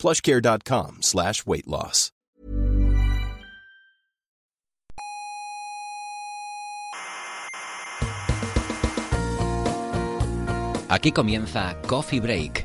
plushcare.com slash weight loss. Aquí comienza Coffee Break,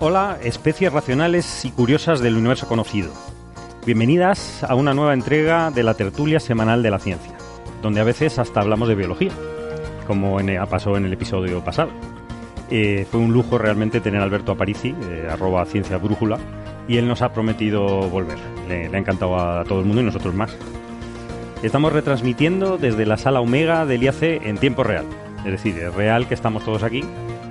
Hola, especies racionales y curiosas del universo conocido. Bienvenidas a una nueva entrega de la tertulia semanal de la ciencia, donde a veces hasta hablamos de biología, como en- pasó en el episodio pasado. Eh, fue un lujo realmente tener a Alberto Aparici, eh, arroba ciencia brújula, y él nos ha prometido volver. Le, ha encantado a todo el mundo y nosotros más. Estamos retransmitiendo desde la sala Omega del IAC en tiempo real. Es decir, es real que estamos todos aquí,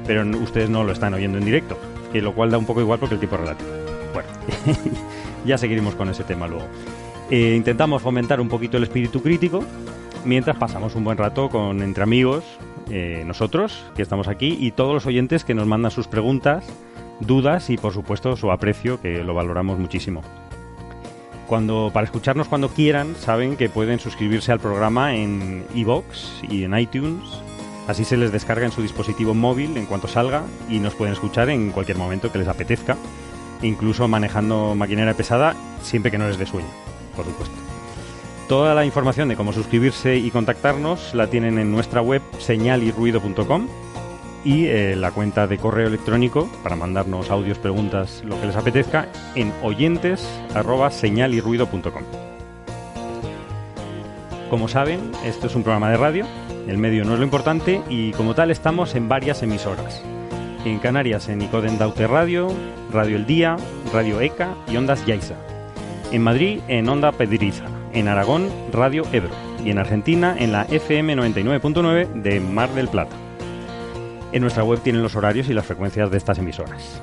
pero ustedes no lo están oyendo en directo, que lo cual da un poco igual porque el tiempo es relativo. Bueno, ya seguiremos con ese tema luego. Eh, intentamos fomentar un poquito el espíritu crítico mientras pasamos un buen rato con entre amigos, eh, nosotros que estamos aquí y todos los oyentes que nos mandan sus preguntas, dudas y por supuesto su aprecio que lo valoramos muchísimo. Cuando, para escucharnos cuando quieran, saben que pueden suscribirse al programa en iVoox y en iTunes. Así se les descarga en su dispositivo móvil en cuanto salga y nos pueden escuchar en cualquier momento que les apetezca, incluso manejando maquinaria pesada, siempre que no les dé sueño, por supuesto. Toda la información de cómo suscribirse y contactarnos la tienen en nuestra web señalirruido.com y eh, la cuenta de correo electrónico para mandarnos audios, preguntas, lo que les apetezca en oyentes arroba señalirruido.com. Como saben, esto es un programa de radio, el medio no es lo importante y como tal estamos en varias emisoras. En Canarias en Icoden Daute Radio, Radio El Día, Radio ECA y Ondas Yaiza. En Madrid en Onda Pedriza. En Aragón Radio Ebro. Y en Argentina en la FM 99.9 de Mar del Plata. En nuestra web tienen los horarios y las frecuencias de estas emisoras.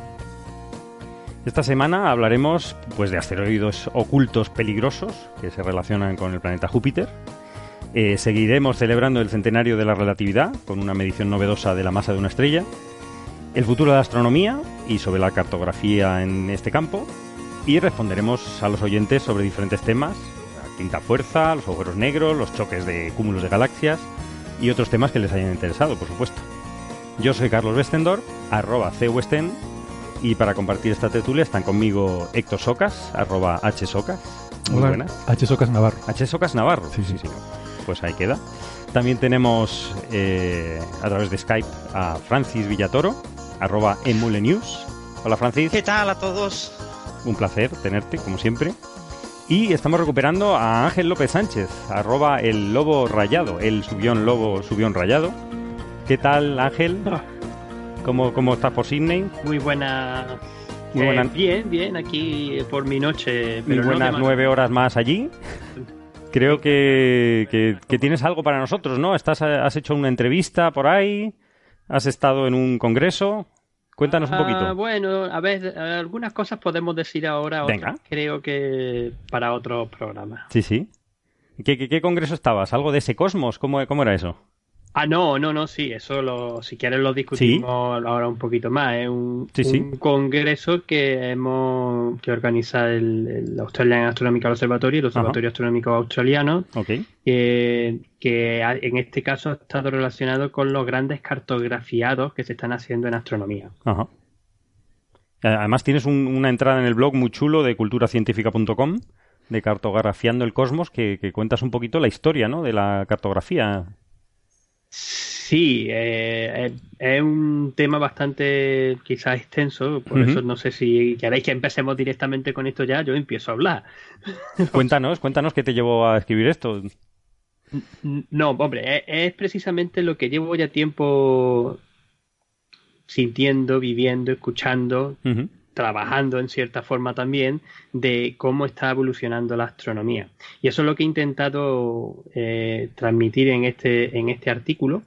Esta semana hablaremos pues de asteroides ocultos peligrosos que se relacionan con el planeta Júpiter. Eh, seguiremos celebrando el centenario de la relatividad con una medición novedosa de la masa de una estrella. El futuro de la astronomía y sobre la cartografía en este campo. Y responderemos a los oyentes sobre diferentes temas, la quinta fuerza, los agujeros negros, los choques de cúmulos de galaxias y otros temas que les hayan interesado, por supuesto. Yo soy Carlos Westendorf, arroba cwesten, y para compartir esta tertulia están conmigo Héctor Socas, arroba hsocas. Muy Hola, buenas. H. Socas Navarro. Hsocas Navarro. Sí, sí. Pues ahí queda. También tenemos eh, a través de Skype a Francis Villatoro, arroba emulenews. Hola Francis. ¿Qué tal a todos? Un placer tenerte, como siempre. Y estamos recuperando a Ángel López Sánchez, arroba el lobo rayado, el subión lobo subión rayado. ¿Qué tal, Ángel? ¿Cómo, cómo estás por Sydney? Muy buena. Muy Eh, buena- bien, bien, aquí por mi noche. Muy Pero buenas nueve horas más allí. Creo que, que- que tienes algo para nosotros, ¿no? Estás, has hecho una entrevista por ahí, has estado en un congreso. Cuéntanos un Ah, poquito. bueno, a ver, eh, algunas cosas podemos decir ahora. otras Venga. creo que para otro programa. Sí, sí. ¿Qué, qué, qué congreso estabas? ¿Algo de ese cosmos? ¿Cómo, cómo era eso? Ah, no, no, no, sí, eso lo, si quieres lo discutimos ahora un poquito más. Es un, Sí, sí. un congreso que hemos que organiza el, el Australian Astronomical Observatory, el Observatorio Astronómico Australiano, Ok. que, que en este caso ha estado relacionado con los grandes cartografiados que se están haciendo en astronomía. Ajá. Además tienes un- una entrada en el blog muy chulo de culturacientífica.com de cartografiando el cosmos que, que cuentas un poquito la historia, ¿no? De la cartografía. Sí, eh, es un tema bastante quizás extenso, por eso no sé si queréis que empecemos directamente con esto ya, yo empiezo a hablar. Cuéntanos, cuéntanos qué te llevó a escribir esto. No, hombre, es, precisamente lo que llevo ya tiempo sintiendo, viviendo, escuchando, trabajando en cierta forma también de cómo está evolucionando la astronomía. Y eso es lo que he intentado eh, transmitir en este, en este artículo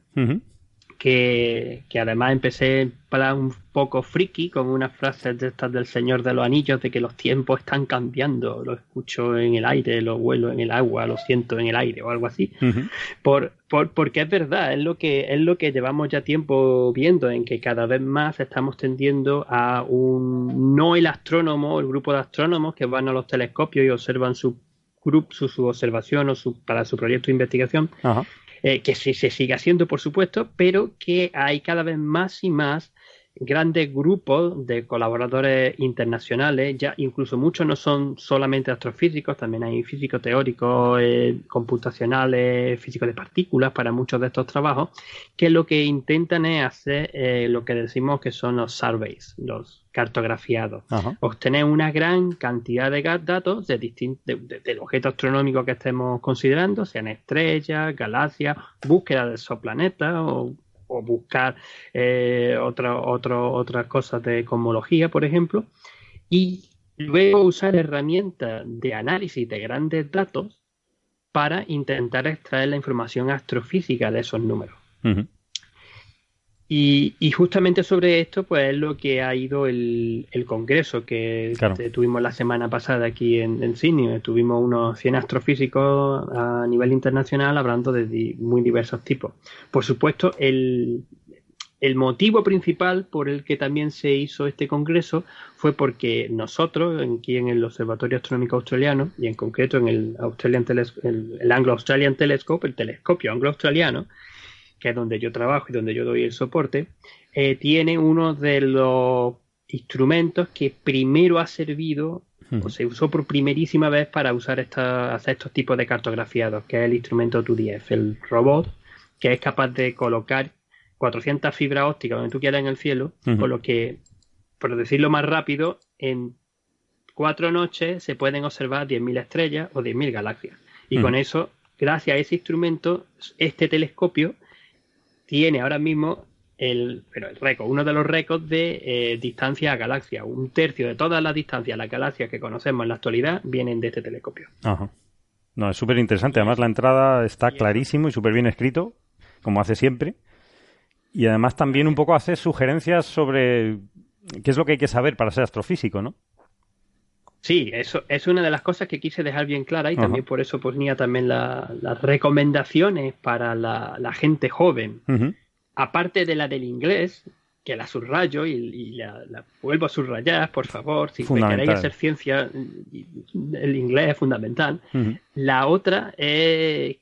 que, además empecé para un poco friki con unas frases de estas del Señor de los Anillos de que los tiempos están cambiando, lo escucho en el aire, lo vuelo en el agua, lo siento en el aire o algo así. por, por, porque es verdad, es lo que es lo que llevamos ya tiempo viendo en que cada vez más estamos tendiendo a un no el astrónomo, el grupo de astrónomos que van a los telescopios y observan su grupo, su, observación o su, para su proyecto de investigación. Eh, que se, se sigue haciendo, por supuesto, pero que hay cada vez más y más grandes grupos de colaboradores internacionales, ya incluso muchos no son solamente astrofísicos, también hay físicos teóricos, eh, computacionales, físicos de partículas para muchos de estos trabajos, que lo que intentan es hacer eh, lo que decimos que son los surveys, los cartografiados, obtener una gran cantidad de datos de del objeto astronómico que estemos considerando, sean estrellas, galaxias, búsqueda de esos planetas o o buscar eh, otras cosas de cosmología, por ejemplo, y luego usar herramientas de análisis de grandes datos para intentar extraer la información astrofísica de esos números. Y, justamente sobre esto, pues es lo que ha ido el, congreso que tuvimos la semana pasada aquí en, en, Sydney. Tuvimos unos 100 astrofísicos a nivel internacional hablando de muy diversos tipos. Por supuesto, el, el motivo principal por el que también se hizo este congreso fue porque nosotros, aquí en el Observatorio Astronómico Australiano, y en concreto en el, Australian el Anglo-Australian Telescope, el telescopio anglo-australiano, que es donde yo trabajo y donde yo doy el soporte, eh, tiene uno de los instrumentos que primero ha servido o se usó por primerísima vez para usar esta, hacer estos tipos de cartografiados, que es el instrumento 2DF, el robot que es capaz de colocar 400 fibras ópticas donde tú quieras en el cielo, por lo que, por decirlo más rápido, en cuatro noches se pueden observar 10.000 estrellas o 10.000 galaxias. Y con eso, gracias a ese instrumento, este telescopio tiene ahora mismo el, pero el récord, uno de los récords de eh, distancia a galaxia. Un tercio de todas las distancias a las galaxias que conocemos en la actualidad vienen de este telescopio. Ajá. No, es súper interesante. Además, la entrada está clarísimo y súper bien escrito, como hace siempre. Y además también un poco hace sugerencias sobre qué es lo que hay que saber para ser astrofísico, ¿no? Sí, eso es una de las cosas que quise dejar bien clara y también por eso ponía también las recomendaciones para la, gente joven. Aparte de la del inglés, que la subrayo y, la, vuelvo a subrayar, por favor, si queréis hacer ciencia, el inglés es fundamental. La otra es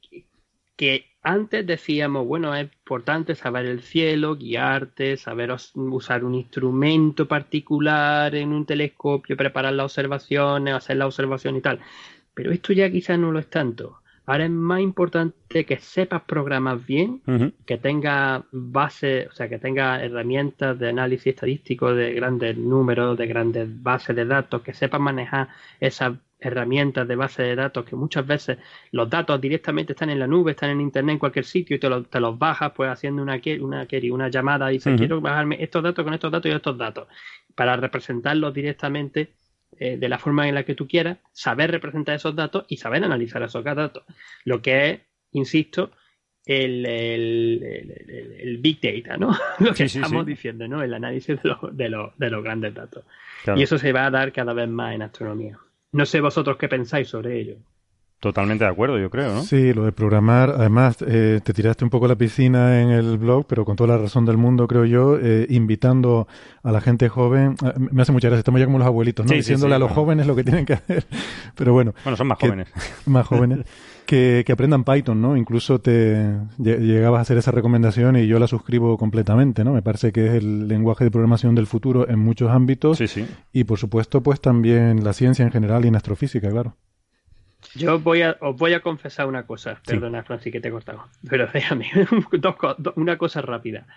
que antes decíamos, bueno, es importante saber el cielo, guiarte, saber usar un instrumento particular en un telescopio, preparar las observaciones, hacer la observación y tal. Pero esto ya quizás no lo es tanto. Ahora es más importante que sepas programar bien, que tenga bases, o sea, que tenga herramientas de análisis estadístico de grandes números, de grandes bases de datos, que sepas manejar esas herramientas de base de datos que muchas veces los datos directamente están en la nube, están en internet en cualquier sitio y te, te los bajas pues haciendo una una, una llamada y dices quiero bajarme estos datos con estos datos y estos datos para representarlos directamente eh, de la forma en la que tú quieras, saber representar esos datos y saber analizar esos datos. Lo que es, insisto, el, el, big data, ¿no? Lo que estamos diciendo, ¿no? El análisis de, de, los grandes datos. Y eso se va a dar cada vez más en astronomía. No sé vosotros qué pensáis sobre ello. Totalmente de acuerdo, yo creo, ¿no? Sí, lo de programar, además, eh, te tiraste un poco la piscina en el blog, pero con toda la razón del mundo, creo yo, eh, invitando a la gente joven. Eh, me hace mucha gracia, estamos ya como los abuelitos, ¿no? Diciéndole a los jóvenes lo que tienen que hacer. Pero bueno. Bueno, son más jóvenes. Más jóvenes. que, que, aprendan Python, ¿no? Incluso te llegabas a hacer esa recomendación y yo la suscribo completamente, ¿no? Me parece que es el lenguaje de programación del futuro en muchos ámbitos. Sí, sí. Y por supuesto, pues también la ciencia en general y en astrofísica, claro. Yo voy a, os voy a confesar una cosa. Perdona, Francis, que te he cortado. Pero déjame, una cosa rápida.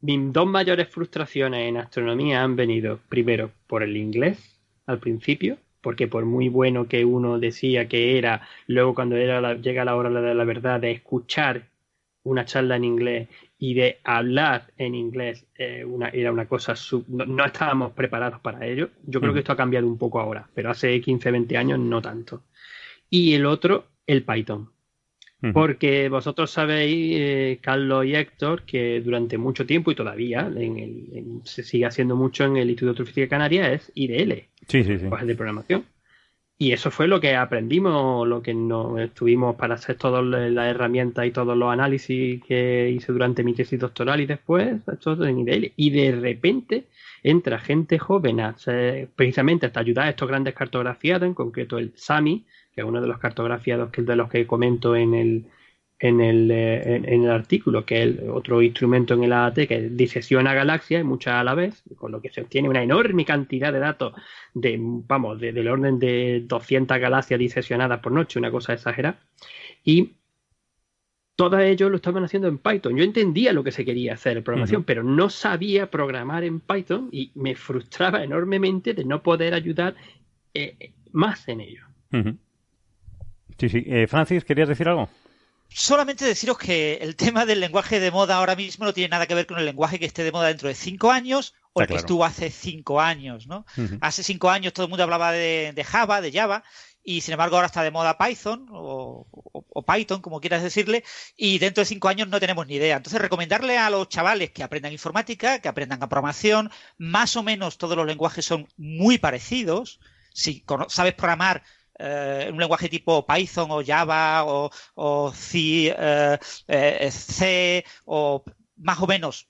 Mis dos mayores frustraciones en astronomía han venido, primero, por el inglés al principio, porque por muy bueno que uno decía que era, luego cuando era llega la hora de la verdad de escuchar una charla en inglés y de hablar en inglés eh, una, era una cosa, no, estábamos preparados para ello. Yo creo que esto ha cambiado un poco ahora, pero hace 15, 20 años no tanto. Y el otro, el Python. Porque vosotros sabéis, eh, Carlos y Héctor, que durante mucho tiempo y todavía se sigue haciendo mucho en el Instituto de Física Canaria es IDL, sí, sí, sí. de programación. Y eso fue lo que aprendimos, lo que nos estuvimos para hacer todas las herramientas y todos los análisis que hice durante mi tesis doctoral y después, todo en IDL. Y de repente entra gente joven a precisamente hasta ayudar a estos grandes cartografiados, en concreto el SAMI, que es uno de los cartografiados que de los que comento en el, en el, eh, en, el artículo, que es otro instrumento en el AAT que disecciona galaxias, muchas a la vez, con lo que se obtiene una enorme cantidad de datos de, vamos, del orden de 200 galaxias diseccionadas por noche, una cosa exagerada. Y todo ello lo estaban haciendo en Python. Yo entendía lo que se quería hacer en programación, pero no sabía programar en Python y me frustraba enormemente de no poder ayudar eh, más en ello. Sí, sí. Eh, Francis, ¿querías decir algo? solamente deciros que el tema del lenguaje de moda ahora mismo no tiene nada que ver con el lenguaje que esté de moda dentro de cinco años o el que estuvo hace cinco años, ¿no? Hace cinco años todo el mundo hablaba de, Java, de Java, y sin embargo ahora está de moda Python o, Python, como quieras decirle, y dentro de cinco años no tenemos ni idea. Entonces, recomendarle a los chavales que aprendan informática, que aprendan a programación, más o menos todos los lenguajes son muy parecidos. Si sabes programar eh, un lenguaje tipo Python o Java o, C, eh, eh, C o más o menos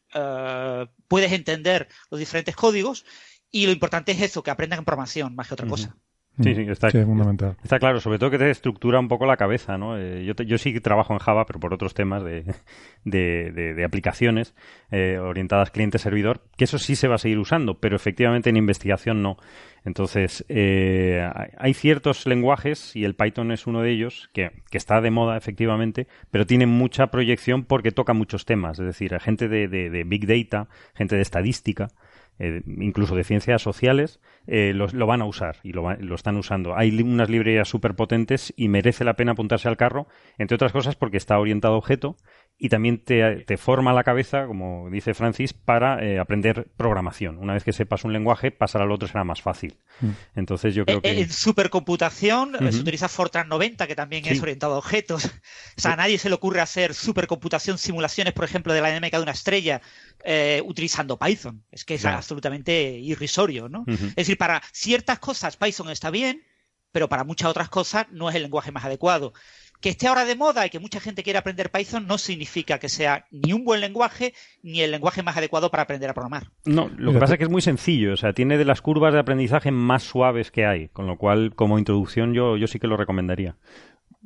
puedes entender los diferentes códigos y lo importante es eso, que aprendan programación más que otra cosa. Sí, sí, está, fundamental. está claro, sobre todo que te estructura un poco la cabeza, ¿no? Eh, yo, yo sí trabajo en Java, pero por otros temas de, de, aplicaciones eh, orientadas cliente-servidor, que eso sí se va a seguir usando, pero efectivamente en investigación no. Entonces, eh, hay ciertos lenguajes, y el Python es uno de ellos, que, que, está de moda efectivamente, pero tiene mucha proyección porque toca muchos temas, es decir, gente de, de Big Data, gente de estadística, eh, incluso de ciencias sociales, eh, lo, van a usar y lo, lo están usando. Hay unas librerías súper potentes y merece la pena apuntarse al carro, entre otras cosas porque está orientado a objeto y también te, te, forma la cabeza, como dice Francis, para eh, aprender programación. Una vez que sepas un lenguaje, pasar al otro será más fácil. Mm. Entonces yo creo que... En supercomputación se utiliza Fortran 90, que también es orientado a objetos. O sea, a nadie se le ocurre hacer supercomputación, simulaciones, por ejemplo, de la dinámica de una estrella eh, utilizando Python. Es que es absolutamente irrisorio, ¿no? Es decir, para ciertas cosas Python está bien, pero para muchas otras cosas no es el lenguaje más adecuado que esté ahora de moda y que mucha gente quiera aprender Python no significa que sea ni un buen lenguaje ni el lenguaje más adecuado para aprender a programar. No, lo que pasa es que es muy sencillo, o sea, tiene de las curvas de aprendizaje más suaves que hay, con lo cual como introducción yo, yo sí que lo recomendaría.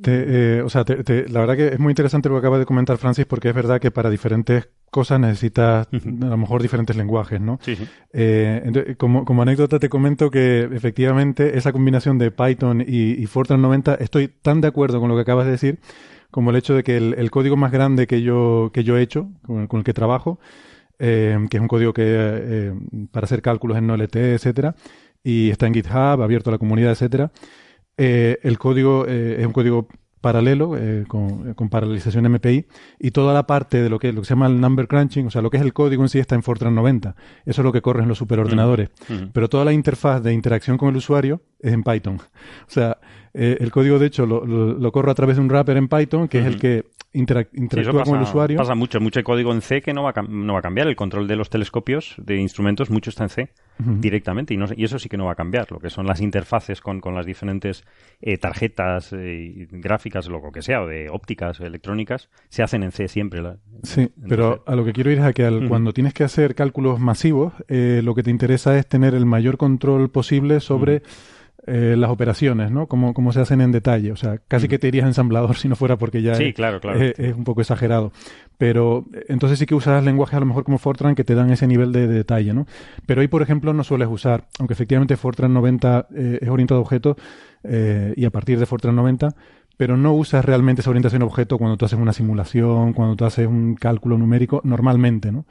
Eh, o sea, la verdad que es muy interesante lo que acaba de comentar Francis porque es verdad que para diferentes cosas necesitas a lo mejor diferentes lenguajes, ¿no? Sí, sí. Eh, como, como, anécdota te comento que efectivamente esa combinación de Python y, Fortran 90 estoy tan de acuerdo con lo que acabas de decir como el hecho de que el, código más grande que yo, que yo he hecho, con el, que trabajo, eh, que es un código que para hacer cálculos en NoLT, etcétera, y está en GitHub, abierto a la comunidad, etcétera, eh, el código eh, es un código paralelo eh, con, con, paralelización MPI y toda la parte de lo que, lo que se llama el number crunching, o sea, lo que es el código en sí está en Fortran 90. Eso es lo que corre en los superordenadores. Mm, mm. Pero toda la interfaz de interacción con el usuario es en Python. O sea, el código de hecho lo, lo, corro a través de un wrapper en Python, que es el que interactúa con el usuario. Pasa mucho, mucho código en C que no va, a, no va a cambiar. El control de los telescopios, de instrumentos, mucho está en C directamente y, no, y eso sí que no va a cambiar. Lo que son las interfaces con, con las diferentes eh, tarjetas eh, gráficas, lo que sea, o de ópticas, electrónicas, se hacen en C siempre. sí, pero a lo que quiero ir es a que cuando tienes que hacer cálculos masivos, eh, lo que te interesa es tener el mayor control posible sobre eh, las operaciones, ¿no? Cómo, cómo, se hacen en detalle. O sea, casi que te irías ensamblador si no fuera porque ya es, claro, claro. es, un poco exagerado. Pero entonces sí que usas lenguajes a lo mejor como Fortran que te dan ese nivel de, detalle, ¿no? Pero ahí, por ejemplo, no sueles usar, aunque efectivamente Fortran 90 eh, es orientado a objeto eh, y a partir de Fortran 90, pero no usas realmente esa orientación a objeto cuando tú haces una simulación, cuando tú haces un cálculo numérico, normalmente, ¿no?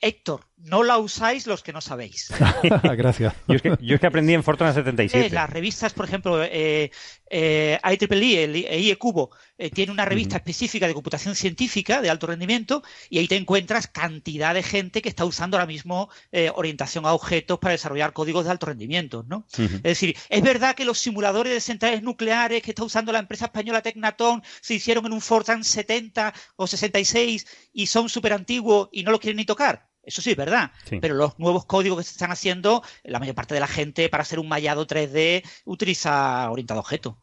Héctor, no la usáis los que no sabéis. Gracias. Yo es, que, yo es, que, aprendí en Fortran 77. Eh, las revistas, por ejemplo, eh, eh, IEEE, el IE Cubo, eh, tiene una revista específica de computación científica de alto rendimiento y ahí te encuentras cantidad de gente que está usando ahora mismo eh, orientación a objetos para desarrollar códigos de alto rendimiento. ¿no? Es decir, es verdad que los simuladores de centrales nucleares que está usando la empresa española Tecnaton se hicieron en un Fortran 70 o 66 y son súper antiguos y no los quieren ni tocar. Eso sí es verdad. Pero los nuevos códigos que se están haciendo, la mayor parte de la gente para hacer un mallado 3D utiliza orientado a objeto.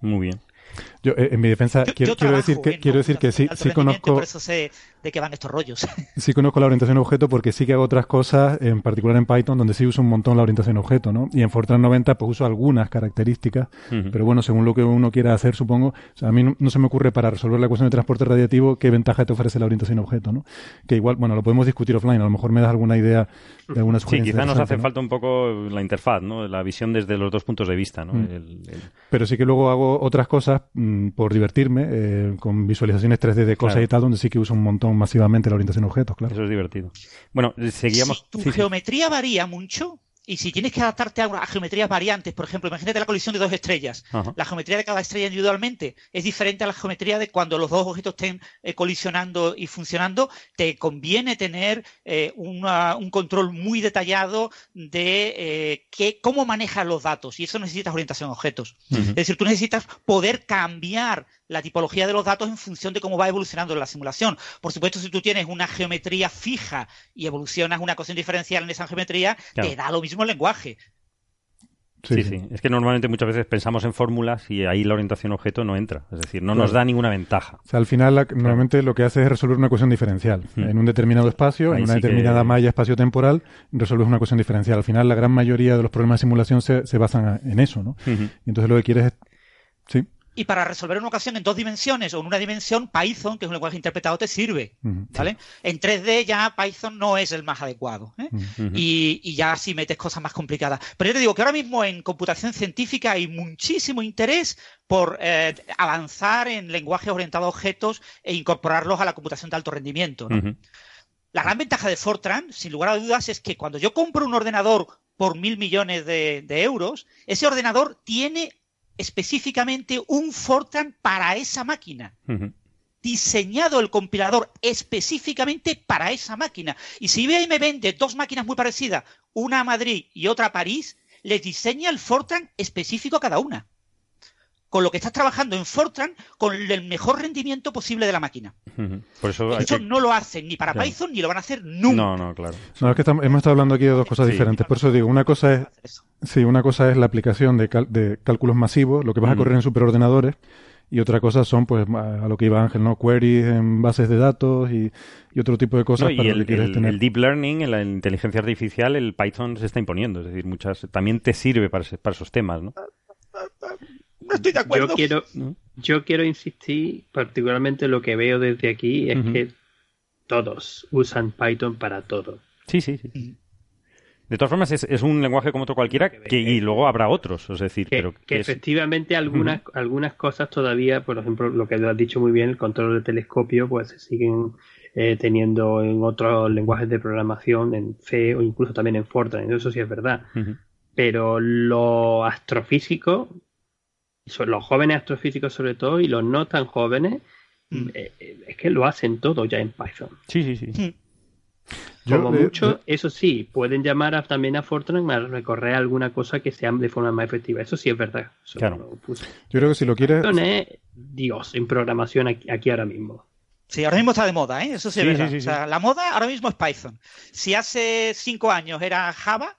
Muy bien. Yo, eh, en mi defensa, quiero, decir que, quiero decir que sí, sí conozco. Por eso sé de qué van estos rollos. Sí conozco la orientación a objeto porque sí que hago otras cosas, en particular en Python, donde sí uso un montón la orientación a objeto, ¿no? Y en Fortran 90 pues uso algunas características, pero bueno, según lo que uno quiera hacer, supongo, a mí no, se me ocurre para resolver la cuestión de transporte radiativo qué ventaja te ofrece la orientación a objeto, ¿no? Que igual, bueno, lo podemos discutir offline, a lo mejor me das alguna idea de alguna sugerencia. Sí, quizá nos hace falta un poco la interfaz, ¿no? La visión desde los dos puntos de vista, ¿no? Mm. Pero sí que luego hago otras cosas mm, por divertirme, eh, con visualizaciones 3D de cosas y tal, donde sí que uso un montón masivamente la orientación a objetos, claro. Eso es divertido. Bueno, seguíamos. Si tu geometría varía mucho, y si tienes que adaptarte a, geometrías variantes, por ejemplo, imagínate la colisión de dos estrellas. La geometría de cada estrella individualmente es diferente a la geometría de cuando los dos objetos estén eh, colisionando y funcionando. Te conviene tener eh, un control muy detallado de eh, cómo manejas los datos. Y eso necesitas orientación a objetos. Es decir, tú necesitas poder cambiar la tipología de los datos en función de cómo va evolucionando la simulación. Por supuesto, si tú tienes una geometría fija y evolucionas una ecuación diferencial en esa geometría, te da lo mismo el lenguaje. Sí, sí, Es que normalmente muchas veces pensamos en fórmulas y ahí la orientación objeto no entra. Es decir, no nos da ninguna ventaja. O sea, al final normalmente lo que hace es resolver una ecuación diferencial. En un determinado espacio, en una determinada malla espacio-temporal, resuelves una ecuación diferencial. Al final la gran mayoría de los problemas de simulación se, basan en eso, ¿no? Y entonces lo que quieres es... Sí. Y para resolver una ocasión en dos dimensiones o en una dimensión, Python, que es un lenguaje interpretado, te sirve. ¿vale? En 3D ya Python no es el más adecuado. ¿eh? y, ya si metes cosas más complicadas. Pero yo te digo que ahora mismo en computación científica hay muchísimo interés por eh, avanzar en lenguajes orientados a objetos e incorporarlos a la computación de alto rendimiento. La gran ventaja de Fortran, sin lugar a dudas, es que cuando yo compro un ordenador por mil millones de euros, ese ordenador tiene específicamente un Fortran para esa máquina. Diseñado el compilador específicamente para esa máquina. Y si IBM vende dos máquinas muy parecidas, una a Madrid y otra a París, les diseña el Fortran específico a cada una. Con lo que estás trabajando en Fortran con el mejor rendimiento posible de la máquina. Por eso, no lo hacen ni para Python ni lo van a hacer nunca. No, no, claro. No, es que hemos estado hablando aquí de dos cosas diferentes. Por eso digo, una cosa es Sí, una cosa es la aplicación de, de cálculos masivos, lo que vas a correr en superordenadores, y otra cosa son, pues, a lo que iba Ángel, ¿no? Queries en bases de datos y, otro tipo de cosas para el, el deep learning, en la inteligencia artificial, el Python se está imponiendo. Es decir, muchas también te sirve para, para esos temas, ¿no? No estoy de acuerdo. Yo quiero, yo quiero insistir, particularmente lo que veo desde aquí, es que todos usan Python para todo. Sí, sí, sí. De todas formas, es, un lenguaje como otro cualquiera que, y luego habrá otros, es decir, que, pero que, efectivamente algunas, algunas cosas todavía, por ejemplo, lo que has dicho muy bien, el control de telescopio, pues se siguen eh, teniendo en otros lenguajes de programación, en C o incluso también en Fortran, eso sí es verdad. Pero lo astrofísico, los jóvenes astrofísicos sobre todo, y los no tan jóvenes, mm. eh, eh, es que lo hacen todo ya en Python. Sí, sí, sí. Mm. Como eh, mucho, eso sí, pueden llamar también a Fortran a recorrer alguna cosa que sea de forma más efectiva. Eso sí es verdad. claro. Yo creo que si lo quieres. es Dios en programación aquí, ahora mismo. Sí, ahora mismo está de moda, ¿eh? Eso sí, es verdad. o sea, la moda ahora mismo es Python. Si hace cinco años era Java,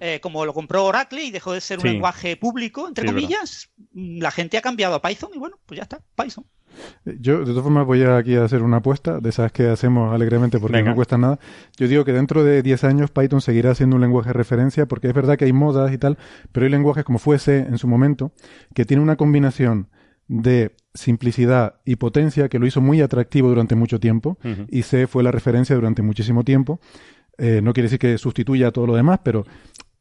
eh, como lo compró Oracle y dejó de ser un lenguaje público, entre comillas, la gente ha cambiado a Python y bueno, pues ya está, Python. Yo, de todas formas, voy aquí a hacer una apuesta, de esas que hacemos alegremente porque no cuesta nada. Yo digo que dentro de 10 años Python seguirá siendo un lenguaje de referencia, porque es verdad que hay modas y tal, pero hay lenguajes como fuese en su momento, que tiene una combinación de simplicidad y potencia que lo hizo muy atractivo durante mucho tiempo, y C fue la referencia durante muchísimo tiempo. Eh, no quiere decir que sustituya a todo lo demás, pero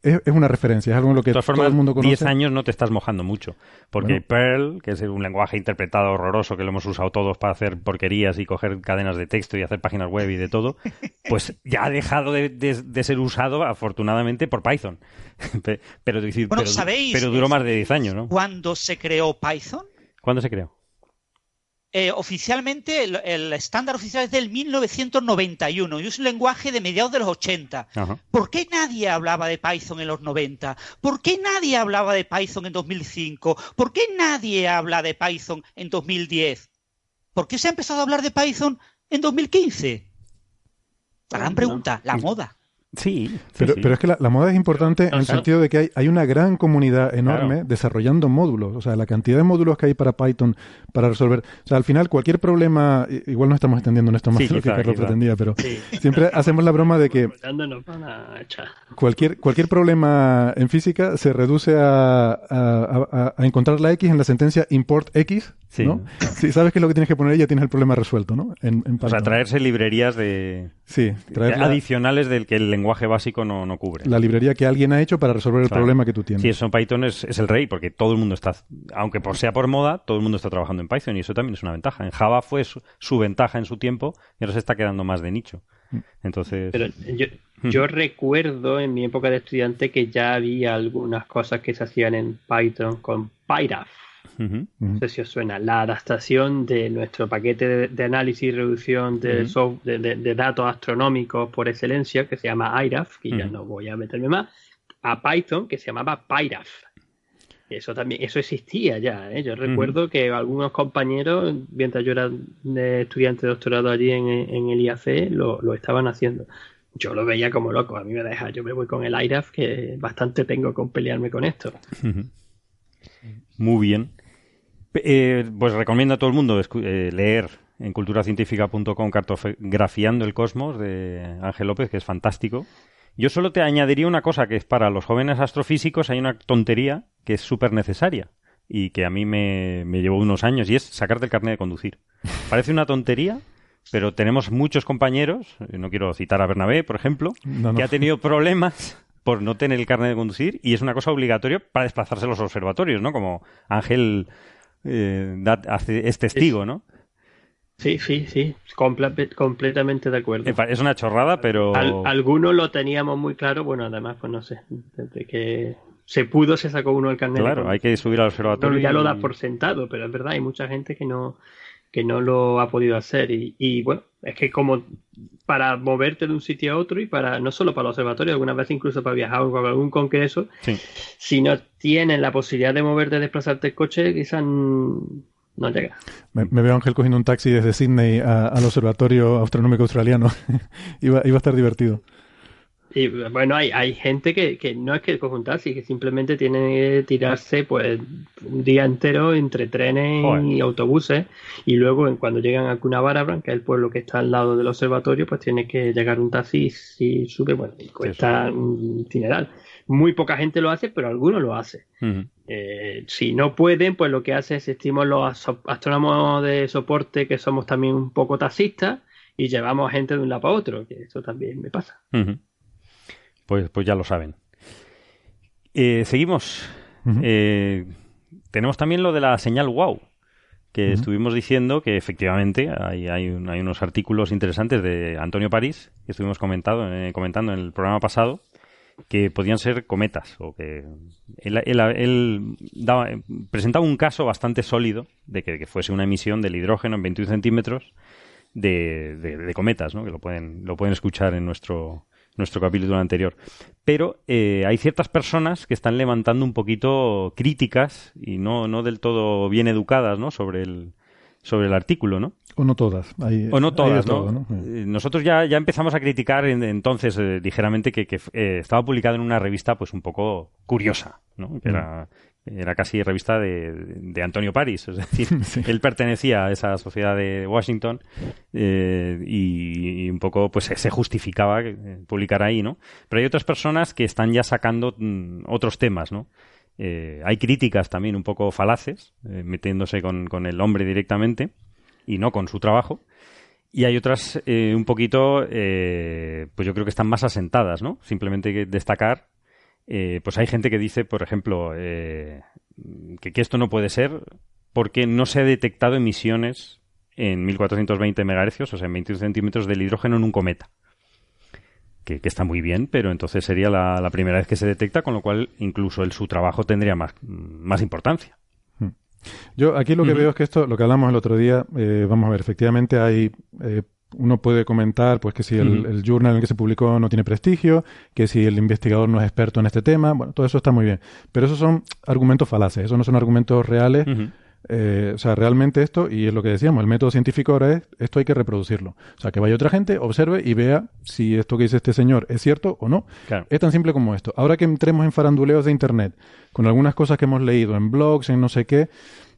es, una referencia, es algo en lo que todo el mundo conoce. 10 años no te estás mojando mucho, porque Perl, que es un lenguaje interpretado horroroso que lo hemos usado todos para hacer porquerías y coger cadenas de texto y hacer páginas web y de todo, pues ya ha dejado de, ser usado afortunadamente por Python. pero, decir, pero, pero duró más de 10 años, ¿no? ¿Cuándo se creó Python? ¿Cuándo se creó? Eh, oficialmente, el, estándar oficial es del 1991 y es un lenguaje de mediados de los 80. ¿Por qué nadie hablaba de Python en los 90? ¿Por qué nadie hablaba de Python en 2005? ¿Por qué nadie habla de Python en 2010? ¿Por qué se ha empezado a hablar de Python en 2015? La gran pregunta, la moda. Sí, pero, pero es que la, moda es importante en el sentido de que hay, hay una gran comunidad enorme desarrollando módulos. O sea, la cantidad de módulos que hay para Python para resolver. O sea, al final, cualquier problema. Igual no estamos extendiendo en esto más de lo que Carlos pretendía, pero siempre hacemos la broma de que. Cualquier, cualquier problema en física se reduce a, a, a encontrar la X en la sentencia import X Sí. ¿no? Si sabes que es lo que tienes que poner, ya tienes el problema resuelto, ¿no? En, o sea, traerse librerías de, sí, adicionales del que el lenguaje básico no, no, cubre. La librería que alguien ha hecho para resolver el problema que tú tienes. Sí, eso Python es, es, el rey, porque todo el mundo está, aunque por, sea por moda, todo el mundo está trabajando en Python y eso también es una ventaja. En Java fue su, ventaja en su tiempo y ahora se está quedando más de nicho. Mm. Entonces... Pero yo, mm. yo recuerdo en mi época de estudiante que ya había algunas cosas que se hacían en Python con PyRAF no sé si os suena. La adaptación de nuestro paquete de, análisis y reducción de, de, datos astronómicos por excelencia, que se llama IRAF, que ya no voy a meterme más, a Python, que se llamaba PyRAF. Eso también, eso existía ya. ¿eh? Yo recuerdo que algunos compañeros, mientras yo era estudiante de doctorado allí en, el IAC, lo, lo, estaban haciendo. Yo lo veía como loco. A mí me deja, yo me voy con el IRAF, que bastante tengo con pelearme con esto. Muy bien. Eh, pues recomiendo a todo el mundo eh, leer en culturacientífica.com Cartografiando el Cosmos de Ángel López, que es fantástico. Yo solo te añadiría una cosa, que es para los jóvenes astrofísicos hay una tontería que es súper necesaria y que a mí me, llevó unos años y es sacarte el carnet de conducir. Parece una tontería, pero tenemos muchos compañeros, eh, no quiero citar a Bernabé, por ejemplo, que ha tenido problemas por no tener el carnet de conducir y es una cosa obligatoria para desplazarse a los observatorios, ¿no? Como Ángel eh, es testigo, ¿no? Sí, sí, sí, completamente de acuerdo. Es una chorrada, pero... algunos lo teníamos muy claro, bueno, además, pues no sé, desde que se pudo se sacó uno el carnet. Claro, hay que subir al observatorio. ya lo da por sentado, pero es verdad, hay mucha gente que no, que no lo ha podido hacer. Y, bueno, es que como para moverte de un sitio a otro y para no solo para el observatorio, algunas veces incluso para viajar o para algún congreso, si no tienes la posibilidad de moverte, desplazarte el coche, quizás no llega. Me, veo a Ángel cogiendo un taxi desde Sydney al Observatorio Astronómico Australiano. iba, iba a estar divertido. Y bueno, hay, hay gente que, que no es que conjuntarse, que simplemente tiene que tirarse pues un día entero entre trenes y autobuses y luego cuando llegan a Cunabara, que es el pueblo que está al lado del observatorio, pues tiene que llegar un taxi y sube, bueno, y cuesta un dineral. Muy poca gente lo hace, pero algunos lo hace. Eh, si no pueden, pues lo que hace es estimamos los astrónomos de soporte que somos también un poco taxistas y llevamos gente de un lado para otro, que eso también me pasa. Pues, pues ya lo saben. Eh, seguimos. Eh, tenemos también lo de la señal wow, que estuvimos diciendo que efectivamente hay, hay, unos artículos interesantes de Antonio París, que estuvimos comentado, eh, comentando en el programa pasado, que podían ser cometas, o que él, daba, presentaba un caso bastante sólido de que, fuese una emisión del hidrógeno en 21 centímetros de, de, cometas, ¿no? que lo pueden, lo pueden escuchar en nuestro, nuestro capítulo anterior. Pero eh, hay ciertas personas que están levantando un poquito críticas y no, no del todo bien educadas ¿no? sobre, el, sobre el artículo, ¿no? O no todas. o no todas, ¿no? Eh, nosotros ya, ya empezamos a criticar entonces eh, ligeramente que, estaba publicado en una revista pues un poco curiosa, ¿no? Que era era casi revista de, Antonio Paris, es decir, él pertenecía a esa sociedad de Washington eh, y, un poco pues se justificaba publicar ahí, ¿no? Pero hay otras personas que están ya sacando mm, otros temas, ¿no? Eh, hay críticas también un poco falaces, eh, metiéndose con, con, el hombre directamente y no con su trabajo. Y hay otras un poquito, pues yo creo que están más asentadas, ¿no? Simplemente destacar eh, pues hay gente que dice, por ejemplo, eh, que, esto no puede ser porque no se ha detectado emisiones en 1420 MHz, o sea, en 21 centímetros del hidrógeno en un cometa. Que, está muy bien, pero entonces sería la, primera vez que se detecta, con lo cual incluso el, su trabajo tendría más, más importancia. Hmm. Yo aquí lo que veo es que esto, lo que hablamos el otro día, eh, vamos a ver, efectivamente hay uno puede comentar pues que si el, journal en el que se publicó no tiene prestigio, que si el investigador no es experto en este tema, bueno, todo eso está muy bien. Pero esos son argumentos falaces, esos no son argumentos reales. Eh, o sea, realmente esto, y es lo que decíamos, el método científico ahora es, esto hay que reproducirlo. O sea, que vaya otra gente, observe y vea si esto que dice este señor es cierto o no. Es tan simple como esto. Ahora que entremos en faranduleos de Internet, con algunas cosas que hemos leído en blogs, en no sé qué,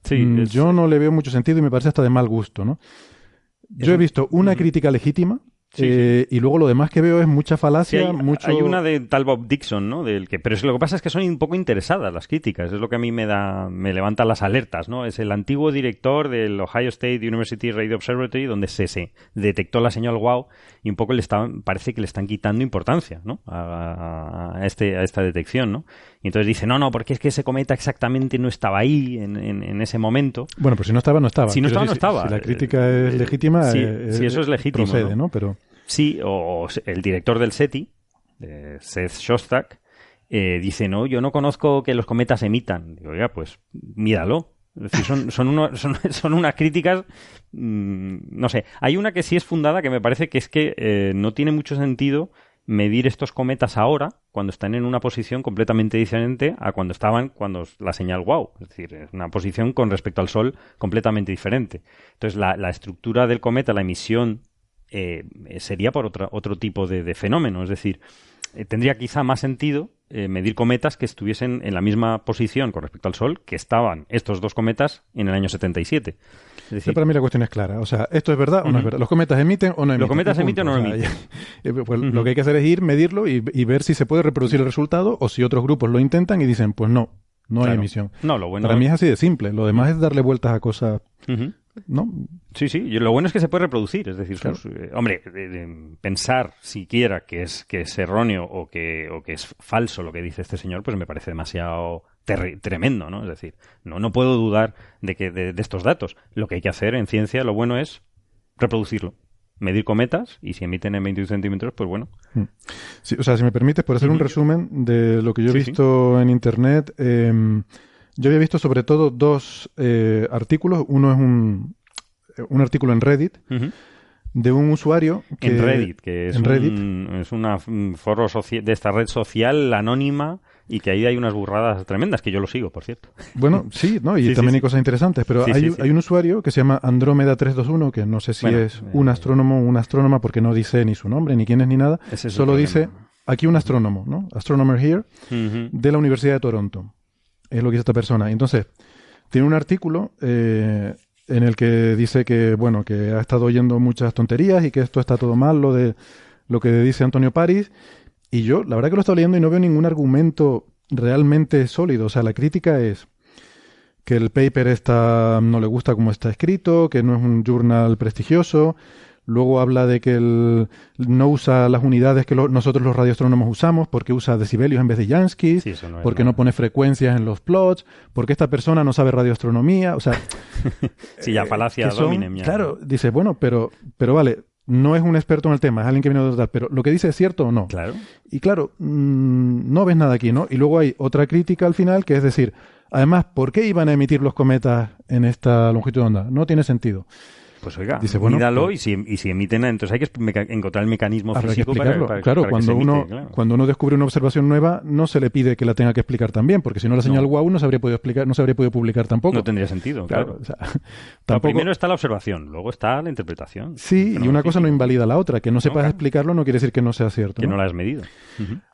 mm, yo no le veo mucho sentido y me parece hasta de mal gusto, ¿no? Yo he visto una crítica legítima eh, y luego lo demás que veo es mucha falacia, hay, mucho... Hay una de tal Bob Dixon, ¿no? Del que, pero es, lo que pasa es que son un poco interesadas las críticas, es lo que a mí me da, me levanta las alertas, ¿no? Es el antiguo director del Ohio State University Radio Observatory donde se, se detectó la señal wow y un poco le estaban, parece que le están quitando importancia, ¿no? A, este, a esta detección, ¿no? Y entonces dice, no, no, porque es que ese cometa exactamente no estaba ahí en, en, ese momento. Bueno, pues si no estaba, no estaba. Si no estaba, no estaba. Si, la crítica es legítima, sí, eh, eso es legítimo. Procede, ¿no? Pero... Sí, o, el director del SETI, Seth Shostak, eh, dice, no, yo no conozco que los cometas emitan. Digo, ya, pues míralo. Es decir, son, son, son, unas críticas, mm, no sé, hay una que sí es fundada que me parece que es que eh, no tiene mucho sentido medir estos cometas ahora, cuando están en una posición completamente diferente a cuando estaban cuando la señal wow. Es decir, una posición con respecto al Sol completamente diferente. Entonces, la, estructura del cometa, la emisión eh, sería por otra, otro tipo de, fenómeno. Es decir, eh, tendría quizá más sentido eh, medir cometas que estuviesen en la misma posición con respecto al Sol que estaban estos dos cometas en el año 77. Es decir, para mí la cuestión es clara. O sea, ¿esto es verdad o no es verdad? ¿Los cometas emiten o no emiten? Los cometas emiten o no emiten. Pues lo que hay que hacer es ir, medirlo y, ver si se puede reproducir el resultado o si otros grupos lo intentan y dicen, pues no, no hay emisión. No, lo bueno Para mí es así de simple. Lo demás es darle vueltas a cosas ¿no? Sí, sí, lo bueno es que se puede reproducir, es decir, eh, hombre, pensar siquiera que es, que es erróneo o que, o que es falso lo que dice este señor, pues me parece demasiado tremendo, ¿no? Es decir, no, no puedo dudar de, que, de, estos datos. Lo que hay que hacer en ciencia, lo bueno es reproducirlo medir cometas y si emiten en 21 centímetros, pues bueno. Mm. o sea, si me permites, por hacer un resumen de lo que yo he visto en Internet, eh, yo había visto sobre todo dos eh, artículos. Uno es un, un artículo en Reddit de un usuario que... En Reddit, que es, Un, es una foro de esta red social anónima y que ahí hay unas burradas tremendas, que yo lo sigo, por cierto. Bueno, sí, ¿no? Y también hay cosas interesantes, pero hay, hay, un usuario que se llama Andrómeda321, que no sé si es un eh, astrónomo o una astrónoma, porque no dice ni su nombre, ni quién es, ni nada. Solo dice, aquí un astrónomo, ¿no? Astronomer here, de la Universidad de Toronto. Es lo que dice esta persona. Entonces, tiene un artículo eh, en el que dice que, bueno, que ha estado oyendo muchas tonterías y que esto está todo mal, lo de lo que dice Antonio París. Y yo, la verdad que lo estoy leyendo y no veo ningún argumento realmente sólido. O sea, la crítica es que el paper está, no le gusta cómo está escrito, que no es un journal prestigioso, Luego habla de que él no usa las unidades que nosotros los radioastrónomos usamos, porque usa decibelios en vez de Jansky, porque no pone frecuencias en los plots, porque esta persona no sabe radioastronomía, o sea... sí, ya falacia dominen. Claro, dice, bueno, pero, pero vale, no es un experto en el tema, es alguien que viene de tal, pero lo que dice es cierto o no. Claro. Y claro, mm, no ves nada aquí, ¿no? Y luego hay otra crítica al final, que es decir, además, ¿por qué iban a emitir los cometas en esta longitud de onda? No tiene sentido. Pues oiga, Dice, bueno, míralo pues y, si, y si emiten, entonces hay que encontrar el mecanismo físico que para, Claro, cuando, uno, cuando uno descubre una observación nueva, no se le pide que la tenga que explicar también, porque si no la señal wow no se habría podido explicar, no se habría podido publicar tampoco. No tendría sentido, claro. Primero está la observación, luego está la interpretación. Sí, y una cosa no invalida la otra. Que no sepas explicarlo no quiere decir que no sea cierto. Que no, la has medido.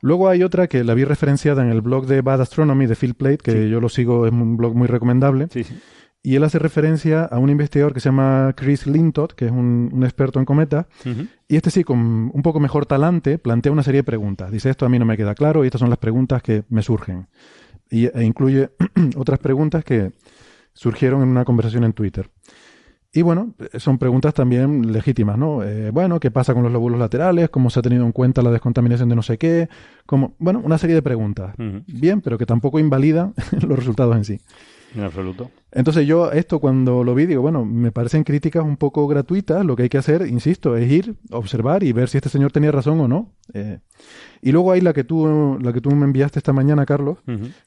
Luego hay otra que la vi referenciada en el blog de Bad Astronomy de Phil Plate, que yo lo sigo, es un blog muy recomendable. Sí, sí. Y él hace referencia a un investigador que se llama Chris Lintott, que es un, experto en cometas. Y este sí, con un poco mejor talante, plantea una serie de preguntas. Dice, esto a mí no me queda claro y estas son las preguntas que me surgen. Y, e incluye otras preguntas que surgieron en una conversación en Twitter. Y bueno, son preguntas también legítimas, ¿no? Eh, bueno, ¿qué pasa con los lóbulos laterales? ¿Cómo se ha tenido en cuenta la descontaminación de no sé qué? Como, bueno, una serie de preguntas. Bien, pero que tampoco invalidan los resultados en sí. En absoluto. Entonces yo esto cuando lo vi digo, bueno, me parecen críticas un poco gratuitas, lo que hay que hacer, insisto, es ir, observar y ver si este señor tenía razón o no. Eh, y luego hay la que tú, la que tú me enviaste esta mañana, Carlos,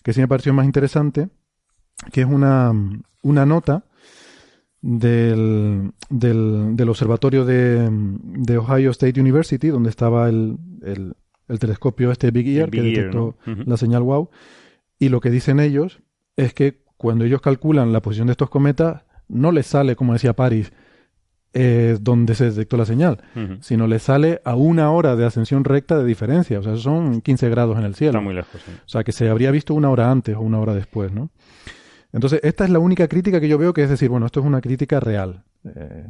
que sí me pareció más interesante, que es una, una nota del, del, observatorio de, de, Ohio State University, donde estaba el, el, telescopio este Big Ear, que detectó la señal WOW, y lo que dicen ellos es que cuando ellos calculan la posición de estos cometas, no les sale, como decía Paris, eh, donde se detectó la señal, sino les sale a una hora de ascensión recta de diferencia. O sea, son 15 grados en el cielo. Está muy lejos. O sea, que se habría visto una hora antes o una hora después, ¿no? Entonces, esta es la única crítica que yo veo que es decir, bueno, esto es una crítica real. Eh,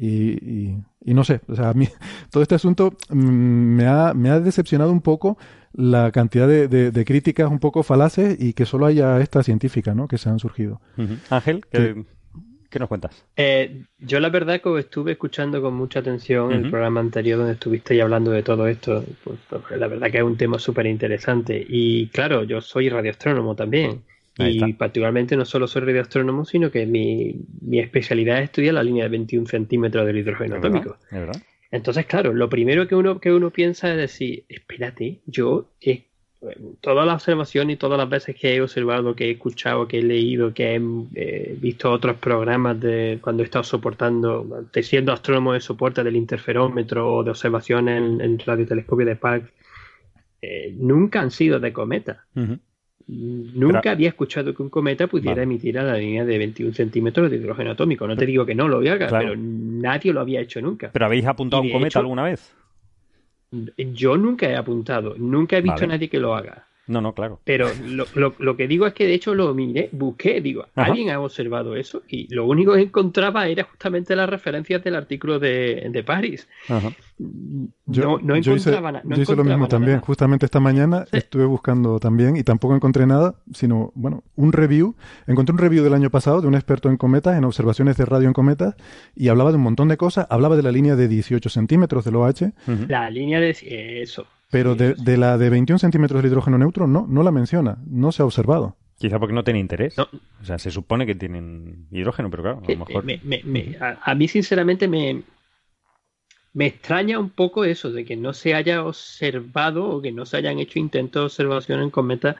y, y, no sé, o sea, a mí todo este asunto mm, me, ha, me ha decepcionado un poco la cantidad de, de, críticas un poco falaces y que solo haya esta científica, ¿no? Que se han surgido. Ángel, ¿qué, ¿qué, nos cuentas? Eh, yo la verdad que estuve escuchando con mucha atención el programa anterior donde estuviste hablando de todo esto. Pues, pues, la verdad que es un tema súper interesante. Y claro, yo soy radioastrónomo también. Y particularmente no solo soy radioastrónomo, sino que mi, mi, especialidad es estudiar la línea de 21 centímetros del hidrógeno atómico. verdad? Entonces, claro, lo primero que uno, que uno piensa es decir, espérate, yo he, todas las observaciones y todas las veces que he observado, que he escuchado, que he leído, que he eh, visto otros programas de cuando he estado soportando, siendo astrónomo de soporte del interferómetro o de observaciones en, en radiotelescopio de Parkes, eh, nunca han sido de cometa. Nunca había escuchado que un cometa pudiera emitir a la línea de 21 centímetros de hidrógeno atómico. No te digo que no lo haga, pero nadie lo había hecho nunca. ¿Pero habéis apuntado a un cometa alguna vez? Yo nunca he apuntado, nunca he visto a nadie que lo haga. No, no, claro. Pero lo, lo, que digo es que de hecho lo miré, busqué, digo, ¿alguien ha observado eso? Y lo único que encontraba era justamente las referencias del artículo de, de París. Yo, no, encontraba nada. Yo hice lo mismo también. Justamente esta mañana estuve buscando también y tampoco encontré nada, sino, bueno, un review. Encontré un review del año pasado de un experto en cometas, en observaciones de radio en cometas, y hablaba de un montón de cosas. Hablaba de la línea de 18 centímetros del OH. La línea de eso. Pero de, de, la de 21 centímetros de hidrógeno neutro no, no la menciona, no se ha observado. Quizá porque no tiene interés. O sea, se supone que tienen hidrógeno, pero claro, a lo mejor. a, mí, sinceramente, me, me extraña un poco eso, de que no se haya observado o que no se hayan hecho intentos de observación en cometa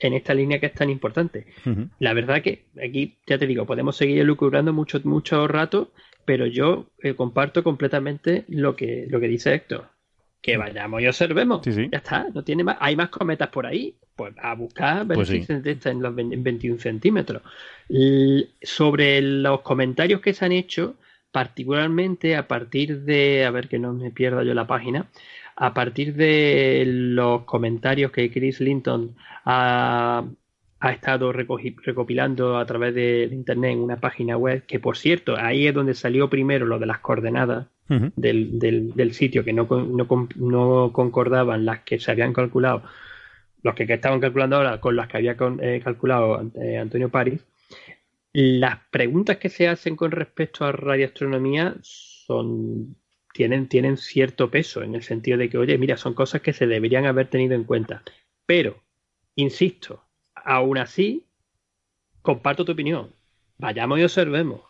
en esta línea que es tan importante. La verdad que aquí, ya te digo, podemos seguir elucubrando mucho, mucho rato, pero yo eh, comparto completamente lo que, lo que dice Héctor que vayamos y observemos. Ya está, no tiene más. Hay más cometas por ahí. Pues a buscar ver pues si en los 21 centímetros. sobre los comentarios que se han hecho, particularmente a partir de, a ver que no me pierda yo la página, a partir de los comentarios que Chris Linton ha, ha estado recopilando a través de, internet en una página web, que por cierto, ahí es donde salió primero lo de las coordenadas del, del, sitio, que no, no, no, concordaban las que se habían calculado, los que, estaban calculando ahora con las que había eh, calculado eh, Antonio París. Las preguntas que se hacen con respecto a radioastronomía son tienen, tienen cierto peso, en el sentido de que, oye, mira, son cosas que se deberían haber tenido en cuenta. Pero, insisto, aún así, comparto tu opinión. Vayamos y observemos.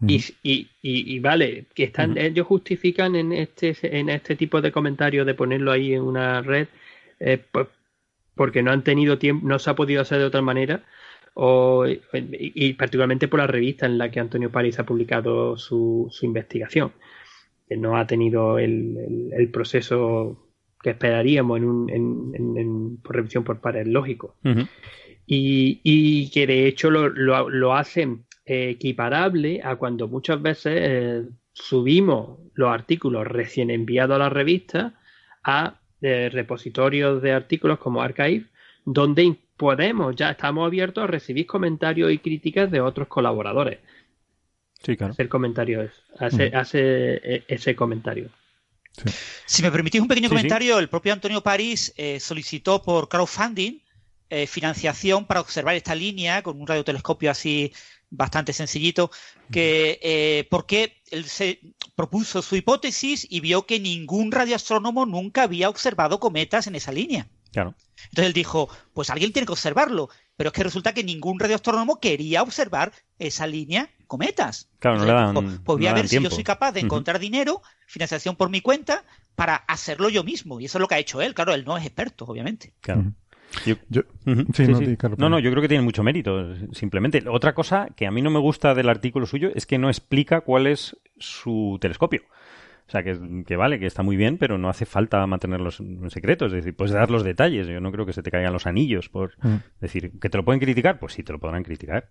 Y, y, y, vale, que están, ellos justifican en este, en este tipo de comentarios de ponerlo ahí en una red, eh, pues, porque no han tenido tiempo, no se ha podido hacer de otra manera. o, y, particularmente por la revista en la que Antonio París ha publicado su, su investigación. Que no ha tenido el, el, proceso que esperaríamos en, un, en, en, por revisión por pares lógico. y, y, que de hecho lo, lo, lo hacen equiparable a cuando muchas veces eh, subimos los artículos recién enviados a la revista a eh, repositorios de artículos como Archive, donde podemos, ya estamos abiertos a recibir comentarios y críticas de otros colaboradores. Sí, claro. Hacer comentarios, hacer, e, ese comentario. Si me permitís un pequeño comentario, el propio Antonio París eh, solicitó por crowdfunding financiación para observar esta línea con un radiotelescopio así bastante sencillito, que eh, porque él se propuso su hipótesis y vio que ningún radioastrónomo nunca había observado cometas en esa línea. Claro. Entonces él dijo, pues alguien tiene que observarlo, pero es que resulta que ningún radioastrónomo quería observar esa línea cometas. Claro, no le dan, pues voy a ver si yo soy capaz de encontrar dinero, financiación por mi cuenta, para hacerlo yo mismo. Y eso es lo que ha hecho él. Claro, él no es experto, obviamente. Claro. No, no, yo creo que tiene mucho mérito, simplemente. Otra cosa que a mí no me gusta del artículo suyo es que no explica cuál es su telescopio. O sea, que, vale, que está muy bien, pero no hace falta mantenerlos en secreto. Es decir, puedes dar los detalles. Yo no creo que se te caigan los anillos por mm. decir que te lo pueden criticar. Pues sí, te lo podrán criticar.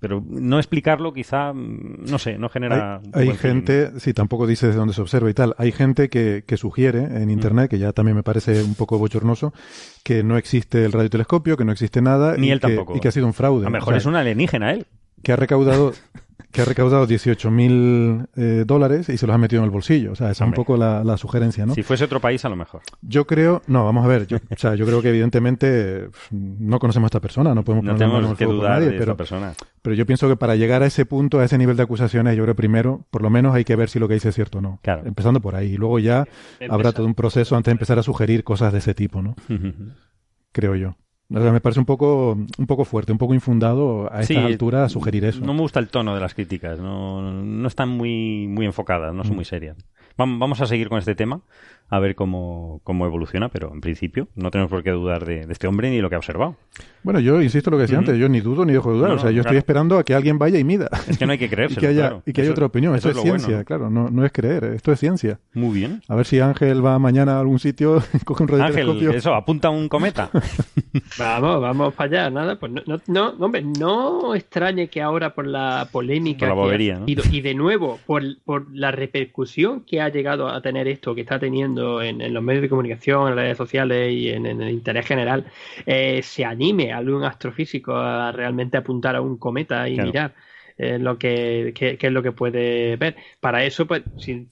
Pero, no explicarlo quizá, no sé, no genera... Hay, gente, sí, tampoco dice de dónde se observa y tal. Hay gente que, que sugiere en Internet, que ya también me parece un poco bochornoso, que no existe el radiotelescopio, que no existe nada. Ni y él que, tampoco. Y que ha sido un fraude. A lo mejor es un alienígena él. Que ha recaudado que ha recaudado 18.000 mil eh, dólares y se los ha metido en el bolsillo. O sea, esa es un poco la, sugerencia, ¿no? Si fuese otro país, a lo mejor. Yo creo, no, vamos a ver, yo, o sea, yo creo que evidentemente no conocemos a esta persona, no podemos no tenemos que dudar nadie, de pero, esta persona. Pero yo pienso que para llegar a ese punto, a ese nivel de acusaciones, yo creo primero, por lo menos hay que ver si lo que dice es cierto o no. Claro. Empezando por ahí. Y luego ya habrá todo un proceso antes de empezar a sugerir cosas de ese tipo, ¿no? creo yo me parece un poco, un poco fuerte, un poco infundado a esta altura sugerir eso. No me gusta el tono de las críticas, no, no están muy, muy enfocadas, no son mm. muy serias. Vamos a seguir con este tema a ver cómo, cómo evoluciona, pero en principio no tenemos por qué dudar de, este hombre ni de lo que ha observado. Bueno, yo insisto en lo que decía antes, yo ni dudo ni dejo de dudar, o sea, yo estoy esperando a que alguien vaya y mida. Es que no hay que creerse. y que haya, y que haya otra opinión, esto es, ciencia, claro, no, no es creer, esto es ciencia. Muy bien. A ver si Ángel va mañana a algún sitio, coge un radiotelescopio. Ángel, eso, apunta un cometa. vamos, vamos para allá, nada, pues no, no, no, hombre, no extrañe que ahora por la polémica por la y, de nuevo por, por la repercusión que ha llegado a tener esto, que está teniendo en, en los medios de comunicación, en las redes sociales y en, el interés general, eh, se anime a algún astrofísico a realmente apuntar a un cometa y mirar. Eh, lo que, es lo que puede ver. Para eso, pues,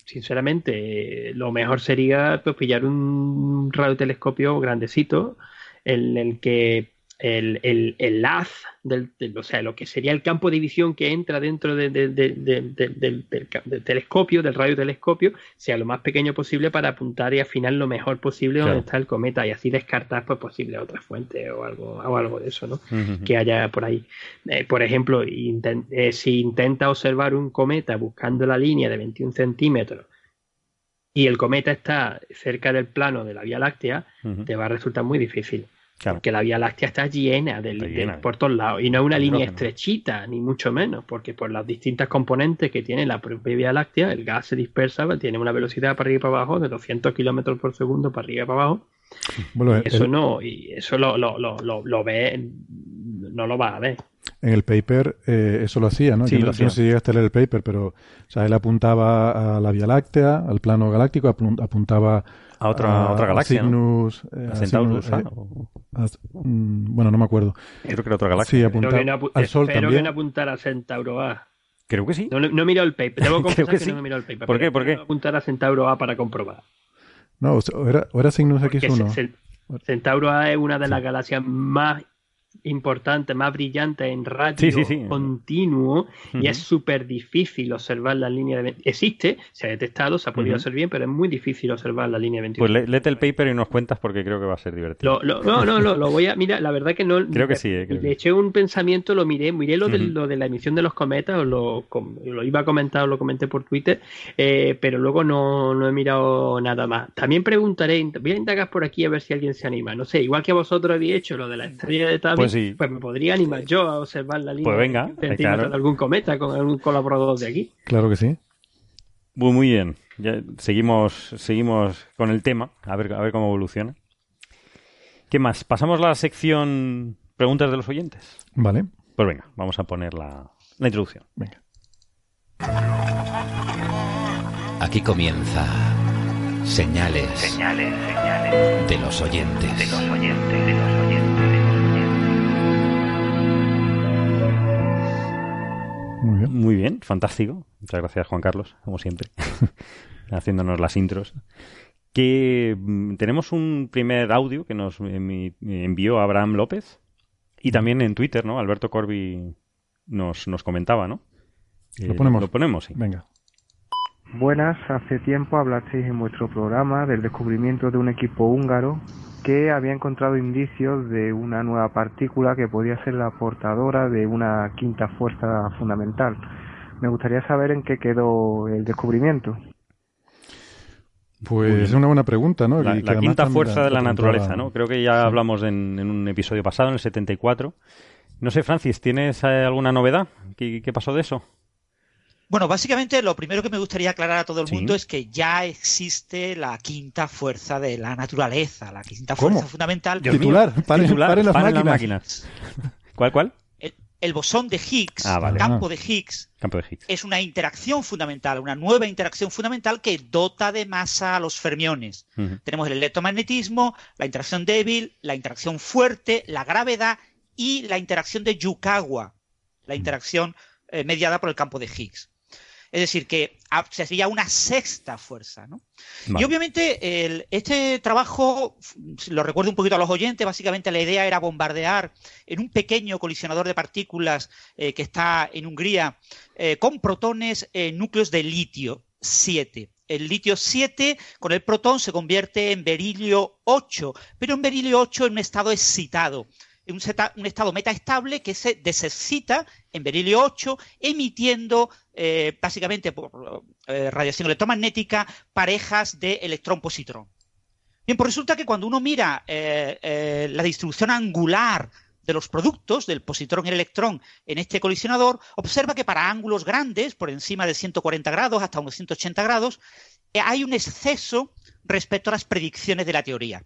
sinceramente, lo mejor sería pues, pillar un radiotelescopio grandecito en el que el, el, el haz, del, o sea, lo que sería el campo de visión que entra dentro del, telescopio, del radiotelescopio, sea lo más pequeño posible para apuntar y afinar lo mejor posible donde está el cometa y así descartar pues, posible otra fuente o algo, o algo de eso, ¿no? Que haya por ahí. Eh, por ejemplo, eh, si intenta observar un cometa buscando la línea de 21 centímetros y el cometa está cerca del plano de la Vía Láctea, te va a resultar muy difícil. Porque la Vía Láctea está llena, de, por todos lados. Y no es una línea estrechita, ni mucho menos, porque por las distintas componentes que tiene la propia Vía Láctea, el gas se dispersa, tiene una velocidad para arriba y para abajo de 200 kilómetros por segundo para arriba y para abajo. Bueno, eso no, y eso lo, lo, lo, lo, ve, no lo va a ver. En el paper eh, eso lo hacía, ¿no? Sí, no sé si llegaste a leer el paper, pero o sea, él apuntaba a la Vía Láctea, al plano galáctico, apuntaba a otra, otra galaxia. Cygnus, eh, ¿A Centaurus, eh, mm, bueno, no me acuerdo. Creo que era otra galaxia. Sí, apunta al Sol espero también. que no apuntara a Centauro A. Creo que sí. No, no he mirado el paper. Debo confesar que, que, no he mirado el paper. ¿Por qué? ¿Por qué? apuntar a Centauro A para comprobar. No, o era, o era Cygnus X1. Centauro A es una de las galaxias más importante, más brillante en radio continuo y es súper difícil observar la línea de... Existe, se ha detectado, se ha podido hacer bien, pero es muy difícil observar la línea de 21. Pues léete el paper y nos cuentas porque creo que va a ser divertido. no, no, no, lo voy a... Mira, la verdad que no... Creo que sí. Eh, le eché un pensamiento, lo miré, miré lo, de, lo de la emisión de los cometas, lo, lo iba a comentar, lo comenté por Twitter, eh, pero luego no, no he mirado nada más. También preguntaré, voy a indagar por aquí a ver si alguien se anima. No sé, igual que vosotros habéis hecho lo de la estrella de Tabby pues sí. Pues me podría animar yo a observar la línea pues venga, de algún cometa con algún colaborador de aquí. Claro que sí. Muy, muy bien. Ya seguimos, seguimos con el tema, a ver, a ver cómo evoluciona. ¿Qué más? ¿Pasamos a la sección preguntas de los oyentes? Vale. Pues venga, vamos a poner la, la introducción. Venga. Aquí comienza señales, señales, señales de los oyentes. De los oyentes, de los oyentes. Muy bien. Fantástico. Muchas gracias, Juan Carlos, como siempre, haciéndonos las intros. Que mm, tenemos un primer audio que nos envió Abraham López y también en Twitter, ¿no? Alberto Corbi nos, nos comentaba, ¿no? lo ponemos. Lo ponemos, sí. Venga. Buenas, hace tiempo hablasteis en vuestro programa del descubrimiento de un equipo húngaro que había encontrado indicios de una nueva partícula que podía ser la portadora de una quinta fuerza fundamental. Me gustaría saber en qué quedó el descubrimiento. Pues es una buena pregunta, ¿no? La, quinta fuerza de la naturaleza, ¿no? Creo que ya hablamos en, un episodio pasado, en el 74. No sé, Francis, ¿tienes eh, alguna novedad? qué pasó de eso? Bueno, básicamente lo primero que me gustaría aclarar a todo el mundo es que ya existe la quinta fuerza de la naturaleza, la quinta fuerza fundamental. Titular, titular, las, máquinas. ¿Cuál, cuál? El, bosón de Higgs, ah, el campo, de Higgs, campo de Higgs, es una interacción fundamental, una nueva interacción fundamental que dota de masa a los fermiones. Tenemos el electromagnetismo, la interacción débil, la interacción fuerte, la gravedad y la interacción de Yukawa, la interacción eh, mediada por el campo de Higgs. Es decir, que sería una sexta fuerza. ¿no? Y obviamente este trabajo, lo recuerdo un poquito a los oyentes, básicamente la idea era bombardear en un pequeño colisionador de partículas eh, que está en Hungría eh, con protones en núcleos de litio 7 el litio 7 con el protón se convierte en berilio 8, pero en berilio 8 en un estado excitado un, estado metaestable que se desexcita en berilio 8, emitiendo eh, básicamente por eh, radiación electromagnética parejas de electrón-positrón. Bien, pues resulta que cuando uno mira eh, la distribución angular de los productos del positrón y el electrón en este colisionador, observa que para ángulos grandes, por encima de 140 grados hasta unos 180 grados, hay un exceso respecto a las predicciones de la teoría.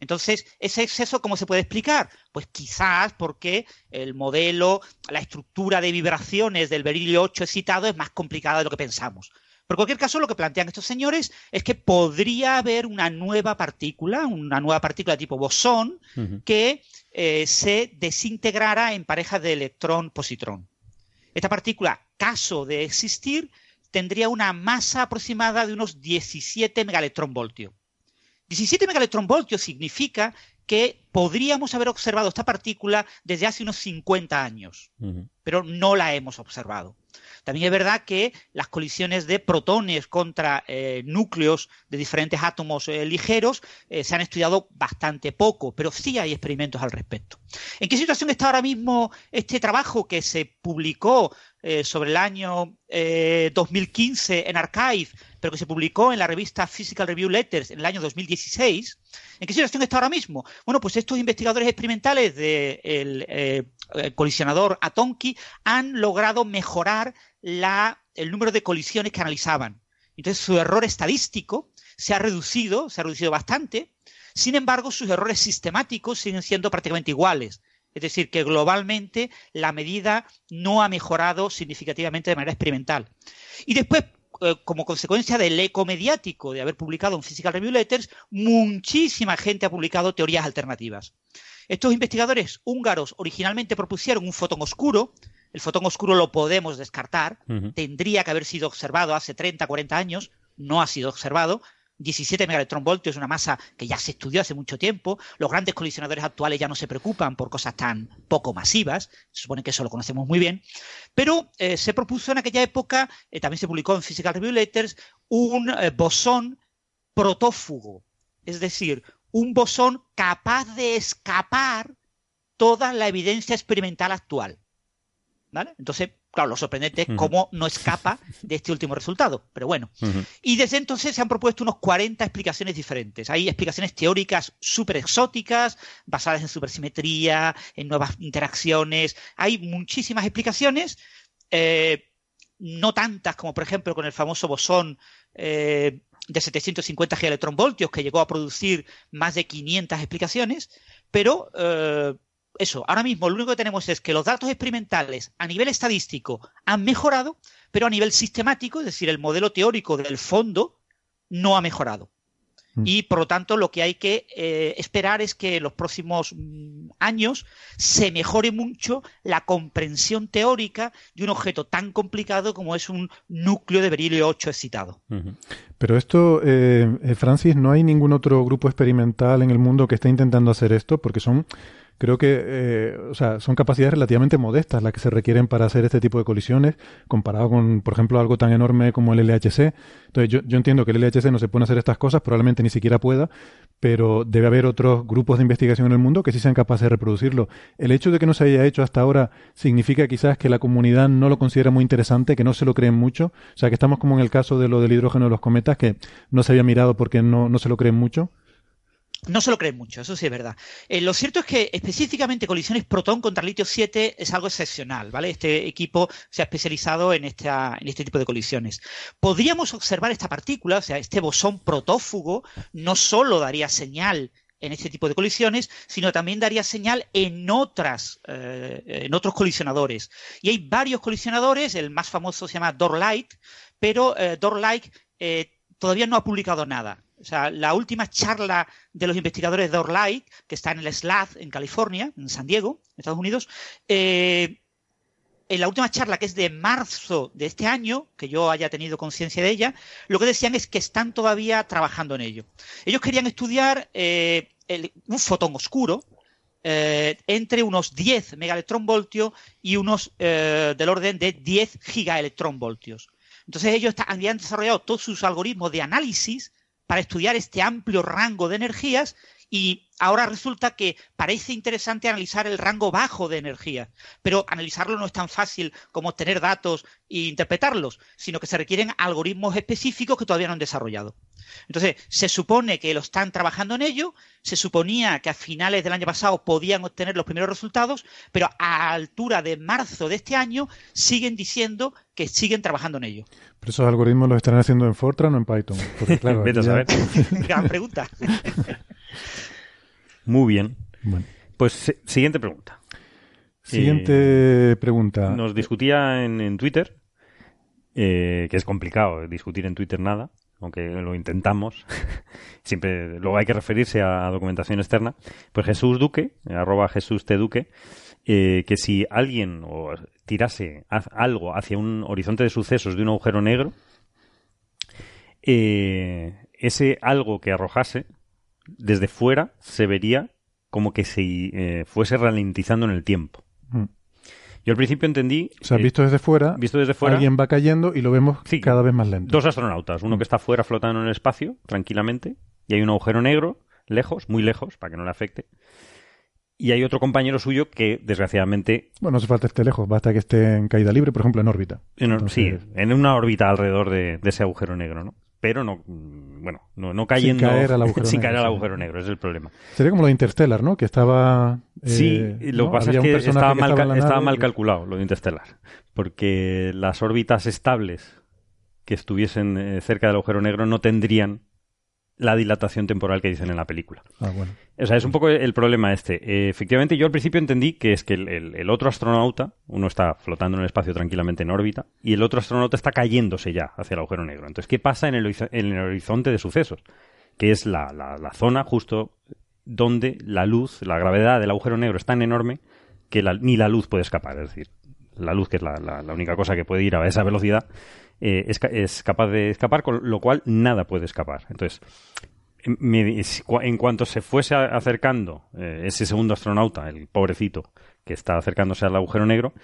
Entonces, ese exceso, ¿cómo se puede explicar? Pues quizás porque el modelo, la estructura de vibraciones del berilio 8 excitado es más complicada de lo que pensamos. Pero en cualquier caso, lo que plantean estos señores es que podría haber una nueva partícula, una nueva partícula tipo bosón, que eh, se desintegrara en parejas de electrón-positrón. Esta partícula, caso de existir, tendría una masa aproximada de unos 17 megaelectronvoltios. 17 megaelectronvoltios significa que podríamos haber observado esta partícula desde hace unos 50 años, pero no la hemos observado. También es verdad que las colisiones de protones contra eh, núcleos de diferentes átomos eh, ligeros eh, se han estudiado bastante poco, pero sí hay experimentos al respecto. ¿En qué situación está ahora mismo este trabajo que se publicó sobre el año 2015 en Archive, pero que se publicó en la revista Physical Review Letters en el año 2016? ¿En qué situación está ahora mismo? Bueno, pues estos investigadores experimentales del colisionador Atonki han logrado mejorar el número de colisiones que analizaban. Entonces su error estadístico se ha reducido, se ha reducido bastante. Sin embargo, sus errores sistemáticos siguen siendo prácticamente iguales. Es decir, que globalmente la medida no ha mejorado significativamente de manera experimental. Y después, eh, como consecuencia del eco mediático de haber publicado en Physical Review Letters, muchísima gente ha publicado teorías alternativas. Estos investigadores húngaros originalmente propusieron un fotón oscuro, el fotón oscuro lo podemos descartar, tendría que haber sido observado hace 30, 40 años, no ha sido observado. 17 megaelectronvoltios una masa que ya se estudió hace mucho tiempo. Los grandes colisionadores actuales ya no se preocupan por cosas tan poco masivas. Se supone que eso lo conocemos muy bien. Pero eh, se propuso en aquella época, eh, también se publicó en Physical Review Letters, un eh, bosón protófugo. Es decir, un bosón capaz de escapar toda la evidencia experimental actual. Entonces, Claro, lo sorprendente es cómo no escapa de este último resultado, pero bueno. Y desde entonces se han propuesto unos 40 explicaciones diferentes. Hay explicaciones teóricas súper exóticas, basadas en supersimetría, en nuevas interacciones. Hay muchísimas explicaciones, eh, no tantas como por ejemplo con el famoso bosón eh, de 750 gigaelectronvoltios que llegó a producir más de 500 explicaciones, pero eh, eso, ahora mismo lo único que tenemos es que los datos experimentales a nivel estadístico han mejorado, pero a nivel sistemático, es decir, el modelo teórico del fondo, no ha mejorado. Mm. Y por lo tanto, lo que hay que eh, esperar es que en los próximos mm, años se mejore mucho la comprensión teórica de un objeto tan complicado como es un núcleo de berilio 8 excitado. Pero esto, eh, eh, Francis, no hay ningún otro grupo experimental en el mundo que esté intentando hacer esto, porque son creo que eh, o sea, son capacidades relativamente modestas las que se requieren para hacer este tipo de colisiones, comparado con, por ejemplo, algo tan enorme como el LHC. Entonces, yo, entiendo que el LHC no se a hacer estas cosas, probablemente ni siquiera pueda, pero debe haber otros grupos de investigación en el mundo que sí sean capaces de reproducirlo. El hecho de que no se haya hecho hasta ahora significa quizás que la comunidad no lo considera muy interesante, que no se lo creen mucho. O sea, que estamos como en el caso de lo del hidrógeno de los cometas, que no se había mirado porque no, no se lo creen mucho. No se lo creen mucho, eso sí es verdad. Eh, lo cierto es que específicamente colisiones protón contra litio 7 es algo excepcional, ¿vale? Este equipo se ha especializado en, este tipo de colisiones. Podríamos observar esta partícula, o sea, este bosón protófugo, no solo daría señal en este tipo de colisiones, sino también daría señal en otras, eh, en otros colisionadores. Y hay varios colisionadores, el más famoso se llama Dorlight, pero eh, Dorlight todavía no ha publicado nada. O sea, la última charla de los investigadores de Orlight, que está en el SLAD en California, en San Diego, Estados Unidos, eh, en la última charla, que es de marzo de este año, que yo haya tenido conciencia de ella, lo que decían es que están todavía trabajando en ello. Ellos querían estudiar eh, un fotón oscuro eh, entre unos 10 megaelectronvoltios y unos del orden de 10 gigaelectronvoltios. Entonces ellos habían desarrollado todos sus algoritmos de análisis para estudiar este amplio rango de energías y ahora resulta que parece interesante analizar el rango bajo de energía, pero analizarlo no es tan fácil como tener datos e interpretarlos, sino que se requieren algoritmos específicos que todavía no han desarrollado. Entonces, se supone que lo están trabajando en ello, se suponía que a finales del año pasado podían obtener los primeros resultados, pero a altura de marzo de este año siguen diciendo que siguen trabajando en ello. Pero esos algoritmos los estarán haciendo en Fortran o en Python. Porque, claro, Vete a saber. Gran pregunta. Muy bien. Pues siguiente pregunta. Siguiente eh, pregunta. Nos discutía en, Twitter, eh, que es complicado discutir en Twitter nada, aunque lo intentamos. Siempre luego hay que referirse a, documentación externa. Pues Jesús Duque, arroba Jesús T. Duque, eh, que si alguien o tirase algo hacia un horizonte de sucesos de un agujero negro, ese algo que arrojase desde fuera se vería como que se eh, fuese ralentizando en el tiempo. Mm. Yo al principio entendí. O sea, visto desde fuera, visto desde fuera, alguien va cayendo y lo vemos cada vez más lento. Dos astronautas, uno que está fuera flotando en el espacio, tranquilamente, y hay un agujero negro, lejos, muy lejos, para que no le afecte. Y hay otro compañero suyo que, desgraciadamente. Bueno, no hace falta que esté lejos, basta que esté en caída libre, por ejemplo, en órbita. sí, en una órbita alrededor de ese agujero negro, ¿no? Pero no, mm, bueno, no, cayendo sin caer al agujero, sin negro, caer al agujero negro, ese es el problema. Sería como lo de Interstellar, ¿no? Que estaba... sí, eh, lo que pasa es que estaba, mal, estaba mal calculado lo de Interstellar, porque las órbitas estables que estuviesen eh, cerca del agujero negro no tendrían la dilatación temporal que dicen en la película. Ah, bueno. O sea, es un poco el problema este. Eh, efectivamente, yo al principio entendí que es que el, otro astronauta, uno está flotando en el espacio tranquilamente en órbita, y el otro astronauta está cayéndose ya hacia el agujero negro. Entonces, ¿qué pasa en el, en el horizonte de sucesos? Que es la, la, zona justo donde la luz, la gravedad del agujero negro es tan enorme que ni la luz puede escapar. Es decir, la luz, que es la, la única cosa que puede ir a esa velocidad, eh, es, capaz de escapar, con lo cual nada puede escapar. Entonces, en cuanto se fuese acercando eh, ese segundo astronauta, el pobrecito que está acercándose al agujero negro,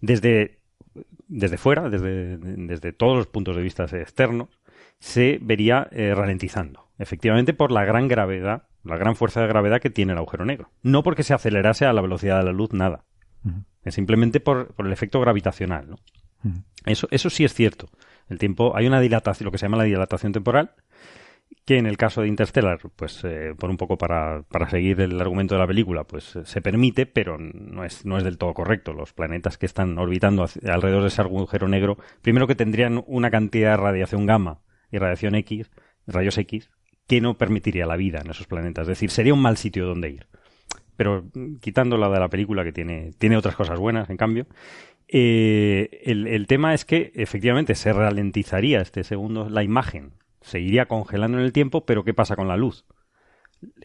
desde, desde fuera, desde, desde todos los puntos de vista externos, se vería eh, ralentizando. Efectivamente, por la gran gravedad, la gran fuerza de gravedad que tiene el agujero negro. No porque se acelerase a la velocidad de la luz, nada. Es simplemente por, el efecto gravitacional, ¿no? Eso, eso sí es cierto. El tiempo, hay una dilatación, lo que se llama la dilatación temporal, que en el caso de Interstellar, pues eh, por un poco para, para, seguir el argumento de la película, pues eh, se permite, pero no es, no es del todo correcto. Los planetas que están orbitando alrededor de ese agujero negro, primero que tendrían una cantidad de radiación gamma y radiación X, rayos X, que no permitiría la vida en esos planetas. Es decir, sería un mal sitio donde ir. Pero mm, quitando la de la película, que tiene, tiene otras cosas buenas, en cambio, eh, el, el tema es que efectivamente se ralentizaría este segundo la imagen se iría congelando en el tiempo, pero ¿qué pasa con la luz?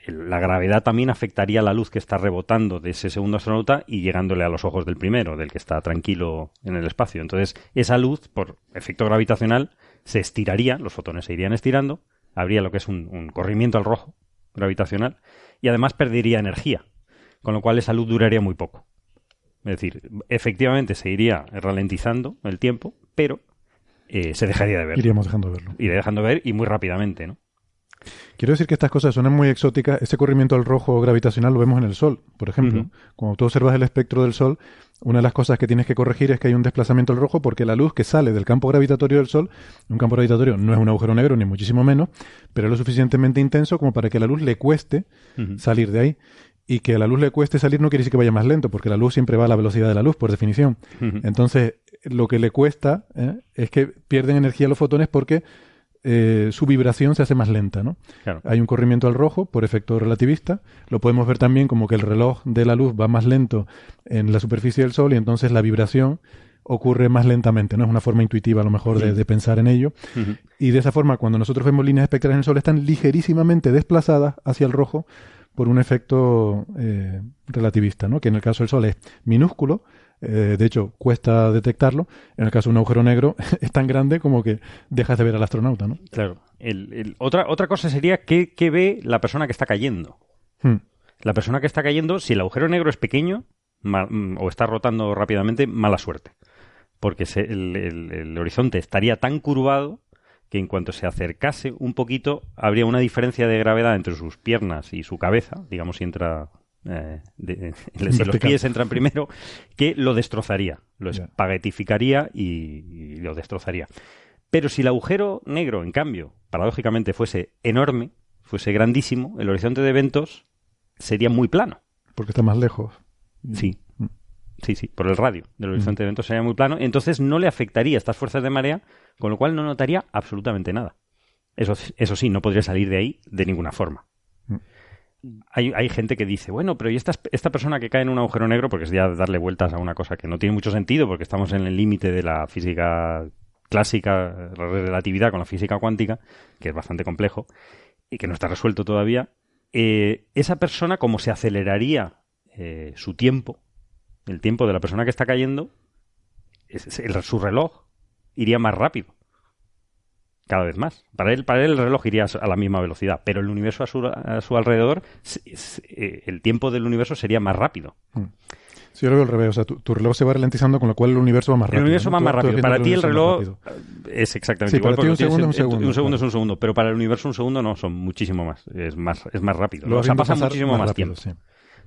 La gravedad también afectaría la luz que está rebotando de ese segundo astronauta y llegándole a los ojos del primero, del que está tranquilo en el espacio. Entonces, esa luz, por efecto gravitacional, se estiraría, los fotones se irían estirando, habría lo que es un, corrimiento al rojo gravitacional y además perdería energía, con lo cual esa luz duraría muy poco. Es decir, efectivamente se iría ralentizando el tiempo, pero eh, se dejaría de ver. Iríamos dejando de verlo. Iría dejando de ver y muy rápidamente, ¿no? Quiero decir que estas cosas suenan muy exóticas. Ese corrimiento al rojo gravitacional lo vemos en el Sol, por ejemplo. Cuando tú observas el espectro del Sol, una de las cosas que tienes que corregir es que hay un desplazamiento al rojo porque la luz que sale del campo gravitatorio del Sol, un campo gravitatorio no es un agujero negro ni muchísimo menos, pero es lo suficientemente intenso como para que a la luz le cueste salir de ahí. Y que a la luz le cueste salir no quiere decir que vaya más lento, porque la luz siempre va a la velocidad de la luz, por definición. Entonces, lo que le cuesta ¿eh? es que pierden energía los fotones porque eh, su vibración se hace más lenta, ¿no? Hay un corrimiento al rojo por efecto relativista. Lo podemos ver también como que el reloj de la luz va más lento en la superficie del Sol y entonces la vibración ocurre más lentamente, ¿no? Es una forma intuitiva a lo mejor de, pensar en ello. Y de esa forma, cuando nosotros vemos líneas espectrales en el Sol, están ligerísimamente desplazadas hacia el rojo por un efecto eh, relativista, ¿no? Que en el caso del Sol es minúsculo, eh, de hecho, cuesta detectarlo. En el caso de un agujero negro, es tan grande como que dejas de ver al astronauta, ¿no? Claro. otra, otra cosa sería qué, ve la persona que está cayendo. Hmm. La persona que está cayendo, si el agujero negro es pequeño mm, o está rotando rápidamente, mala suerte. Porque el, horizonte estaría tan curvado que en cuanto se acercase un poquito, habría una diferencia de gravedad entre sus piernas y su cabeza, digamos, si entra eh, si los pies entran primero, que lo destrozaría, lo espaguetificaría y, lo destrozaría. Pero si el agujero negro, en cambio, paradójicamente fuese enorme, fuese grandísimo, el horizonte de eventos sería muy plano. Porque está más lejos. Sí. Mm. Sí, sí, por el radio del horizonte de eventos sería muy plano. Entonces no le afectaría estas fuerzas de marea, con lo cual no notaría absolutamente nada. Eso, eso sí, no podría salir de ahí de ninguna forma hay, hay, gente que dice, bueno, pero ¿y esta, esta persona que cae en un agujero negro? Porque es ya darle vueltas a una cosa que no tiene mucho sentido, porque estamos en el límite de la física clásica, la relatividad con la física cuántica, que es bastante complejo y que no está resuelto todavía. Eh, esa persona, como se aceleraría eh, su tiempo, el tiempo de la persona que está cayendo, su reloj iría más rápido cada vez más. Para él, para él el reloj iría a la misma velocidad, pero el universo a su, a su alrededor, eh, el tiempo del universo sería más rápido. Mm. Sí, yo lo veo al revés. O sea, tu, reloj se va ralentizando, con lo cual el universo va más rápido. El universo va más rápido. Para ti el reloj es exactamente igual. Para ti un segundo es un segundo. Un segundo es un segundo, pero para el universo un segundo no, son muchísimo más. Es más, es más rápido. o sea, pasa muchísimo más, tiempo.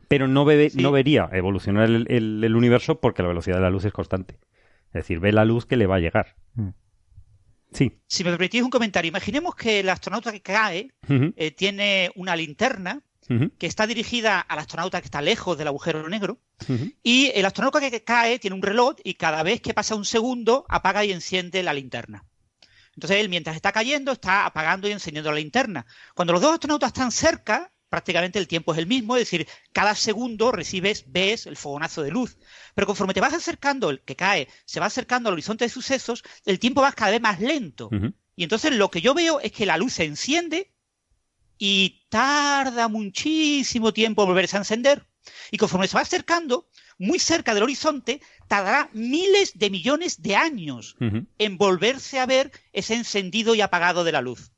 Pero no, no vería evolucionar el, universo porque la velocidad de la luz es constante. Es decir, ve la luz que le va a llegar. Mm. Si me permitís un comentario, imaginemos que el astronauta que cae eh, tiene una linterna que está dirigida al astronauta que está lejos del agujero negro y el astronauta que cae tiene un reloj y cada vez que pasa un segundo apaga y enciende la linterna. Entonces él mientras está cayendo está apagando y encendiendo la linterna. Cuando los dos astronautas están cerca, prácticamente el tiempo es el mismo, es decir, cada segundo recibes, ves el fogonazo de luz. Pero conforme te vas acercando, el que cae, se va acercando al horizonte de sucesos, el tiempo va cada vez más lento. Y entonces lo que yo veo es que la luz se enciende y tarda muchísimo tiempo en volverse a encender. Y conforme se va acercando, muy cerca del horizonte, tardará miles de millones de años en volverse a ver ese encendido y apagado de la luz.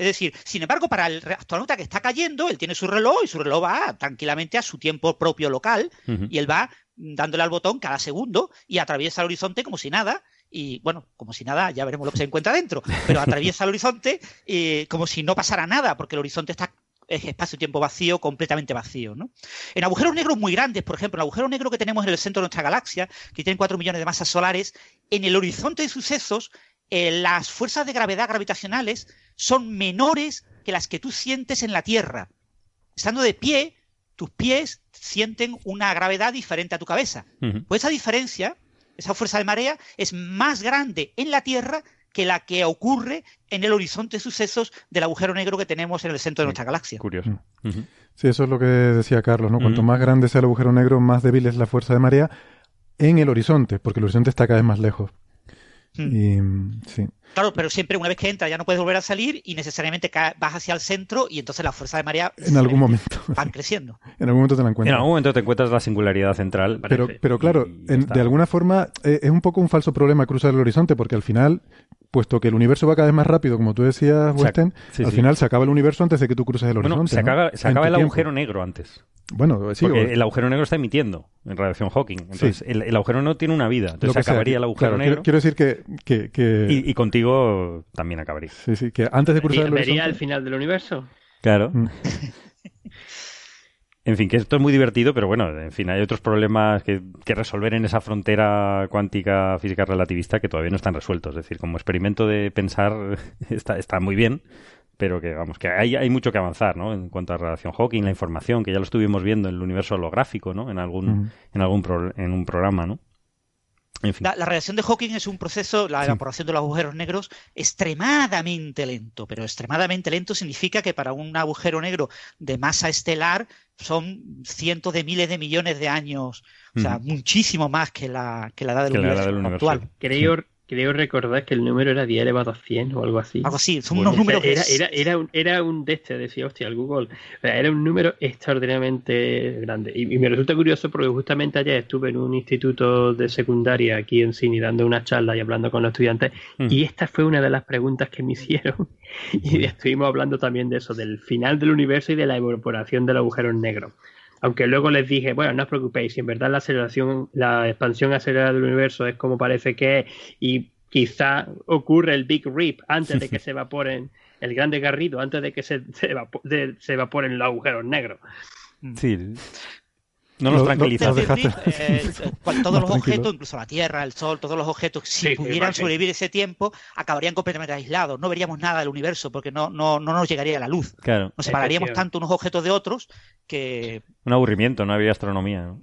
Es decir, sin embargo, para el astronauta que está cayendo, él tiene su reloj y su reloj va tranquilamente a su tiempo propio local y él va dándole al botón cada segundo y atraviesa el horizonte como si nada. Y bueno, como si nada, ya veremos lo que se encuentra dentro, pero atraviesa el horizonte eh, como si no pasara nada, porque el horizonte está es espacio-tiempo vacío, completamente vacío. ¿no? En agujeros negros muy grandes, por ejemplo, el agujero negro que tenemos en el centro de nuestra galaxia, que tiene 4 millones de masas solares, en el horizonte de sucesos, eh, las fuerzas de gravedad gravitacionales son menores que las que tú sientes en la Tierra. Estando de pie, tus pies sienten una gravedad diferente a tu cabeza. Pues esa diferencia, esa fuerza de marea, es más grande en la Tierra que la que ocurre en el horizonte de sucesos del agujero negro que tenemos en el centro de nuestra galaxia. Curioso. Sí, eso es lo que decía Carlos, ¿no? Cuanto más grande sea el agujero negro, más débil es la fuerza de marea en el horizonte, porque el horizonte está cada vez más lejos. Y, sí. Claro, pero siempre una vez que entras ya no puedes volver a salir y necesariamente vas hacia el centro y entonces la fuerza de marea en algún momento van creciendo. en algún momento te la encuentras. En algún momento te encuentras la singularidad central. Pero, pero claro, de alguna forma eh, es un poco un falso problema cruzar el horizonte porque al final puesto que el universo va cada vez más rápido, como tú decías, Westen, al final se acaba el universo antes de que tú cruces el horizonte. se acaba, se acaba el agujero negro antes. Bueno, sí. Porque el agujero negro está emitiendo en radiación Hawking. Entonces, el, agujero no tiene una vida. Entonces se acabaría el agujero negro. Quiero, decir que... que, Y, contigo también acabaría. Sí, sí, que antes de cruzar el horizonte... ¿Vería el final del universo? Claro. En fin, que esto es muy divertido, pero bueno, en fin, hay otros problemas que, resolver en esa frontera cuántica física relativista que todavía no están resueltos. Es decir, como experimento de pensar está, está muy bien, pero que vamos, que hay, hay mucho que avanzar, ¿no? En cuanto a radiación Hawking, la información, que ya lo estuvimos viendo en el universo holográfico, ¿no? En algún, en algún en un programa, ¿no? La, radiación de Hawking es un proceso, la evaporación de los agujeros negros, extremadamente lento, pero extremadamente lento significa que para un agujero negro de masa estelar son cientos de miles de millones de años, o sea, muchísimo más que la, que la edad del, universo, actual. Creo, creo recordar que el número era 10 elevado a 100 o algo así. Algo así, son unos números era, era, era, un, era un de este, decía, hostia, el Google. Era un número extraordinariamente grande. Y, me resulta curioso porque justamente ayer estuve en un instituto de secundaria aquí en Sydney dando una charla y hablando con los estudiantes. Mm. Y esta fue una de las preguntas que me hicieron. Y estuvimos hablando también de eso, del final del universo y de la evaporación del agujero negro aunque luego les dije, bueno, no os preocupéis, si en verdad la aceleración, la expansión acelerada del universo es como parece que es y quizá ocurre el Big Rip antes de que se evaporen el grande garrido, antes de que se, se, evaporen los agujeros negros. Sí. No nos tranquilizas. Eh, todos los objetos, incluso la Tierra, el Sol, todos los objetos, si pudieran sobrevivir ese tiempo, acabarían completamente aislados. No veríamos nada del universo porque no, no, no nos llegaría la luz. Claro. Nos separaríamos tanto unos objetos de otros que... Un aburrimiento, no habría astronomía.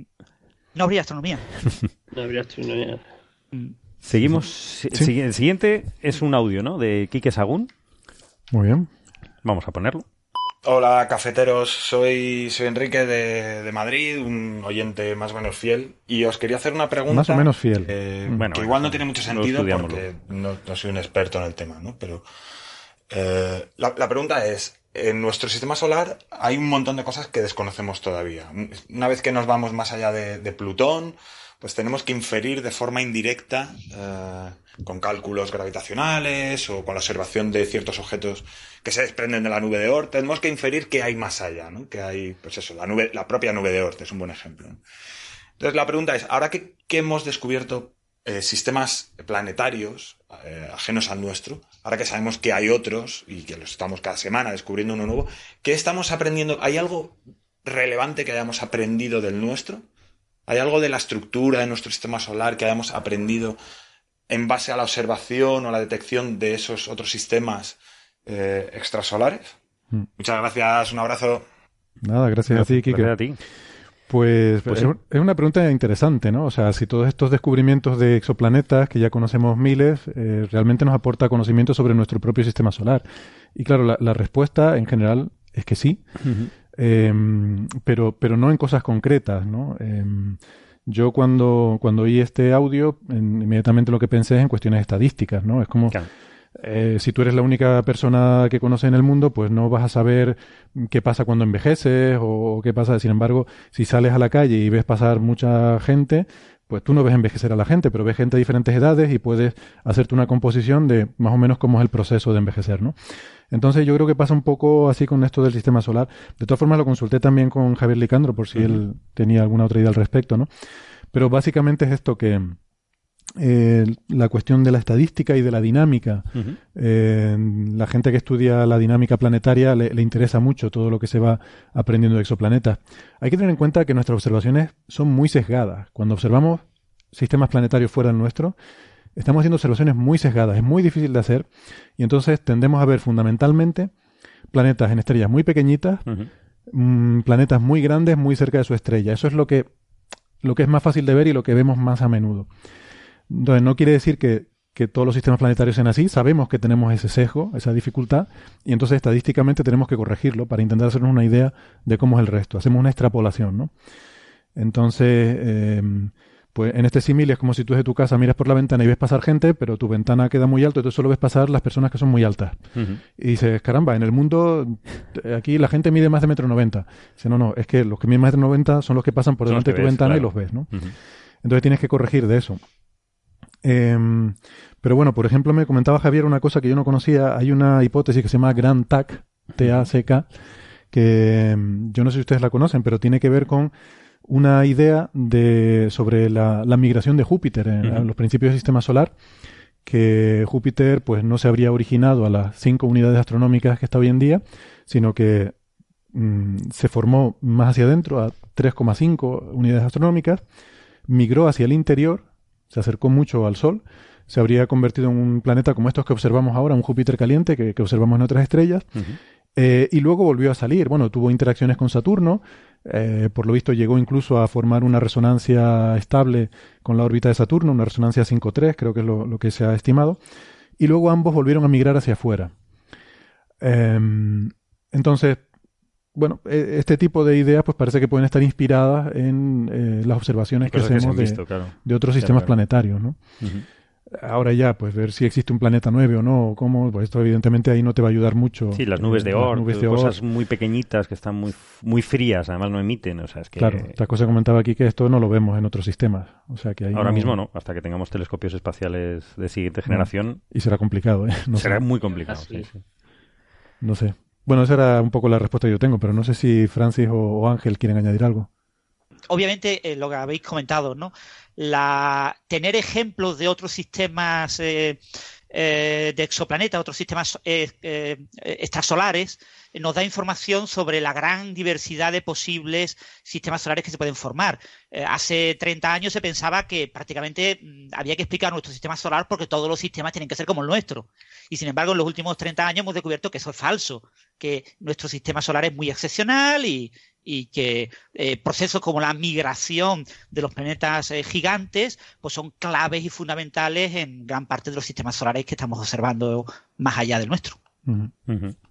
No, habría astronomía. no habría astronomía. Mm. Seguimos. El siguiente es un audio, ¿no? De Quique Sagún. Muy bien. Vamos a ponerlo. Hola cafeteros, soy, soy Enrique de, Madrid, un oyente más o menos fiel, y os quería hacer una pregunta. Más o menos fiel. Eh, bueno, que igual no tiene mucho sentido porque no, soy un experto en el tema, ¿no? Pero eh, la, pregunta es, en nuestro sistema solar hay un montón de cosas que desconocemos todavía. Una vez que nos vamos más allá de, Plutón, pues tenemos que inferir de forma indirecta, eh, con cálculos gravitacionales o con la observación de ciertos objetos que se desprenden de la nube de Oort, tenemos que inferir que hay más allá, ¿no? Que hay, pues eso, la nube, la propia nube de Oort es un buen ejemplo. Entonces la pregunta es, ahora que, hemos descubierto eh, sistemas planetarios eh, ajenos al nuestro, ahora que sabemos que hay otros y que los estamos cada semana descubriendo uno nuevo, ¿qué estamos aprendiendo? ¿Hay algo relevante que hayamos aprendido del nuestro? ¿Hay algo de la estructura de nuestro sistema solar que hayamos aprendido en base a la observación o la detección de esos otros sistemas eh, extrasolares. Mm. Muchas gracias, un abrazo. Nada, gracias, a ti, Kike. Gracias a ti. Pues, pues es una pregunta interesante, ¿no? O sea, si todos estos descubrimientos de exoplanetas, que ya conocemos miles, eh, realmente nos aporta conocimiento sobre nuestro propio sistema solar. Y claro, la, respuesta en general es que sí, em, pero, pero no en cosas concretas, ¿no? Em, yo cuando, cuando oí este audio, inmediatamente lo que pensé es en cuestiones estadísticas, ¿no? Es como... Eh, si tú eres la única persona que conoce en el mundo, pues no vas a saber qué pasa cuando envejeces o qué pasa. Sin embargo, si sales a la calle y ves pasar mucha gente, pues tú no ves envejecer a la gente, pero ves gente de diferentes edades y puedes hacerte una composición de más o menos cómo es el proceso de envejecer, ¿no? Entonces yo creo que pasa un poco así con esto del sistema solar. De todas formas lo consulté también con Javier Licandro por si él tenía alguna otra idea al respecto, ¿no? Pero básicamente es esto que eh, la cuestión de la estadística y de la dinámica. Eh, la gente que estudia la dinámica planetaria le, le, interesa mucho todo lo que se va aprendiendo de exoplanetas. Hay que tener en cuenta que nuestras observaciones son muy sesgadas. Cuando observamos sistemas planetarios fuera del nuestro, estamos haciendo observaciones muy sesgadas, es muy difícil de hacer y entonces tendemos a ver fundamentalmente planetas en estrellas muy pequeñitas, mm, planetas muy grandes muy cerca de su estrella. Eso es lo que, lo que es más fácil de ver y lo que vemos más a menudo. Entonces, no quiere decir que, que todos los sistemas planetarios sean así, sabemos que tenemos ese sesgo, esa dificultad, y entonces estadísticamente tenemos que corregirlo para intentar hacernos una idea de cómo es el resto. Hacemos una extrapolación, ¿no? Entonces, eh, pues en este símil es como si tú desde tu casa miras por la ventana y ves pasar gente, pero tu ventana queda muy alto, entonces solo ves pasar las personas que son muy altas. Y dices, caramba, en el mundo aquí la gente mide más de metro noventa. Dice, no, no, es que los que miden más de noventa son los que pasan por delante de tu ventana y los ves, ¿no? Entonces tienes que corregir de eso. Em, pero bueno, por ejemplo, me comentaba Javier una cosa que yo no conocía. Hay una hipótesis que se llama Grand TAC, T-A-C-K, que em, yo no sé si ustedes la conocen, pero tiene que ver con una idea de, sobre la, migración de Júpiter en, los principios del sistema solar, que Júpiter pues no se habría originado a las cinco unidades astronómicas que está hoy en día, sino que mm, se formó más hacia adentro, a 3,5 unidades astronómicas, migró hacia el interior, se acercó mucho al Sol, se habría convertido en un planeta como estos que observamos ahora, un Júpiter caliente que, observamos en otras estrellas, eh, y luego volvió a salir. Bueno, tuvo interacciones con Saturno, eh, por lo visto llegó incluso a formar una resonancia estable con la órbita de Saturno, una resonancia 5.3, creo que es lo, que se ha estimado, y luego ambos volvieron a migrar hacia afuera. Em, entonces, bueno, e, este tipo de ideas pues parece que pueden estar inspiradas en eh, las observaciones que hacemos de, otros sistemas planetarios, ¿no? Ahora ya, pues ver si existe un planeta 9 o no, o cómo, pues esto evidentemente ahí no te va a ayudar mucho. Sí, las nubes de Oort, cosas muy pequeñitas que están muy, muy frías, además no emiten, o sea, es que... Claro, esta cosa comentaba aquí que esto no lo vemos en otros sistemas, o sea que Ahora mismo no, hasta que tengamos telescopios espaciales de siguiente generación... Y será complicado, ¿eh? será muy complicado, sí, sí. No sé. Bueno, esa era un poco la respuesta que yo tengo, pero no sé si Francis o, Ángel quieren añadir algo. Obviamente, eh, lo que habéis comentado, ¿no? la, tener ejemplos de otros sistemas eh, eh, de exoplanetas, otros sistemas extrasolares, nos da información sobre la gran diversidad de posibles sistemas solares que se pueden formar. hace 30 años se pensaba que prácticamente mm, había que explicar nuestro sistema solar porque todos los sistemas tienen que ser como el nuestro. Y sin embargo, en los últimos 30 años hemos descubierto que eso es falso, que nuestro sistema solar es muy excepcional y, y que eh, procesos como la migración de los planetas eh, gigantes pues son claves y fundamentales en gran parte de los sistemas solares que estamos observando más allá del nuestro.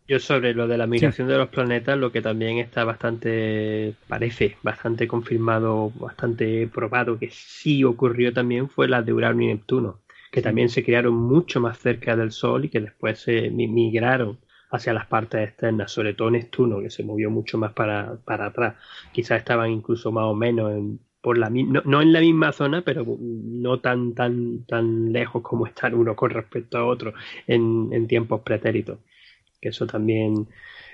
Yo sobre lo de la migración de los planetas, lo que también está bastante, parece bastante confirmado, bastante probado que sí ocurrió también fue la de Urano y Neptuno, que también se crearon mucho más cerca del Sol y que después se migraron hacia las partes externas, sobre todo Neptuno, que se movió mucho más para, para atrás. Quizás estaban incluso más o menos en, por la no, no, en la misma zona, pero no tan tan tan lejos como estar uno con respecto a otro en, en tiempos pretéritos. Que eso también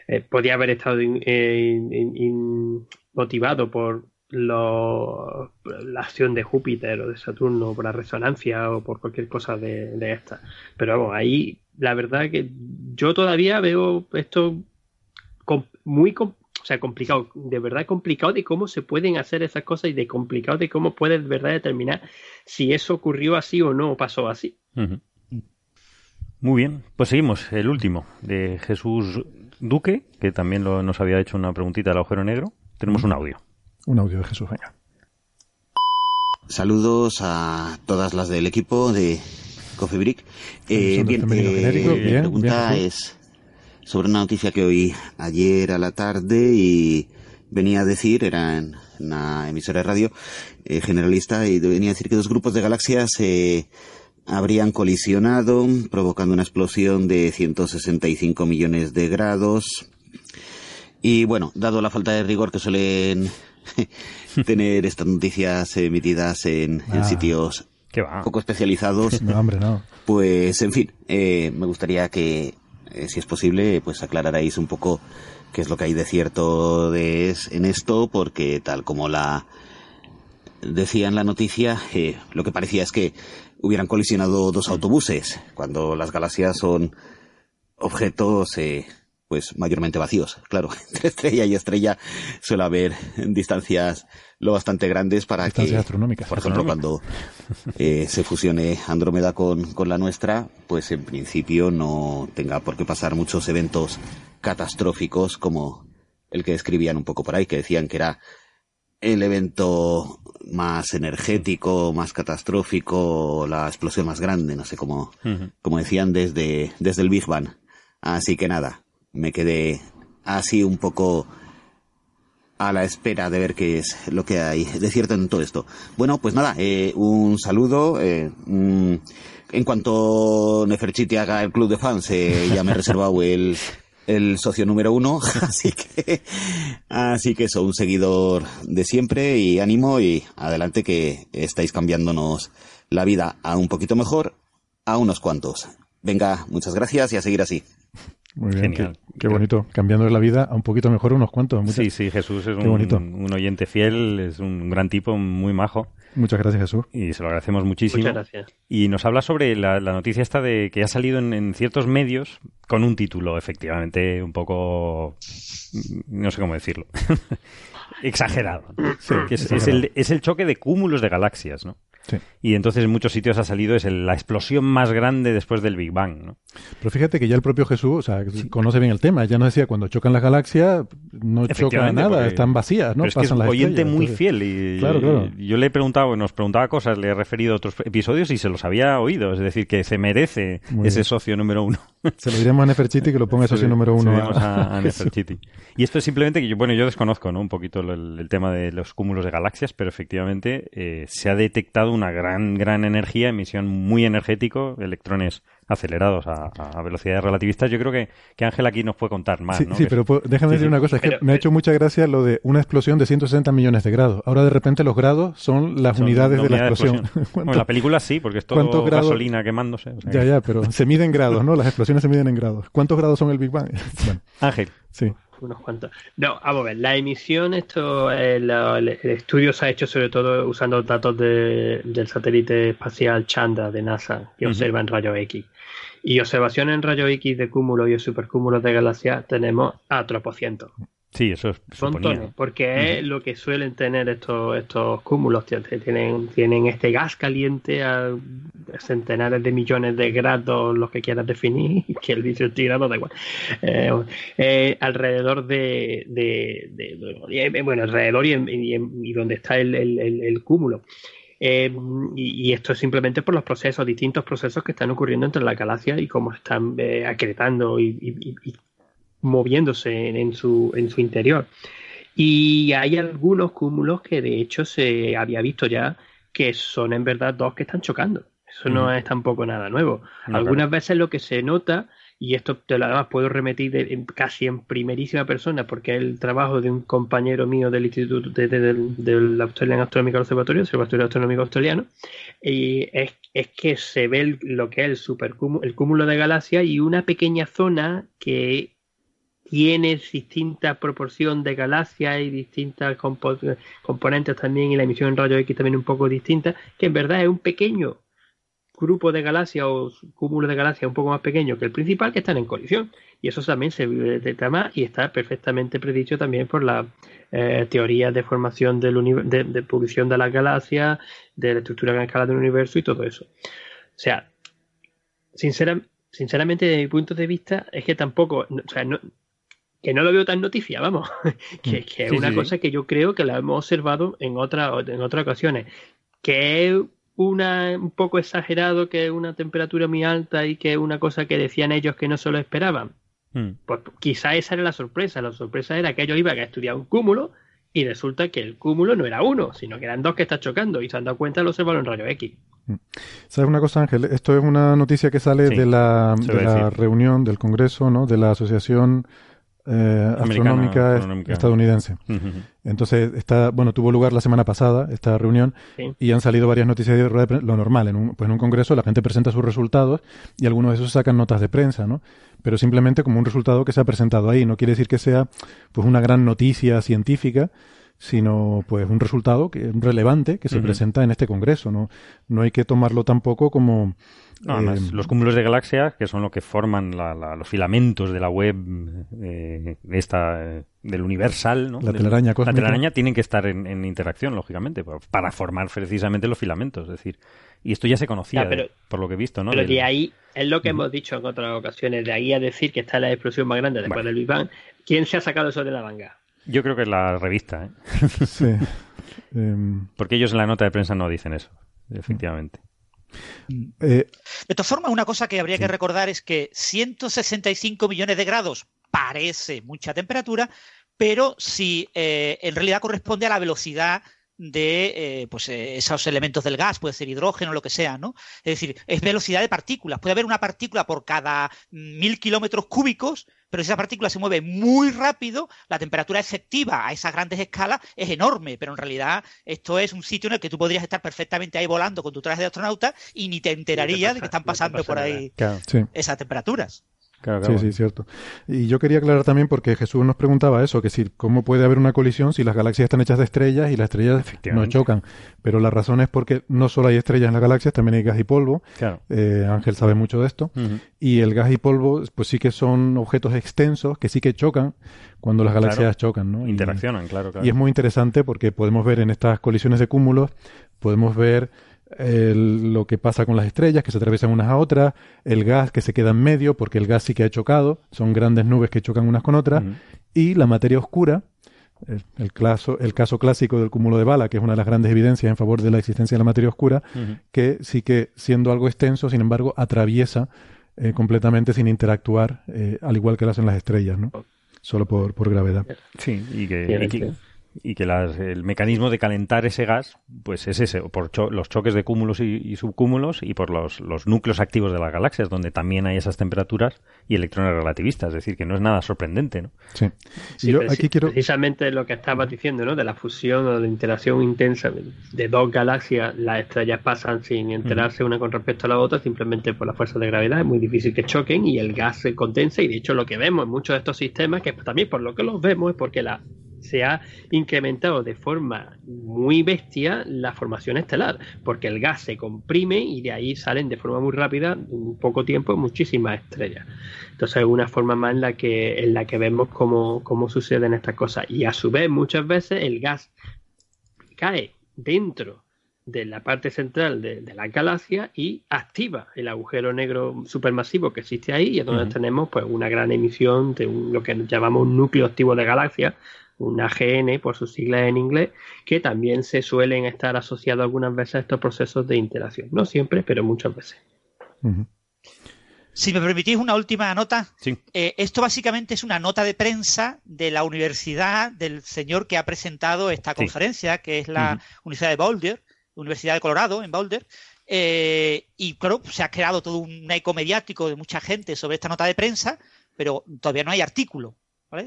eh, podía haber estado motivado por la acción de Júpiter o de Saturno, por la resonancia o por cualquier cosa de, de esta. Pero vamos, ahí la verdad que yo todavía veo esto muy o sea, complicado, de verdad complicado de cómo se pueden hacer esas cosas y de complicado de cómo puedes de verdad determinar si eso ocurrió así o no o pasó así. Muy bien, pues seguimos. El último, de Jesús Duque, que también nos había hecho una preguntita al agujero negro. Tenemos un audio. Un audio de Jesús, venga. Saludos a todas las del equipo de Coffee Brick. Eh, bien, eh, la pregunta es sobre una noticia que oí ayer a la tarde y venía a decir, era en una emisora de radio eh, generalista, y venía a decir que dos grupos de galaxias eh, habrían colisionado, provocando una explosión de 165 millones de grados. Y bueno, dado la falta de rigor que suelen tener estas noticias emitidas en, en ah. sitios poco especializados. No, hombre, no. Pues, en fin, eh, me gustaría que, eh, si es posible, pues aclararais un poco qué es lo que hay de cierto de en esto, porque tal como la decía en la noticia, eh, lo que parecía es que hubieran colisionado dos autobuses, cuando las galaxias son objetos eh, pues mayormente vacíos. Claro, entre estrella y estrella suele haber distancias lo bastante grandes para que, astronómicas. por ejemplo, cuando eh, se fusione Andrómeda con, con la nuestra, pues en principio no tenga por qué pasar muchos eventos catastróficos como el que escribían un poco por ahí, que decían que era el evento más energético, más catastrófico, la explosión más grande, no sé cómo, como decían desde, desde el Big Bang. Así que nada, me quedé así un poco a la espera de ver qué es lo que hay de cierto en todo esto. Bueno, pues nada, eh, un saludo. Eh, mm, en cuanto Neferchiti haga el club de fans, eh, ya me he reservado el, el socio número uno, así que, así que eso, un seguidor de siempre y ánimo y adelante que estáis cambiándonos la vida a un poquito mejor, a unos cuantos. Venga, muchas gracias y a seguir así. Muy bien, Qué, bonito. Cambiando la vida a un poquito mejor unos cuantos. Sí, sí, Jesús es un, oyente fiel, es un gran tipo, muy majo. Muchas gracias, Jesús. Y se lo agradecemos muchísimo. Muchas gracias. Y nos habla sobre la, noticia esta de que ha salido en, ciertos medios con un título, efectivamente, un poco. no sé cómo decirlo. exagerado. es, el, es el choque de cúmulos de galaxias, ¿no? Y entonces en muchos sitios ha salido es la explosión más grande después del Big Bang, ¿no? Pero fíjate que ya el propio Jesús, o sea, conoce bien el tema. Ya nos decía, cuando chocan las galaxias, no chocan nada, están vacías, ¿no? es que es un oyente muy fiel y, yo le he preguntado, nos preguntaba cosas, le he referido a otros episodios y se los había oído. Es decir, que se merece ese socio número uno. Se lo diremos a Neferchiti que lo ponga socio número uno. a, Neferchiti. Y esto es simplemente que yo, bueno, yo desconozco, ¿no? Un poquito el, tema de los cúmulos de galaxias, pero efectivamente eh, se ha detectado una gran, gran energía, emisión muy energético, electrones acelerados a, velocidades relativistas. Yo creo que, que Ángel aquí nos puede contar más. Sí, sí pero déjame decir una cosa. Es que me ha hecho mucha gracia lo de una explosión de 160 millones de grados. Ahora de repente los grados son las unidades de la explosión. bueno, la película sí, porque es todo gasolina quemándose. ya, ya, pero se miden grados, ¿no? Las explosiones se miden en grados. ¿Cuántos grados son el Big Bang? Ángel. Sí unos cuantos. No, vamos a ver, la emisión, esto, el, estudio se ha hecho sobre todo usando datos del satélite espacial Chandra de NASA, que observa en rayos X. Y observaciones en rayos X de cúmulos y supercúmulos de galaxias tenemos a tropocientos. Sí, eso es porque es lo que suelen tener estos estos cúmulos. Tienen, tienen este gas caliente a centenares de millones de grados, los que quieras definir, que el 18 grados da igual. Eh, eh, alrededor de, de, bueno, alrededor y, y, donde está el, el, cúmulo. Eh, y, esto es simplemente por los procesos, distintos procesos que están ocurriendo entre las galaxias y cómo están acretando y, moviéndose en, su, en su interior. Y hay algunos cúmulos que de hecho se había visto ya que son en verdad dos que están chocando. Eso no es tampoco nada nuevo. Algunas veces lo que se nota, y esto te lo además puedo remitir casi en primerísima persona, porque es el trabajo de un compañero mío del Instituto de, del Australian Astronomical Observatorio, el Observatorio Astronómico Australiano, y es, es que se ve lo que es el, supercúmulo, el cúmulo de galaxias y una pequeña zona que tiene distinta proporción de galaxias y distintas componentes también y la emisión en rayos X también un poco distinta, que en verdad es un pequeño grupo de galaxias o cúmulo de galaxias un poco más pequeño que el principal que están en colisión. Y eso también se detecta más y está perfectamente predicho también por la eh, teoría de formación del de, de publicación de las galaxias, de la estructura gran escala del universo y todo eso. O sea, sinceramente, desde mi punto de vista, es que tampoco, o sea, no, que no lo veo tan noticia, vamos, que, mm. que es una cosa que yo creo que la hemos observado en, otra, en otras ocasiones, que es una, un poco exagerado, que es una temperatura muy alta y que es una cosa que decían ellos que no se lo esperaban. Mm. Pues quizá esa era la sorpresa, la sorpresa era que ellos iban a estudiar un cúmulo y resulta que el cúmulo no era uno, sino que eran dos que están chocando y se han dado cuenta lo observaron en rayo X. Mm. ¿Sabes una cosa, Ángel? Esto es una noticia que sale de la, de la reunión del Congreso, ¿no? De la Asociación eh, astronómica, estadounidense. Entonces, está, bueno, tuvo lugar la semana pasada esta reunión y han salido varias noticias de lo normal. En un, pues en un congreso la gente presenta sus resultados y algunos de esos sacan notas de prensa, ¿no? Pero simplemente como un resultado que se ha presentado ahí. No quiere decir que sea pues una gran noticia científica, sino pues un resultado que, relevante que se presenta en este congreso. ¿no? no hay que tomarlo tampoco como no, eh, los cúmulos de galaxias, que son lo que forman los filamentos de la web eh, esta, eh, del universal, ¿no? La telaraña La telaraña tienen que estar en, interacción, lógicamente, para formar precisamente los filamentos. Es decir, y esto ya se conocía, por lo que he visto, ¿no? Pero de ahí, es lo que hemos dicho en otras ocasiones, de ahí a decir que está la explosión más grande después del Big Bang, ¿quién se ha sacado eso de la manga? Yo creo que es la revista, ¿eh? sí. Em, Porque ellos en la nota de prensa no dicen eso, efectivamente. Eh, de todas formas, una cosa que habría que recordar es que 165 millones de grados parece mucha temperatura, pero si eh, en realidad corresponde a la velocidad de eh, pues, esos elementos del gas, puede ser hidrógeno, lo que sea, ¿no? Es decir, es velocidad de partículas. Puede haber una partícula por cada mil kilómetros cúbicos, pero si esa partícula se mueve muy rápido, la temperatura efectiva a esas grandes escalas es enorme, pero en realidad esto es un sitio en el que tú podrías estar perfectamente ahí volando con tu traje de astronauta y ni te enterarías de que están pasando por ahí esas temperaturas. Sí, sí, cierto. Y yo quería aclarar también porque Jesús nos preguntaba eso, que si cómo puede haber una colisión si las galaxias están hechas de estrellas y las estrellas no chocan. Pero la razón es porque no solo hay estrellas en las galaxias, también hay gas y polvo. Eh, Ángel sabe mucho de esto. Y el gas y polvo, pues sí que son objetos extensos que sí que chocan cuando las galaxias chocan, ¿no? Interaccionan, claro, claro. Y es muy interesante porque podemos ver en estas colisiones de cúmulos, podemos ver lo que pasa con las estrellas que se atraviesan unas a otras, el gas que se queda en medio porque el gas sí que ha chocado, son grandes nubes que chocan unas con otras, y la materia oscura, el, caso, el caso clásico del cúmulo de bala, que es una de las grandes evidencias en favor de la existencia de la materia oscura, que sí que siendo algo extenso, sin embargo, atraviesa eh, completamente sin interactuar, eh, al igual que lo hacen las estrellas, ¿no? Solo por, por gravedad. Sí, y que, y que el mecanismo de calentar ese gas pues es ese, por los choques de cúmulos y, subcúmulos y por los, los, núcleos activos de las galaxias, donde también hay esas temperaturas y electrones relativistas, es decir, que no es nada sorprendente. ¿no? Sí. yo aquí quiero... Precisamente lo que estabas diciendo, ¿no? de la fusión o de la interacción intensa de dos galaxias, las estrellas pasan sin enterarse una con respecto a la otra, simplemente por la fuerza de gravedad, es muy difícil que choquen y el gas se condensa y de hecho lo que vemos en muchos de estos sistemas, que también por lo que los vemos es porque la se ha incrementado de forma muy bestia la formación estelar, porque el gas se comprime y de ahí salen de forma muy rápida, en poco tiempo, muchísimas estrellas. Entonces es una forma más en la que, en la que vemos cómo, cómo suceden estas cosas. Y a su vez, muchas veces el gas cae dentro de la parte central de, la galaxia y activa el agujero negro supermasivo que existe ahí y es donde tenemos pues una gran emisión de lo que llamamos un núcleo activo de galaxia un AGN por sus siglas en inglés, que también se suelen estar asociados algunas veces a estos procesos de interacción. No siempre, pero muchas veces. Si me permitís una última nota, eh, esto básicamente es una nota de prensa de la universidad del señor que ha presentado esta conferencia, que es la Universidad de Boulder, Universidad de Colorado, en Boulder. Eh, y claro, se ha creado todo un eco mediático de mucha gente sobre esta nota de prensa, pero todavía no hay artículo.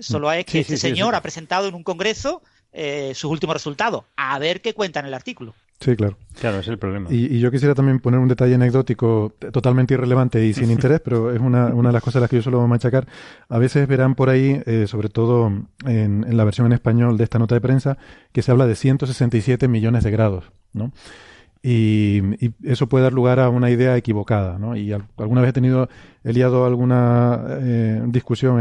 Solo es que este señor ha presentado en un congreso eh, sus últimos resultados. A ver qué cuenta en el artículo. Sí, claro. Claro, es el problema. Y, yo quisiera también poner un detalle anecdótico totalmente irrelevante y sin interés, pero es una, una de las cosas a las que yo suelo machacar. A veces verán por ahí, eh, sobre todo en, en, la versión en español de esta nota de prensa, que se habla de 167 millones de grados, ¿no? Y, eso puede dar lugar a una idea equivocada, ¿no? Y alguna vez he tenido, he liado alguna eh, discusión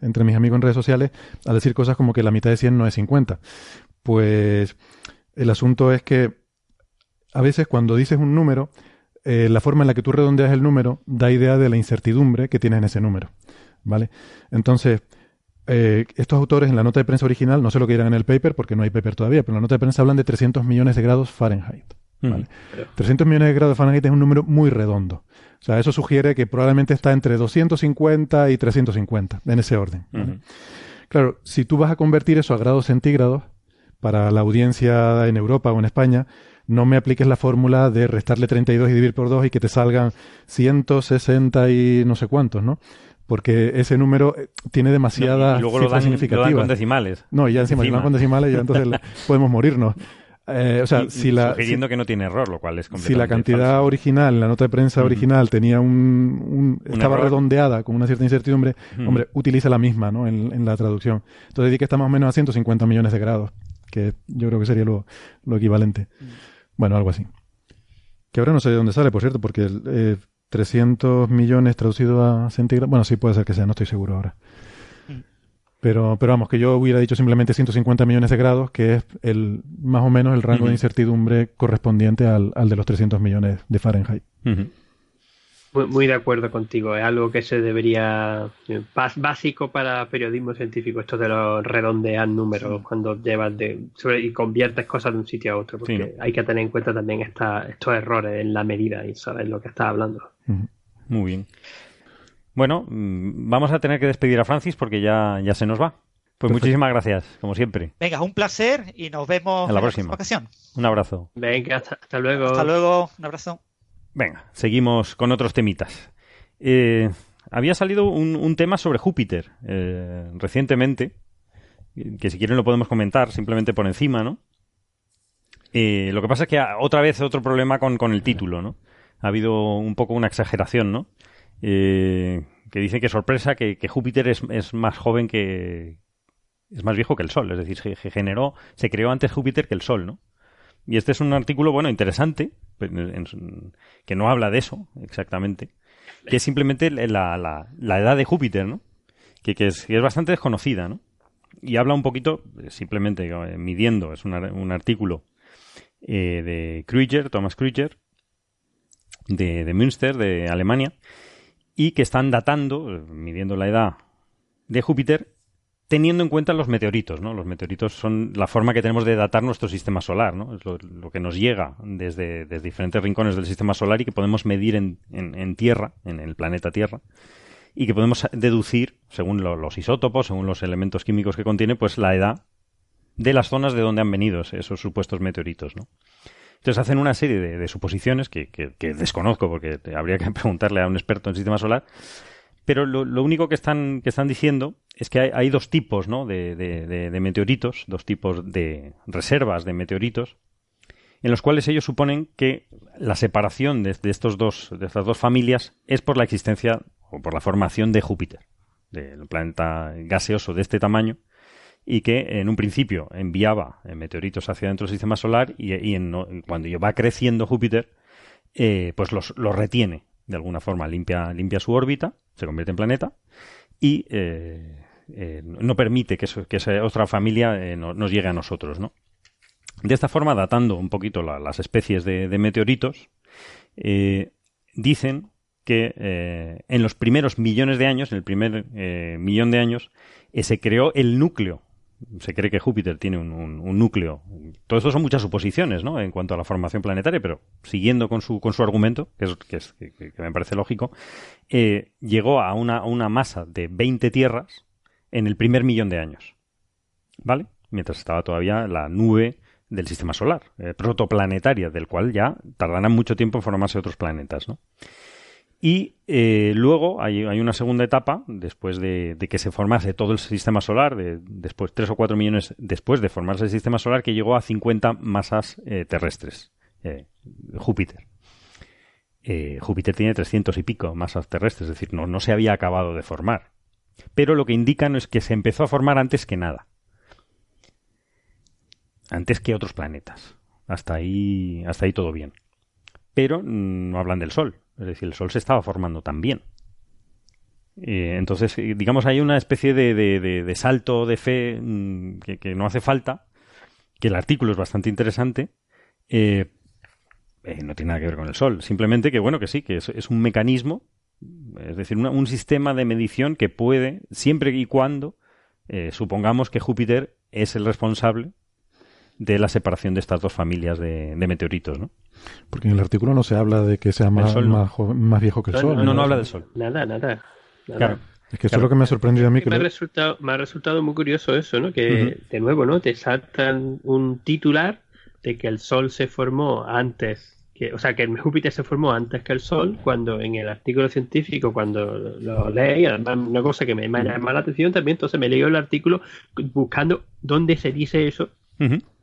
entre mis amigos en redes sociales a decir cosas como que la mitad de 100 no es 50. Pues el asunto es que a veces cuando dices un número, eh, la forma en la que tú redondeas el número da idea de la incertidumbre que tienes en ese número, ¿vale? Entonces, eh, estos autores en la nota de prensa original, no sé lo que dirán en el paper porque no hay paper todavía, pero en la nota de prensa hablan de 300 millones de grados Fahrenheit. 300 millones de grados de Fahrenheit es un número muy redondo. O sea, eso sugiere que probablemente está entre 250 y 350, en ese orden. Claro, si tú vas a convertir eso a grados centígrados, para la audiencia en Europa o en España, no me apliques la fórmula de restarle 32 y dividir por 2 y que te salgan 160 y no sé cuántos, ¿no? Porque ese número eh, tiene demasiadas no, cifras significativas. con decimales. No, ya encima, encima. con decimales ya entonces podemos morirnos. Eh, o sea, si la, sugiriendo que no tiene error, lo cual es Si la cantidad original, la nota de prensa original tenía un, estaba redondeada con una cierta incertidumbre, hombre, utiliza la misma, ¿no? En, la traducción. Entonces di que está más o menos a 150 millones de grados, que yo creo que sería lo, equivalente. Mm. Bueno, algo así. Que ahora no sé de dónde sale, por cierto, porque eh, 300 millones traducido a centígrados, bueno, sí puede ser que sea, no estoy seguro ahora. Pero, pero vamos, que yo hubiera dicho simplemente 150 millones de grados, que es el más o menos el rango de incertidumbre correspondiente al, al, de los 300 millones de Fahrenheit. Muy, de acuerdo contigo, es algo que se debería. Eh, básico para periodismo científico, esto de los redondear números cuando llevas de. y conviertes cosas de un sitio a otro, porque hay que tener en cuenta también esta, estos errores en la medida y saber lo que estás hablando. Muy bien. Bueno, mm, vamos a tener que despedir a Francis porque ya, ya se nos va. Pues muchísimas gracias, como siempre. Venga, un placer y nos vemos en la próxima ocasión. Un abrazo. Venga, hasta luego. Hasta luego, un abrazo. Venga, seguimos con otros temitas. Eh, había salido un, tema sobre Júpiter eh, recientemente, que si quieren lo podemos comentar simplemente por encima, ¿no? Eh, lo que pasa es que otra vez otro problema con, el título, ¿no? Ha habido un poco una exageración, ¿no? Que dice que sorpresa que, Júpiter es, más joven que... es más viejo que el Sol, es decir, se generó, se creó antes Júpiter que el Sol, ¿no? Y este es un artículo, bueno, interesante, pues, que no habla de eso exactamente, que es simplemente la, la, edad de Júpiter, ¿no? Que, que, es, bastante desconocida, ¿no? Y habla un poquito, simplemente eh, midiendo, es un artículo eh, de Krüger, Thomas Krüger, de, de Münster, de Alemania, y que están datando, eh, midiendo la edad de Júpiter, teniendo en cuenta los meteoritos, ¿no? Los meteoritos son la forma que tenemos de datar nuestro sistema solar, ¿no? Es lo, que nos llega desde, diferentes rincones del sistema solar y que podemos medir en, Tierra, en el planeta Tierra, y que podemos deducir, según los isótopos, según los elementos químicos que contiene, pues la edad de las zonas de donde han venido esos supuestos meteoritos, ¿no? Entonces hacen una serie de, suposiciones que, que, desconozco porque habría que preguntarle a un experto en sistema solar, pero lo, único que están, diciendo es que hay, dos tipos ¿no? de, meteoritos, dos tipos de reservas de meteoritos, en los cuales ellos suponen que la separación de, estos dos, de estas dos familias es por la existencia o por la formación de Júpiter, del planeta gaseoso de este tamaño, y que en un principio enviaba eh, meteoritos hacia dentro del sistema solar y, en, cuando va creciendo Júpiter, eh, pues los, retiene de alguna forma, limpia, limpia su órbita se convierte en planeta y eh, no permite que, esa otra familia nos llegue a nosotros, ¿no? De esta forma, datando un poquito las especies de, meteoritos, dicen que en los primeros millones de años, en el primer millón de años, se creó el núcleo se cree que Júpiter tiene un, núcleo. Todo esto son muchas suposiciones, ¿no? En cuanto a la formación planetaria, pero siguiendo con su, con su argumento, que, es, que, me parece lógico, eh, llegó a una, una, masa de 20 tierras en el primer millón de años. ¿Vale? Mientras estaba todavía la nube del sistema solar, eh, protoplanetaria, del cual ya tardarán mucho tiempo en formarse otros planetas, ¿no? Y eh, luego hay, una segunda etapa, después de, que se formase todo el sistema solar, de, después tres o cuatro millones después de formarse el sistema solar, que llegó a 50 masas eh, terrestres. Eh, Júpiter. Júpiter tiene 300 y pico masas terrestres, es decir, no, no se había acabado de formar. Pero lo que indica no es que se empezó a formar antes que nada. Antes que otros planetas. Hasta ahí, hasta ahí todo bien. Pero mm, no hablan del Sol es decir, el Sol se estaba formando también. Eh, entonces, eh, digamos, hay una especie de, salto de fe mm, que, no hace falta, que el artículo es bastante interesante. Eh, no tiene nada que ver con el Sol, simplemente que, bueno, que sí, que es, un mecanismo, es decir, un sistema de medición que puede, siempre y cuando supongamos que Júpiter es el responsable de la separación de estas dos familias de, meteoritos, ¿no? Porque en el artículo no se habla de que sea más, más, viejo que el Sol. No, no, habla del Sol. Nada, nada. Claro. Es que eso es lo que me ha sorprendido a mí. me, ha resultado, me ha resultado muy curioso eso, ¿no? Que, de nuevo, ¿no? Te saltan un titular de que el Sol se formó antes que, o sea, que el Júpiter se formó antes que el Sol, cuando en el artículo científico, cuando lo leí, además una cosa que me, llama la atención también, entonces me leo el artículo buscando dónde se dice eso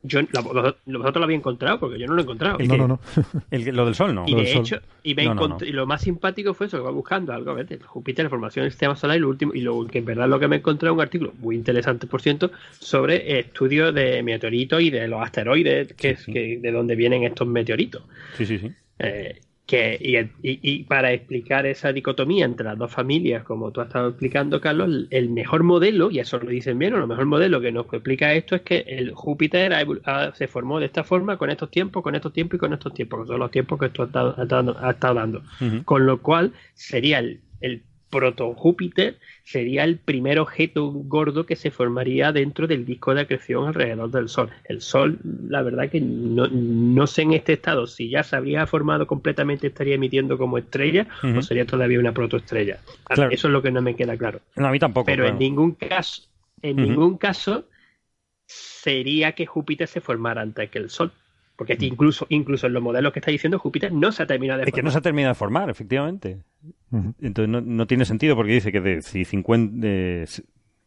yo vosotros lo habéis encontrado porque yo no lo he encontrado. no, no, no. lo del Sol no. Y de hecho, y, lo más simpático fue eso, que va buscando algo, ¿ves? Júpiter, la formación del sistema solar y lo último, y lo que en verdad lo que me encontré un artículo muy interesante, por cierto, sobre estudios de meteoritos y de los asteroides, que, es, que de dónde vienen estos meteoritos. Sí, sí, sí. Eh, que, y, para explicar esa dicotomía entre las dos familias, como tú has estado explicando, Carlos, el mejor modelo, y eso lo dicen bien, o el mejor modelo que nos explica esto es que el Júpiter se formó de esta forma, con estos tiempos, con estos tiempos y con estos tiempos, que son los tiempos que tú has estado, dando. Con lo cual sería el, el proto-Júpiter sería el primer objeto gordo que se formaría dentro del disco de acreción alrededor del Sol. El Sol, la verdad que no, sé en este estado si ya se habría formado completamente, estaría emitiendo como estrella o sería todavía una protoestrella. Eso es lo que no me queda claro. a mí tampoco. Pero en ningún caso, en ningún caso sería que Júpiter se formara antes que el Sol. Porque mm. incluso, incluso en los modelos que está diciendo Júpiter no se ha terminado de formar. Es que no se ha terminado de formar, efectivamente. Entonces no, tiene sentido porque dice que de, si 50,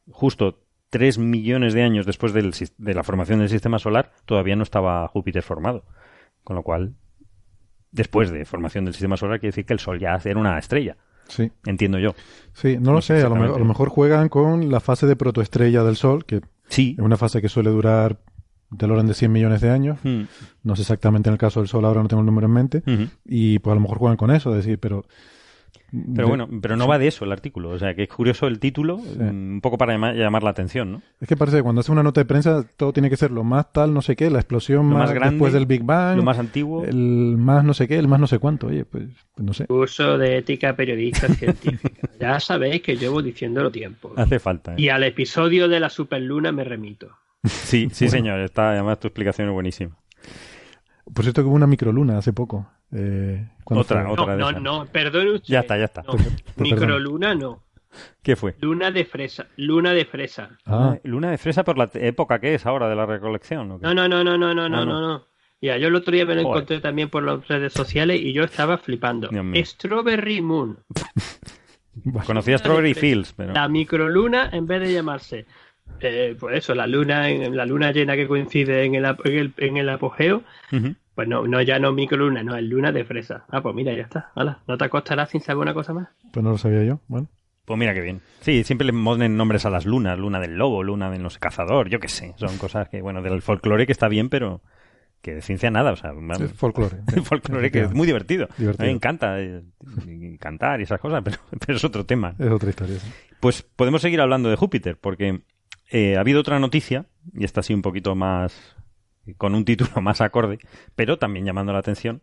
justo 3 millones de años después de la formación del sistema solar todavía no estaba Júpiter formado. Con lo cual, después de formación del sistema solar quiere decir que el Sol ya era una estrella. Sí. Entiendo yo. Sí, no, lo sé. A lo, mejor, a lo, mejor, juegan con la fase de protoestrella del Sol, que sí. es una fase que suele durar del orden de 100 millones de años. Hmm. No sé exactamente en el caso del Sol, ahora no tengo el número en mente. Y pues a lo mejor juegan con eso, decir, pero... Pero bueno, pero no va de eso el artículo. O sea, que es curioso el título, mm, un poco para llamar, la atención, ¿no? Es que parece que cuando hace una nota de prensa todo tiene que ser lo más tal, no sé qué, la explosión más, grande, después del Big Bang. Lo más antiguo. El más no sé qué, el más no sé cuánto. Oye, pues, pues no sé. Curso de ética periodista científica. ya sabéis que llevo diciéndolo tiempo. Hace falta. ¿eh? Y al episodio de la superluna me remito. Sí, sí, señor. Está, además, tu explicación es buenísima. Por cierto, que hubo una microluna hace poco. Eh, otra, otra. No, no, no. Ya está, ya está. Pues, pues, microluna no. ¿Qué fue? Luna de fresa. Luna de fresa. Ah. Luna de fresa por la época que es ahora de la recolección. No, no, no, no, no, no, ah, no, no, no. Mira, yo el otro día me lo encontré también por las redes sociales y yo estaba flipando. Strawberry Moon. Conocía Strawberry Fields, pero. La microluna, en vez de llamarse eh, pues eso, la luna, en la luna llena que coincide en el, en el, apogeo, pues no, no, ya no microluna, no, es luna de fresa. Ah, pues mira, ya está. Hola, ¿no te acostarás sin saber una cosa más? Pues no lo sabía yo, bueno. Pues mira qué bien. Sí, siempre le ponen nombres a las lunas, luna del lobo, luna de no sé, cazador, yo qué sé. Son cosas que, bueno, del folclore que está bien, pero que de ciencia nada, o sea, folclore. folclore que es muy divertido. A mí me encanta eh, cantar y esas cosas, pero, pero, es otro tema. Es otra historia. Pues podemos seguir hablando de Júpiter, porque eh, ha habido otra noticia, y esta sí un poquito más, con un título más acorde, pero también llamando la atención,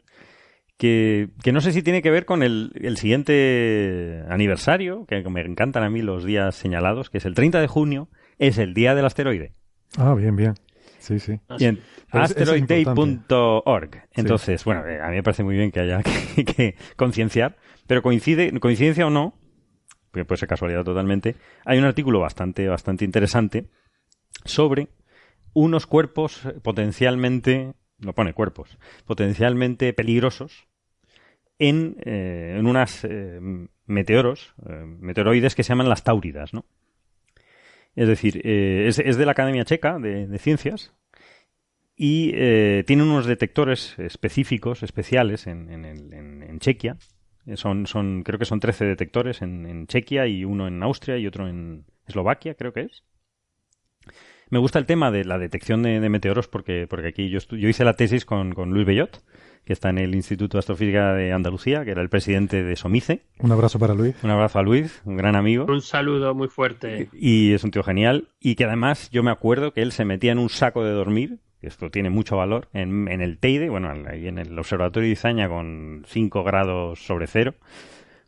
que, que no sé si tiene que ver con el, el, siguiente aniversario, que me encantan a mí los días señalados, que es el 30 de junio, es el día del asteroide. Ah, bien, bien. Sí, sí. Y en asteroidday.org. Entonces, bueno, eh, a mí me parece muy bien que haya que, que concienciar, pero coincide, coincidencia o no, que puede ser casualidad totalmente, hay un artículo bastante, bastante interesante sobre unos cuerpos potencialmente, no pone cuerpos, potencialmente peligrosos en, eh, en unas eh, meteoros, eh, meteoroides que se llaman las Táuridas, ¿no? Es decir, es, de la Academia Checa de, Ciencias y tiene unos detectores específicos, especiales en, en, Chequia, son, son, creo que son 13 detectores en, en Chequia y uno en Austria y otro en Eslovaquia, creo que es. Me gusta el tema de la detección de, meteoros porque, porque aquí yo, yo hice la tesis con, con, Luis Bellot, que está en el Instituto de Astrofísica de Andalucía, que era el presidente de SOMICE. Un abrazo para Luis. Un abrazo a Luis, un gran amigo. Un saludo muy fuerte. Y es un tío genial. Y que además yo me acuerdo que él se metía en un saco de dormir esto tiene mucho valor, en, en el Teide, bueno, ahí en el Observatorio de Izaña con 5 grados sobre cero,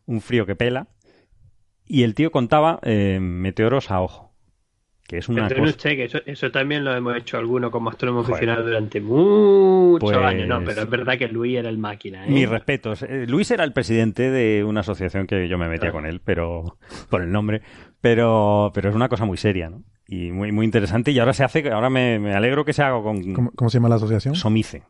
un frío que pela, y el tío contaba eh, meteoros a ojo. Que es una cosa... que eso, también lo hemos hecho algunos como astrónomo aficionado durante muchos pues años. No, pero es verdad que Luis era el máquina. ¿eh? Mis respetos. Eh, Luis era el presidente de una asociación que yo me metía con él, pero por el nombre. Pero, pero es una cosa muy seria, ¿no? Y muy, muy interesante. Y ahora se hace, ahora me, me alegro que se haga con. ¿Cómo, se llama la asociación? Somice.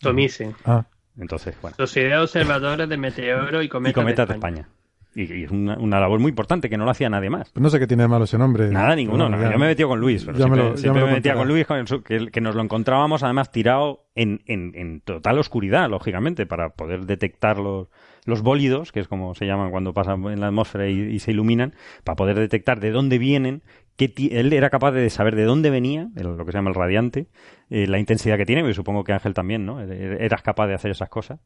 Somice. Ah. Entonces, bueno. Sociedad de Observadores de Meteoro y Cometas, de, España. Y, es una, labor muy importante que no lo hacía nadie más. no sé qué tiene de malo ese nombre. Nada, ninguno. yo me he metido con Luis. siempre, me, metía con Luis, que, nos lo encontrábamos además tirado en, en, total oscuridad, lógicamente, para poder detectar los, los bólidos, que es como se llaman cuando pasan en la atmósfera y, se iluminan, para poder detectar de dónde vienen, que él era capaz de saber de dónde venía, lo que se llama el radiante, eh, la intensidad que tiene, y supongo que Ángel también, ¿no? Eras capaz de hacer esas cosas.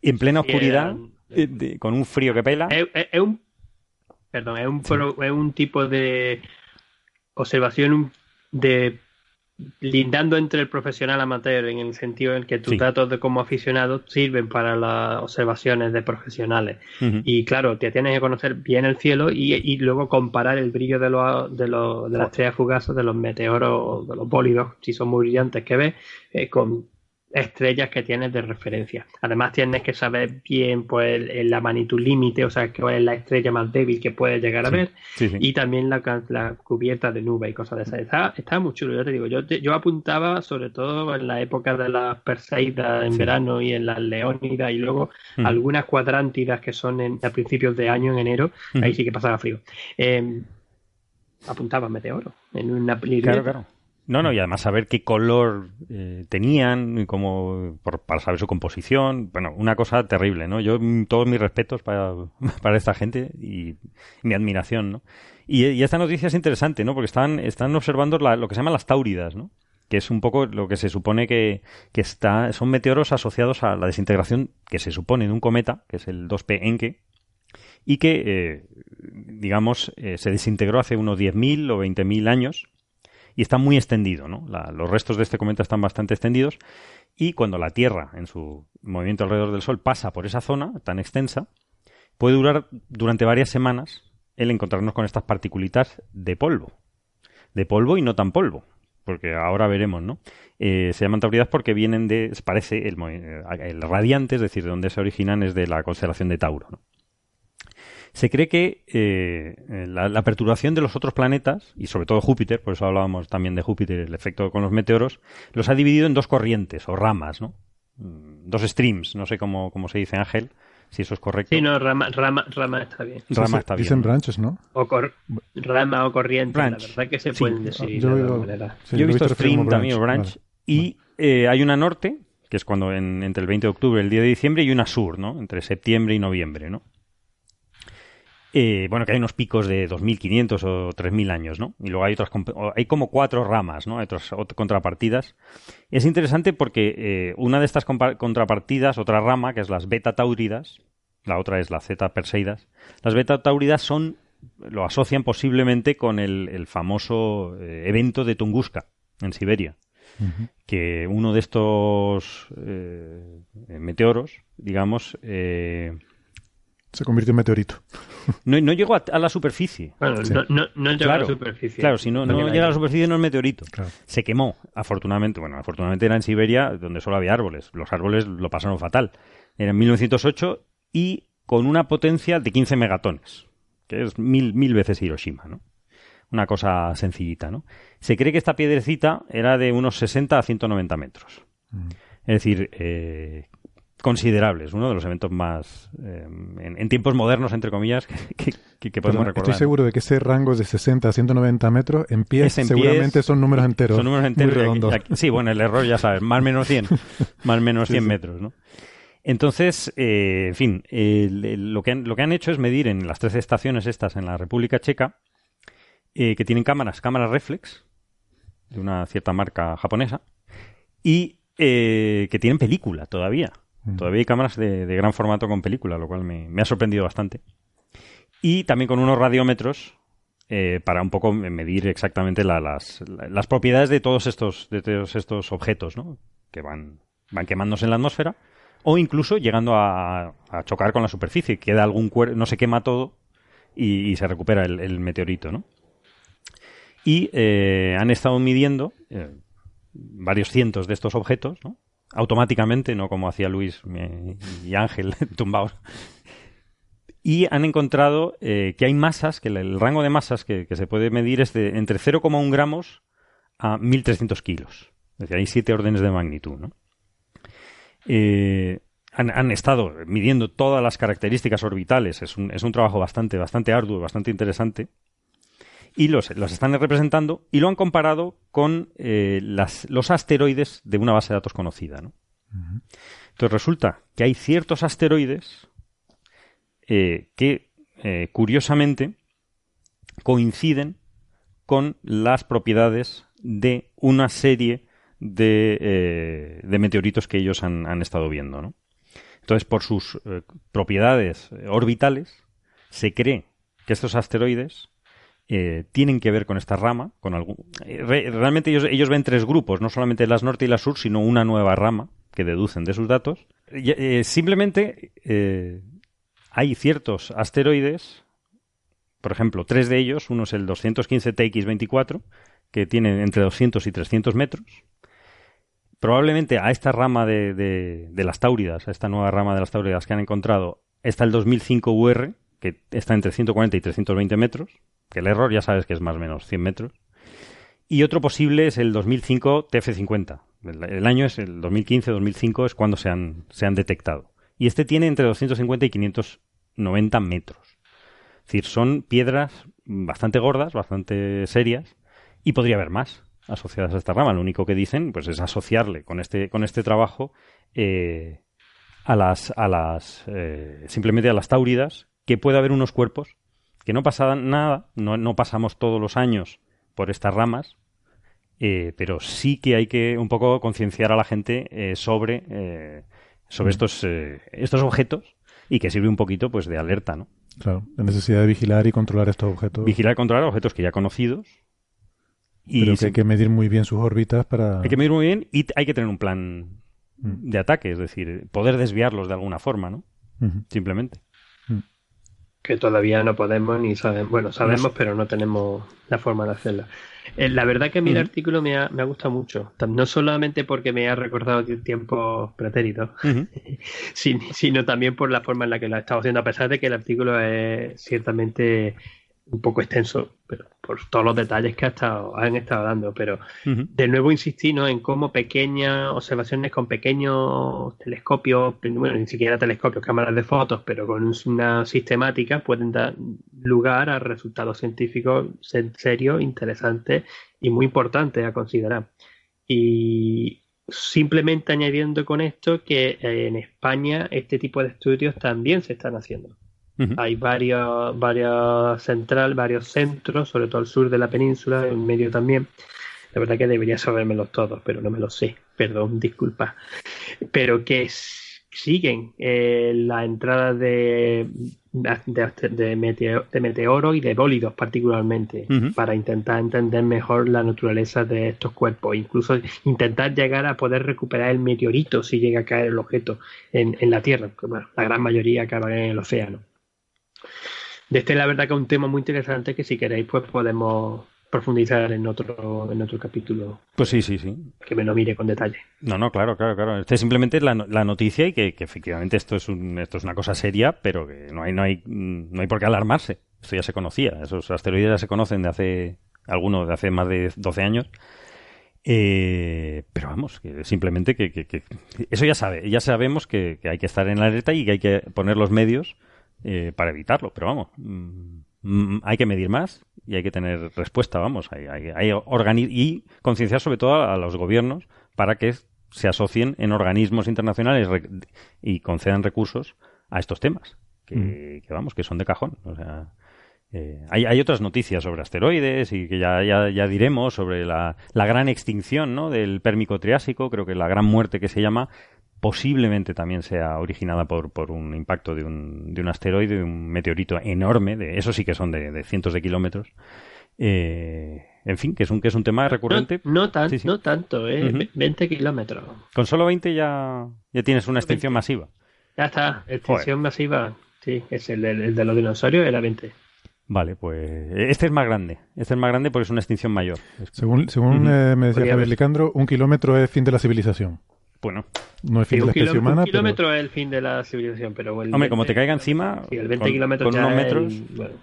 En plena oscuridad, eh, con un frío que pela. Es, un, perdón, es un, es un tipo de observación de lindando entre el profesional amateur en el sentido en que tus datos de como aficionado sirven para las observaciones de profesionales. Y claro te tienes que conocer bien el cielo y, luego comparar el brillo de, los, de, los, de las estrellas fugaces de los meteoros de los bólidos si son muy brillantes que ves eh, con estrellas que tienes de referencia. Además tienes que saber bien pues la magnitud límite, o sea, cuál es la estrella más débil que puedes llegar a ver y también la, cubierta de nube y cosas de esas. Está, está muy chulo, yo te digo, yo, yo apuntaba sobre todo en la época de las Perseidas en verano y en las Leónidas y luego algunas cuadrántidas que son en, a principios de año, en enero, ahí sí que pasaba frío. Eh, apuntaba meteoro en una Claro, claro. No, no, y además saber qué color eh, tenían, como para saber su composición. Bueno, una cosa terrible, ¿no? Yo, mm, todos mis respetos para, para esta gente y mi admiración, ¿no? Y, esta noticia es interesante, ¿no? Porque están, están observando lo que se llaman las táuridas, ¿no? Que es un poco lo que se supone que, que está, son meteoros asociados a la desintegración que se supone de un cometa, que es el 2P Encke, y que, eh, digamos, eh, se desintegró hace unos 10.000 o 20.000 años y está muy extendido. ¿no? los restos de este cometa están bastante extendidos y cuando la Tierra, en su movimiento alrededor del Sol, pasa por esa zona tan extensa, puede durar durante varias semanas el encontrarnos con estas particulitas de polvo. De polvo y no tan polvo, porque ahora veremos, ¿no? Eh, se llaman tauridas porque vienen de, parece, el, el, radiante, es decir, de donde se originan es de la constelación de Tauro. ¿no? Se cree que eh, la, perturbación de los otros planetas, y sobre todo Júpiter, por eso hablábamos también de Júpiter, el efecto con los meteoros, los ha dividido en dos corrientes o ramas, ¿no? Mm, dos streams, no sé cómo, cómo se dice Ángel, si eso es correcto. Sí, no, rama, rama, rama está bien. Rama está bien. Dicen branches, ¿no? O rama o corriente, la verdad que se pueden decir yo, de yo he visto stream también o branch. Y eh, hay una norte, que es cuando entre el 20 de octubre y el 10 de diciembre, y una sur, ¿no? Entre septiembre y noviembre, ¿no? Eh, bueno, que hay unos picos de 2.500 o 3.000 años, ¿no? Y luego hay otras, hay como cuatro ramas, ¿no? Hay otras contrapartidas. Es interesante porque eh, una de estas contrapartidas, otra rama, que es las beta tauridas, la otra es la zeta perseidas, las beta tauridas son, lo asocian posiblemente con el, famoso eh, evento de Tunguska, en Siberia. Que uno de estos meteoros, digamos, se convirtió en meteorito. No, no llegó a, la superficie. Bueno, no, no, llegó a la superficie. Claro, si no, no llega a la superficie no es meteorito. Se quemó, afortunadamente. Bueno, afortunadamente era en Siberia, donde solo había árboles. Los árboles lo pasaron fatal. Era en 1908 y con una potencia de 15 megatones, que es mil, mil veces Hiroshima, ¿no? Una cosa sencillita, ¿no? Se cree que esta piedrecita era de unos 60 a 190 metros. Mm. Es decir, eh, considerables, uno de los eventos más eh, en, tiempos modernos, entre comillas, que, podemos recordar. Estoy seguro de que ese rango de 60 a 190 metros en pies seguramente son números enteros. Son números enteros. sí, bueno, el error ya sabes, más o menos 100, más menos 100 metros, ¿no? Entonces, eh, en fin, lo, que han, lo que han hecho es medir en las 13 estaciones estas en la República Checa, eh, que tienen cámaras, cámaras reflex, de una cierta marca japonesa, y que tienen película todavía. Todavía hay cámaras de, gran formato con película, lo cual me, ha sorprendido bastante. Y también con unos radiómetros eh, para un poco medir exactamente las, propiedades de todos estos, de todos estos objetos, ¿no? Que van, van quemándose en la atmósfera o incluso llegando a, chocar con la superficie. Queda algún cuerpo, no se quema todo y, se recupera el, meteorito, ¿no? Y eh, han estado midiendo eh, varios cientos de estos objetos, ¿no? Automáticamente, no como hacía Luis y Ángel tumbados. Y han encontrado eh, que hay masas, que el, rango de masas que, se puede medir es de entre 0,1 gramos a 1.300 kilos. Es decir, hay siete órdenes de magnitud. ¿no? Eh, han, estado midiendo todas las características orbitales. Es un, es un trabajo bastante, bastante arduo, bastante interesante. Y los, los están representando y lo han comparado con eh, las, los asteroides de una base de datos conocida. ¿no? Entonces resulta que hay ciertos asteroides eh, que, eh, curiosamente, coinciden con las propiedades de una serie de, de meteoritos que ellos han, han estado viendo. ¿no? Entonces, por sus eh, propiedades orbitales, se cree que estos asteroides eh, tienen que ver con esta rama, con algún... Eh, realmente ellos, ellos ven tres grupos, no solamente las norte y las sur, sino una nueva rama que deducen de sus datos. simplemente hay ciertos asteroides, por ejemplo, tres de ellos, uno es el 215 TX24, que tiene entre 200 y 300 metros, probablemente a esta rama de, las Táuridas, a esta nueva rama de las Táuridas que han encontrado, está el 2005 UR, que está entre 140 y 320 metros, que el error ya sabes que es más o menos 100 metros. Y otro posible es el 2005 TF50. El, año es el 2015-2005, es cuando se han, se han detectado. Y este tiene entre 250 y 590 metros. Es decir, son piedras bastante gordas, bastante serias, y podría haber más asociadas a esta rama. Lo único que dicen pues es asociarle con este, con este trabajo eh, a las, a las eh, simplemente a las tauridas que puede haber unos cuerpos que no pasa nada, no, no pasamos todos los años por estas ramas, eh, pero sí que hay que un poco concienciar a la gente sobre, sobre mm. estos, estos objetos y que sirve un poquito pues de alerta, ¿no? Claro, la necesidad de vigilar y controlar estos objetos. Vigilar y controlar objetos que ya conocidos, pero que hay que medir muy bien sus órbitas para... Hay que medir muy bien y hay que tener un plan mm. de ataque, es decir, poder desviarlos de alguna forma, ¿no? Simplemente. Que todavía no podemos ni sabemos, bueno, sabemos, pero no tenemos la forma de hacerla. Eh, la verdad que a mí el artículo me ha, me ha gustado mucho, no solamente porque me ha recordado tiempos pretéritos, sino también por la forma en la que lo ha estado haciendo, a pesar de que el artículo es ciertamente un poco extenso, pero por todos los detalles que ha estado, han estado dando. Pero de nuevo insistir en cómo pequeñas observaciones con pequeños telescopios, bueno, ni siquiera telescopios, cámaras de fotos, pero con una sistemática pueden dar lugar a resultados científicos serios, interesantes y muy importantes a considerar. Y simplemente añadiendo con esto que en España este tipo de estudios también se están haciendo. Hay varios, varios central, varios centros, sobre todo al sur de la península, en medio también. La verdad que debería sabérmelos todos, pero no me los sé. Perdón, disculpa. Pero que siguen eh, la entrada de, de, de, meteoro, y de bólidos particularmente para intentar entender mejor la naturaleza de estos cuerpos. Incluso intentar llegar a poder recuperar el meteorito si llega a caer el objeto en, en la Tierra. la gran mayoría acaba en el océano de este la verdad que es un tema muy interesante que si queréis pues podemos profundizar en otro en otro capítulo. Pues sí, sí, sí. Que me lo mire con detalle. No, no, claro, claro, claro. Este es simplemente la, la noticia y que, efectivamente esto es un, esto es una cosa seria, pero que no hay no hay no hay por qué alarmarse. Esto ya se conocía. Esos asteroides ya se conocen de hace algunos de hace más de 12 años. Eh, pero vamos, que simplemente que, que, eso ya sabe, ya sabemos que, que hay que estar en la alerta y que hay que poner los medios eh, para evitarlo. Pero vamos, mm, mm, hay que medir más y hay que tener respuesta, vamos. Hay, hay, y concienciar sobre todo a, los gobiernos para que se asocien en organismos internacionales y concedan recursos a estos temas. Que, mm. vamos, que son de cajón. O sea, eh, hay, hay, otras noticias sobre asteroides y que ya, ya, ya diremos sobre la, la, gran extinción ¿no? del Pérmico Triásico, creo que la gran muerte que se llama, posiblemente también sea originada por, por un impacto de un, de un asteroide, de un meteorito enorme, de, eso sí que son de, cientos de kilómetros. Eh, en fin, que es un, que es un tema recurrente. No, no tanto, eh, 20 kilómetros. Con solo 20 ya, ya tienes una extinción masiva. Ya está, extinción masiva. Sí, es el, el, de los dinosaurios, era 20. Vale, pues este es más grande. Este es más grande porque es una extinción mayor. Según, según eh, me decía Javier Licandro, un kilómetro es fin de la civilización. Bueno. No es fin de la especie humana. Un kilómetro es el fin de la civilización, pero el Hombre, como te caiga encima. Sí, el 20 kilómetros ya unos metros. bueno,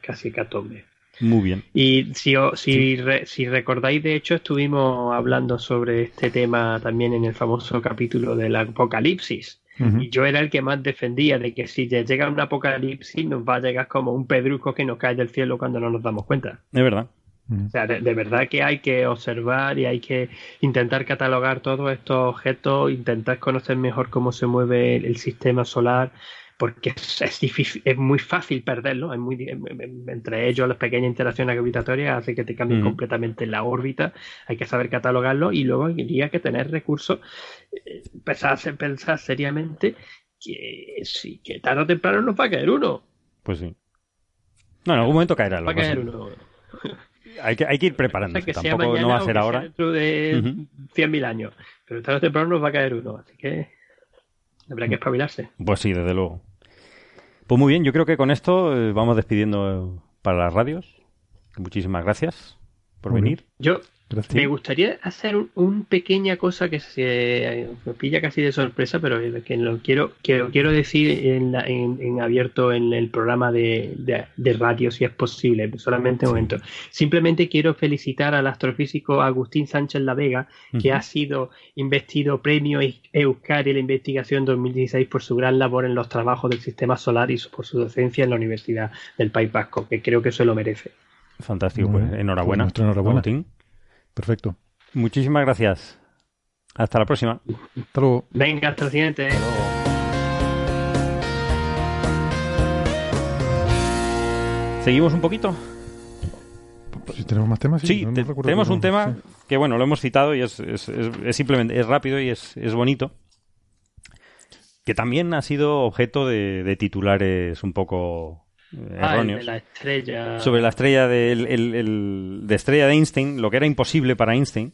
casi catombe. Muy bien. Y si, si, si recordáis, de hecho, estuvimos hablando sobre este tema también en el famoso capítulo del Apocalipsis. Y yo era el que más defendía de que si llega un apocalipsis nos va a llegar como un pedruco que nos cae del cielo cuando no nos damos cuenta. Es verdad. O sea, de, verdad que hay que observar y hay que intentar catalogar todos estos objetos, intentar conocer mejor cómo se mueve el, sistema solar, porque es, difícil, es muy fácil perderlo. muy, entre ellos, las pequeñas interacciones gravitatorias hace que te cambien completamente la órbita. Hay que saber catalogarlo y luego habría que tener recursos, eh, empezar a pensar seriamente que sí, que tarde o temprano nos va a caer uno. Pues sí. No, en algún momento caerá. Va a caer uno. Hay que, hay que ir preparando. Tampoco no va a ser ahora. Dentro de 100.000 años. Pero tarde o temprano nos va a caer uno. Así que habrá que espabilarse. Pues sí, desde luego. Pues muy bien, yo creo que con esto eh, vamos despidiendo para las radios. Muchísimas gracias por venir. Yo me gustaría hacer una pequeña cosa que se me pilla casi de sorpresa, pero que lo quiero, quiero decir en, abierto en el programa de, radio, si es posible, solamente un momento. Simplemente quiero felicitar al astrofísico Agustín Sánchez La Vega, que ha sido investido premio Euskari en la investigación 2016 por su gran labor en los trabajos del sistema solar y por su docencia en la Universidad del País Vasco, que creo que eso lo merece. Fantástico, pues enhorabuena. Pues enhorabuena. Perfecto. Muchísimas gracias. Hasta la próxima. Hasta luego. Venga, hasta el siguiente. ¿Seguimos un poquito? Si tenemos más temas, sí. tenemos un tema que, bueno, lo hemos citado y es, simplemente es rápido y es, bonito. Que también ha sido objeto de titulares un poco Ah, la estrella. Sobre la estrella de, de estrella de Einstein, lo que era imposible para Einstein.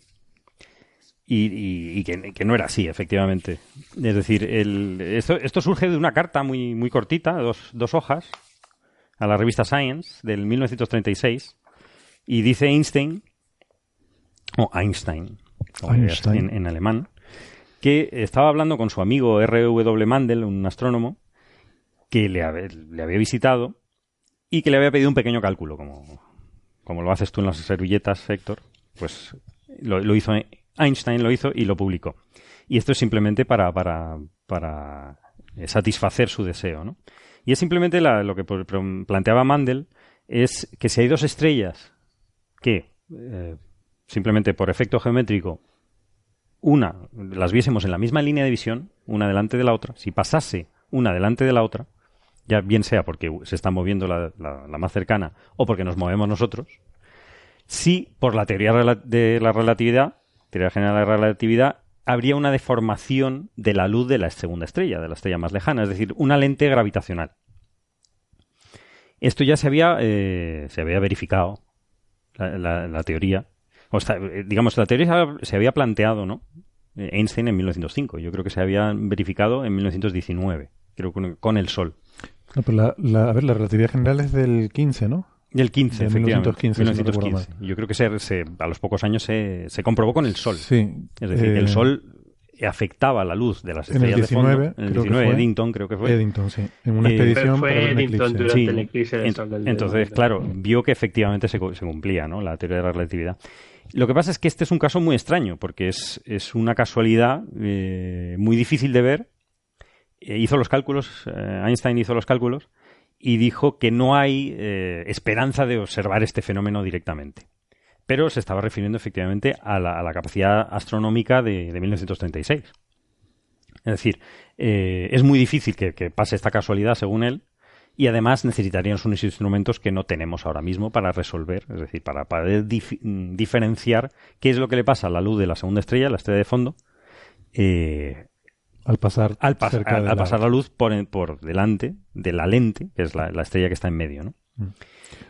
Y, que, no era así, efectivamente. Es decir, esto, surge de una carta muy, muy cortita, dos, dos hojas, a la revista Science del 1936, y dice Einstein, o Einstein, En, en, alemán, que estaba hablando con su amigo R.W. Mandel, un astrónomo, que le, le había visitado y que le había pedido un pequeño cálculo, como, como lo haces tú en las servilletas, Héctor, pues lo, hizo Einstein, lo hizo y lo publicó. Y esto es simplemente para, para, para satisfacer su deseo, ¿no? Y es simplemente lo que planteaba Mandel, es que si hay dos estrellas que eh, simplemente por efecto geométrico una las viésemos en la misma línea de visión, una delante de la otra, si pasase una delante de la otra, ya bien sea porque se está moviendo la, más cercana o porque nos movemos nosotros, si por la teoría de la relatividad, teoría general de la relatividad, habría una deformación de la luz de la segunda estrella, de la estrella más lejana, es decir, una lente gravitacional. Esto ya se había, eh, se había verificado, la, teoría. O sea, eh, digamos, la teoría se había planteado, ¿no? Einstein en 1905. Yo creo que se había verificado en 1919, creo con el Sol. No, pero la, a ver, la relatividad general es del 15, ¿no? Del 15, de 1915, 1915. Yo creo que se, a los pocos años se, se, comprobó con el Sol. Sí. Es decir, el eh, Sol afectaba la luz de las estrellas en el 19, de fondo. En el 19, Eddington creo que fue. Eddington, sí. En una eh, expedición fue Eddington durante el eclipse del Sol. entonces, claro, vio que efectivamente se, se, cumplía ¿no? la teoría de la relatividad. Lo que pasa es que este es un caso muy extraño, porque es, es una casualidad eh, muy difícil de ver eh, hizo los cálculos, eh, Einstein hizo los cálculos y dijo que no hay eh, esperanza de observar este fenómeno directamente. Pero se estaba refiriendo efectivamente a la, capacidad astronómica de, 1936. Es decir, es muy difícil que, pase esta casualidad, según él, y además necesitaríamos unos instrumentos que no tenemos ahora mismo para resolver, es decir, para poder diferenciar qué es lo que le pasa a la luz de la segunda estrella, la estrella de fondo, al pasar, al, pasar la luz por, por delante de la lente, que es la, estrella que está en medio, ¿no? Mm.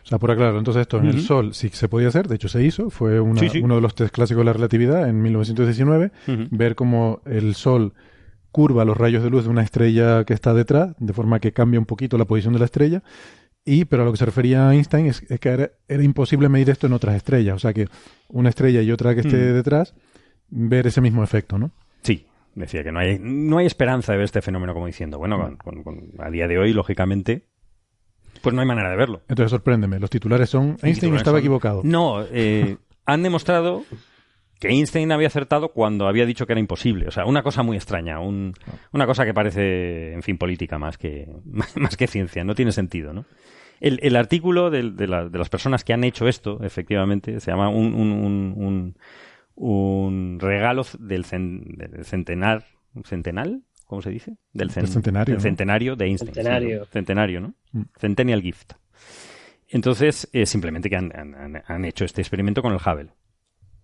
O sea, por aclarar, entonces esto en el Sol sí se podía hacer, de hecho se hizo, fue uno de los test clásicos de la relatividad en 1919, ver cómo el Sol curva los rayos de luz de una estrella que está detrás, de forma que cambia un poquito la posición de la estrella, y pero a lo que se refería Einstein es, que era, imposible medir esto en otras estrellas, o sea que una estrella y otra que esté detrás, ver ese mismo efecto, ¿no? Sí, decía que no hay, no hay esperanza de ver este fenómeno como diciendo, bueno, a día de hoy, lógicamente, Pues no hay manera de verlo. Entonces sorpréndeme, los titulares son Einstein estaba equivocado. No, eh, han demostrado que Einstein había acertado cuando había dicho que era imposible. O sea, una cosa muy extraña, una cosa que parece, en fin, política más que, más que ciencia. No tiene sentido, ¿no? El, artículo de, las personas que han hecho esto, efectivamente, se llama un, un, regalo del, centenar, centenal, ¿cómo se dice? Del, centenario. centenario de Einstein. Centenario. centenario, ¿no? Mm. Centennial Gift. Entonces, eh, simplemente que han, han, hecho este experimento con el Hubble.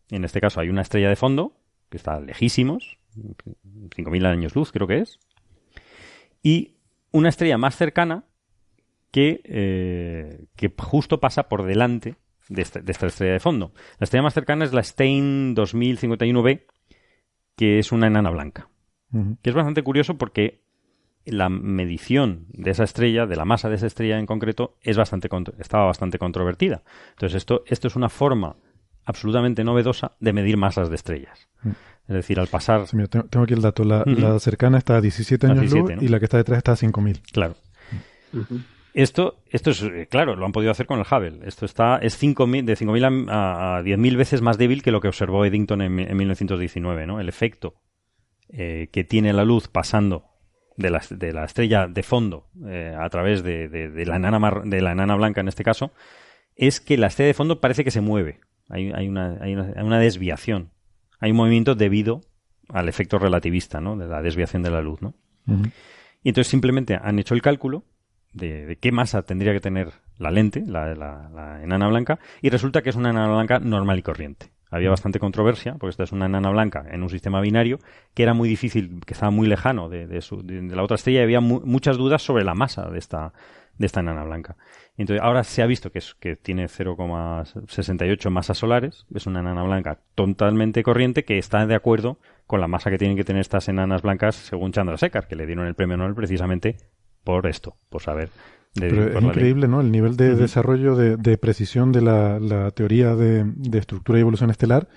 En este caso hay una estrella de fondo, que está lejísimos, 5.000 años luz creo que es, y una estrella más cercana que, eh, que justo pasa por delante de esta, estrella de fondo. La estrella más cercana es la Stein 2051b, que es una enana blanca. Que es bastante curioso porque la medición de esa estrella, de la masa de esa estrella en concreto, es bastante estaba bastante controvertida. Entonces, esto, esto es una forma absolutamente novedosa de medir masas de estrellas. Mm. Es decir, al pasar... tengo aquí el dato. La, cercana está a 17 años luz y la que está detrás está a 5.000. Claro. Esto, esto es, eh, claro, lo han podido hacer con el Hubble. Esto está, es 5 de 5.000 a, a 10.000 veces más débil que lo que observó Eddington en, 1919, ¿no? El efecto eh, que tiene la luz pasando de la, de la estrella de fondo eh, a través de, de, la enana de la enana blanca en este caso, es que la estrella de fondo parece que se mueve. Hay, hay, una, hay una, desviación. Hay un movimiento debido al efecto relativista, ¿no? De la desviación de la luz, ¿no? Y entonces simplemente han hecho el cálculo de, qué masa tendría que tener la lente, la, la, enana blanca, y resulta que es una enana blanca normal y corriente. Había bastante controversia, porque esta es una enana blanca en un sistema binario, que era muy difícil, que estaba muy lejano de, de, la otra estrella, y había muchas dudas sobre la masa de esta, de esta enana blanca. Entonces, ahora se ha visto que, es, que tiene 0,68 masas solares, es una enana blanca totalmente corriente que está de acuerdo con la masa que tienen que tener estas enanas blancas según Chandra Sekhar, que le dieron el premio Nobel precisamente por esto, por saber. Pero es increíble, ¿no? El nivel de desarrollo de, precisión de la, teoría de, estructura y evolución estelar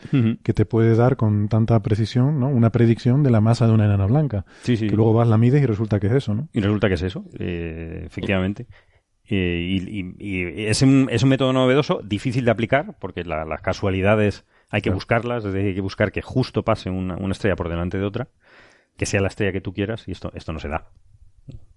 que te puede dar con tanta precisión, ¿no? Una predicción de la masa de una enana blanca. Sí, sí. Que luego vas, la mides y resulta que es eso, ¿no? Y resulta que es eso, eh, efectivamente. Eh, y, es, un, es, un, método novedoso, difícil de aplicar, porque las casualidades hay que buscarlas, es decir, hay que buscar que justo pase una, estrella por delante de otra, que sea la estrella que tú quieras, y esto, esto no se da.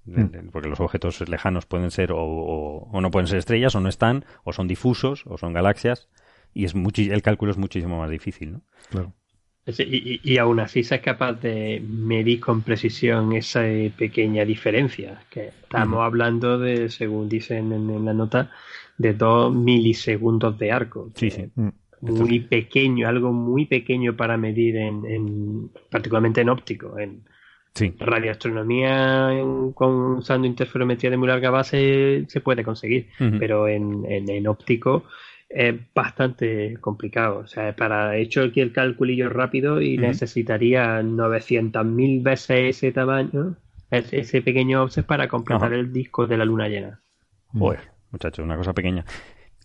Mm. Porque los objetos lejanos pueden ser o, no pueden ser estrellas, o no están, o son difusos, o son galaxias, y es el cálculo es muchísimo más difícil, ¿no? Claro. Y, y, aún así se es capaz de medir con precisión esa pequeña diferencia. Que estamos hablando de, según dicen en, la nota, de dos milisegundos de arco. Sí, sí. Mm. Muy pequeño, algo muy pequeño para medir en, particularmente en óptico. En radioastronomía usando interferometría de muy larga base se puede conseguir, pero en, en óptico es bastante complicado. O sea, para hecho aquí el calculillo rápido y necesitaría 900.000 veces ese tamaño, ese pequeño offset para completar el disco de la luna llena. Joder, muchachos, una cosa pequeña.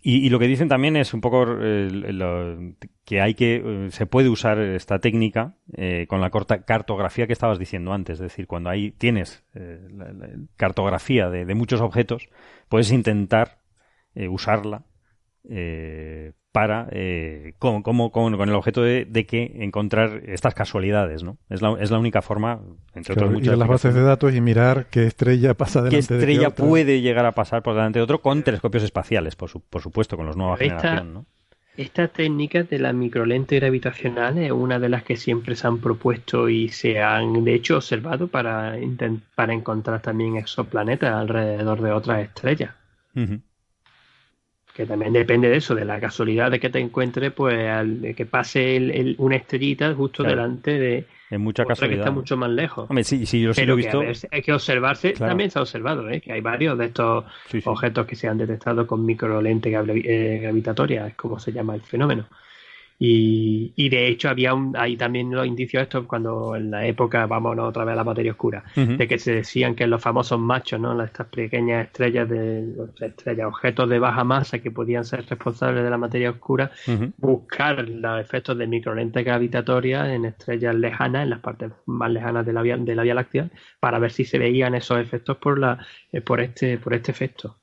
Y, lo que dicen también es un poco que hay que eh, se puede usar esta técnica eh, con la corta cartografía que estabas diciendo antes, es decir, cuando ahí tienes eh, la, cartografía de, de, muchos objetos, puedes intentar usarla eh, para eh, con, con, el objeto de, que encontrar estas casualidades, ¿no? Es la, es la única forma, entre otras muchas. Ir a las bases de datos y mirar qué estrella pasa delante qué estrella puede llegar a pasar por delante de otro con telescopios espaciales, por, por supuesto, con los nuevos generación, ¿no? Esta técnica de la microlente gravitacional es una de las que siempre se han propuesto y se han, de hecho, observado para, para encontrar también exoplanetas alrededor de otras estrellas que también depende de eso, de la casualidad de que te encuentres, pues al, de que pase el, una estrellita justo delante de mucha otra casualidad. que está mucho más lejos. Hombre, sí, sí, yo lo he visto. hay que observarse, también se ha observado, ¿eh? que hay varios de estos objetos que se han detectado con microlente eh, gravitatoria, es como se llama el fenómeno. Y, y, de hecho había un, hay también los indicios estos cuando en la época, vámonos otra vez a la materia oscura, de que se decían que los famosos machos, ¿no? Estas pequeñas estrellas de estrellas, objetos de baja masa que podían ser responsables de la materia oscura, buscar los efectos de microlentes gravitatorias en estrellas lejanas, en las partes más lejanas de la vía, de la Vía Láctea, para ver si se veían esos efectos por la, eh, por este, por este efecto.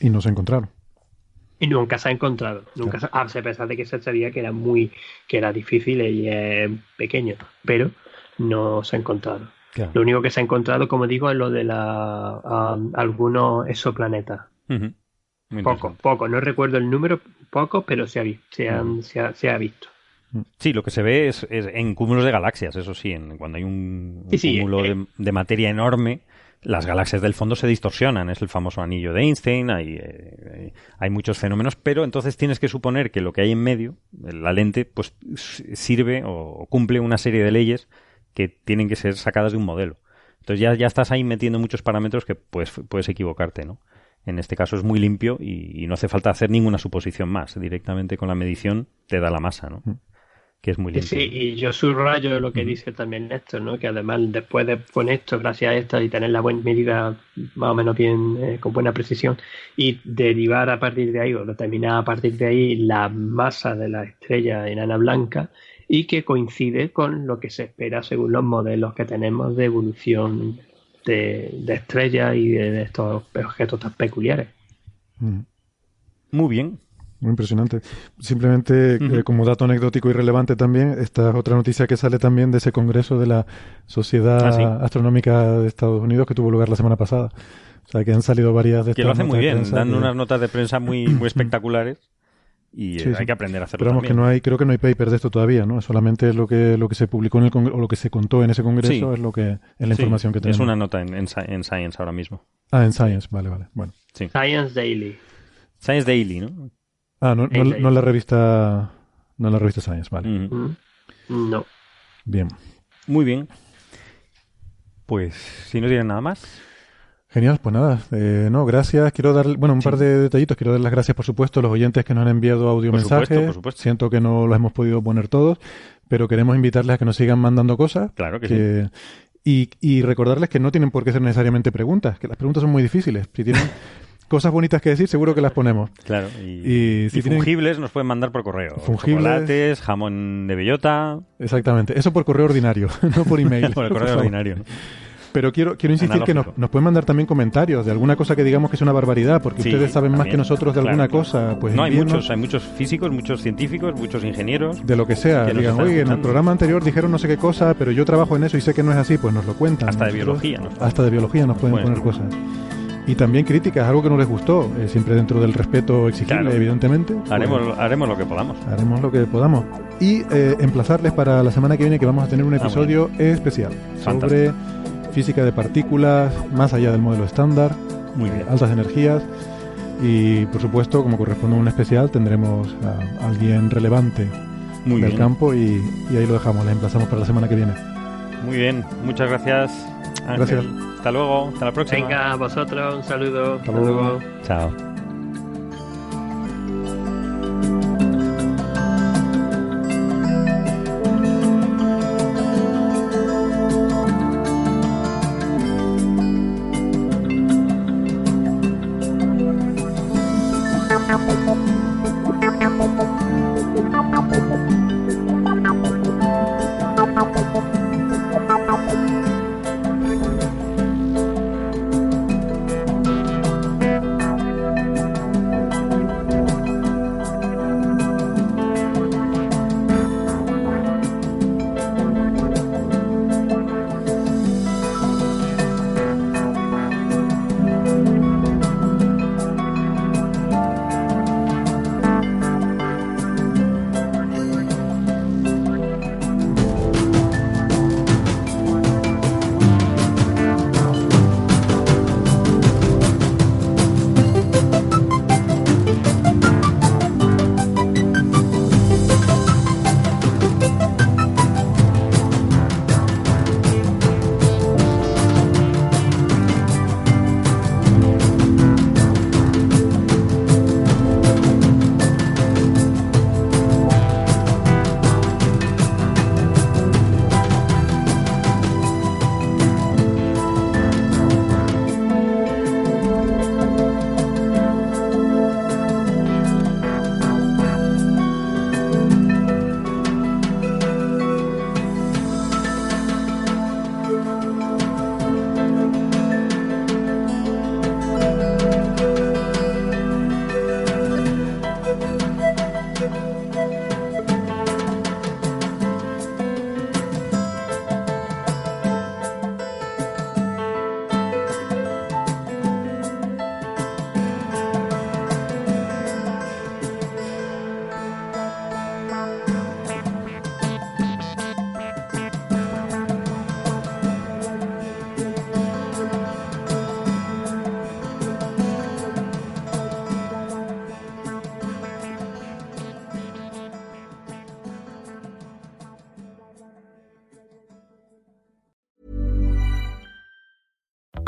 Y no se encontraron. Y nunca se ha encontrado. Nunca se, a pesar de que se sabía que era muy, que era difícil y es pequeño, pero no se ha encontrado. Lo único que se ha encontrado, como digo, es lo de la, algunos exoplanetas. Poco, poco. No recuerdo el número, poco, pero se ha, se, han, se, ha, visto. Sí, lo que se ve es, en cúmulos de galaxias, eso sí, en, cuando hay un, cúmulo eh, de, materia enorme, las galaxias del fondo se distorsionan, es el famoso anillo de Einstein, hay, eh, hay muchos fenómenos, pero entonces tienes que suponer que lo que hay en medio, la lente, pues sirve o cumple una serie de leyes que tienen que ser sacadas de un modelo. Entonces ya, ya estás ahí metiendo muchos parámetros que puedes, puedes equivocarte, ¿no? En este caso es muy limpio y, no hace falta hacer ninguna suposición más. Directamente con la medición te da la masa, ¿no? Que es muy limpio. Sí, y yo subrayo lo que mm. dice también Néstor, ¿no? Que además después de con esto, gracias a esto y tener la buena medida más o menos bien, eh, con buena precisión, y derivar a partir de ahí, o determinar a partir de ahí la masa de la estrella enana blanca, y que coincide con lo que se espera según los modelos que tenemos de evolución de, estrellas y de, estos objetos tan peculiares. Mm. Muy bien. Muy impresionante. Simplemente, eh, como dato anecdótico y relevante también, esta es otra noticia que sale también de ese congreso de la Sociedad ah, Astronómica de Estados Unidos que tuvo lugar la semana pasada. O sea, que han salido varias de estas. Que lo hacen muy bien, dan unas notas de prensa muy, muy espectaculares y hay que aprender a hacerlo Pero vamos, que no hay, creo que no hay paper de esto todavía, ¿no? Solamente lo que, lo que se publicó en el o lo que se contó en ese congreso es lo que es la información que tenemos. Es una nota en, Science ahora mismo. Ah, en Science, vale, vale. Bueno. Science Daily. Science Daily, ¿no? Ah, no, no, la revista no la revista Science, vale. Mm. No. Bien. Muy bien. Pues si no tienen nada más. Genial, pues nada, eh, no, gracias. Quiero dar, bueno, un par de detallitos. Quiero dar las gracias, por supuesto, a los oyentes que nos han enviado audio mensajes. Siento que no los hemos podido poner todos, pero queremos invitarles a que nos sigan mandando cosas. Claro que, sí. Y, y, recordarles que no tienen por qué ser necesariamente preguntas, que las preguntas son muy difíciles. Si tienen cosas bonitas que decir, seguro que las ponemos. Claro. Y, si fungibles nos pueden mandar por correo. Fungibles. Chocolates, jamón de bellota. Exactamente. Eso por correo ordinario, no por email. por el correo ordinario. Pero quiero, quiero insistir que nos, pueden mandar también comentarios de alguna cosa que digamos que es una barbaridad, porque ustedes saben más que nosotros de alguna cosa. Pues no, hay muchos, hay muchos físicos, muchos científicos, muchos ingenieros. De lo que sea. digan, oye, en el programa anterior dijeron no sé qué cosa, pero yo trabajo en eso y sé que no es así, pues nos lo cuentan. Hasta de biología. Hasta de biología nos pueden poner cosas. Y también críticas, algo que no les gustó, eh, siempre dentro del respeto exigible, evidentemente. Haremos, pues haremos lo que podamos. Haremos lo que podamos. Y eh, emplazarles para la semana que viene que vamos a tener un ah, episodio especial sobre física de partículas, más allá del modelo estándar, Muy bien. altas energías. Y por supuesto, como corresponde a un especial, tendremos a alguien relevante del campo y, ahí lo dejamos, le emplazamos para la semana que viene. Muy bien, muchas gracias. Gracias. Hasta luego, hasta la próxima. Venga, a vosotros, un saludo. Hasta, luego. Chao.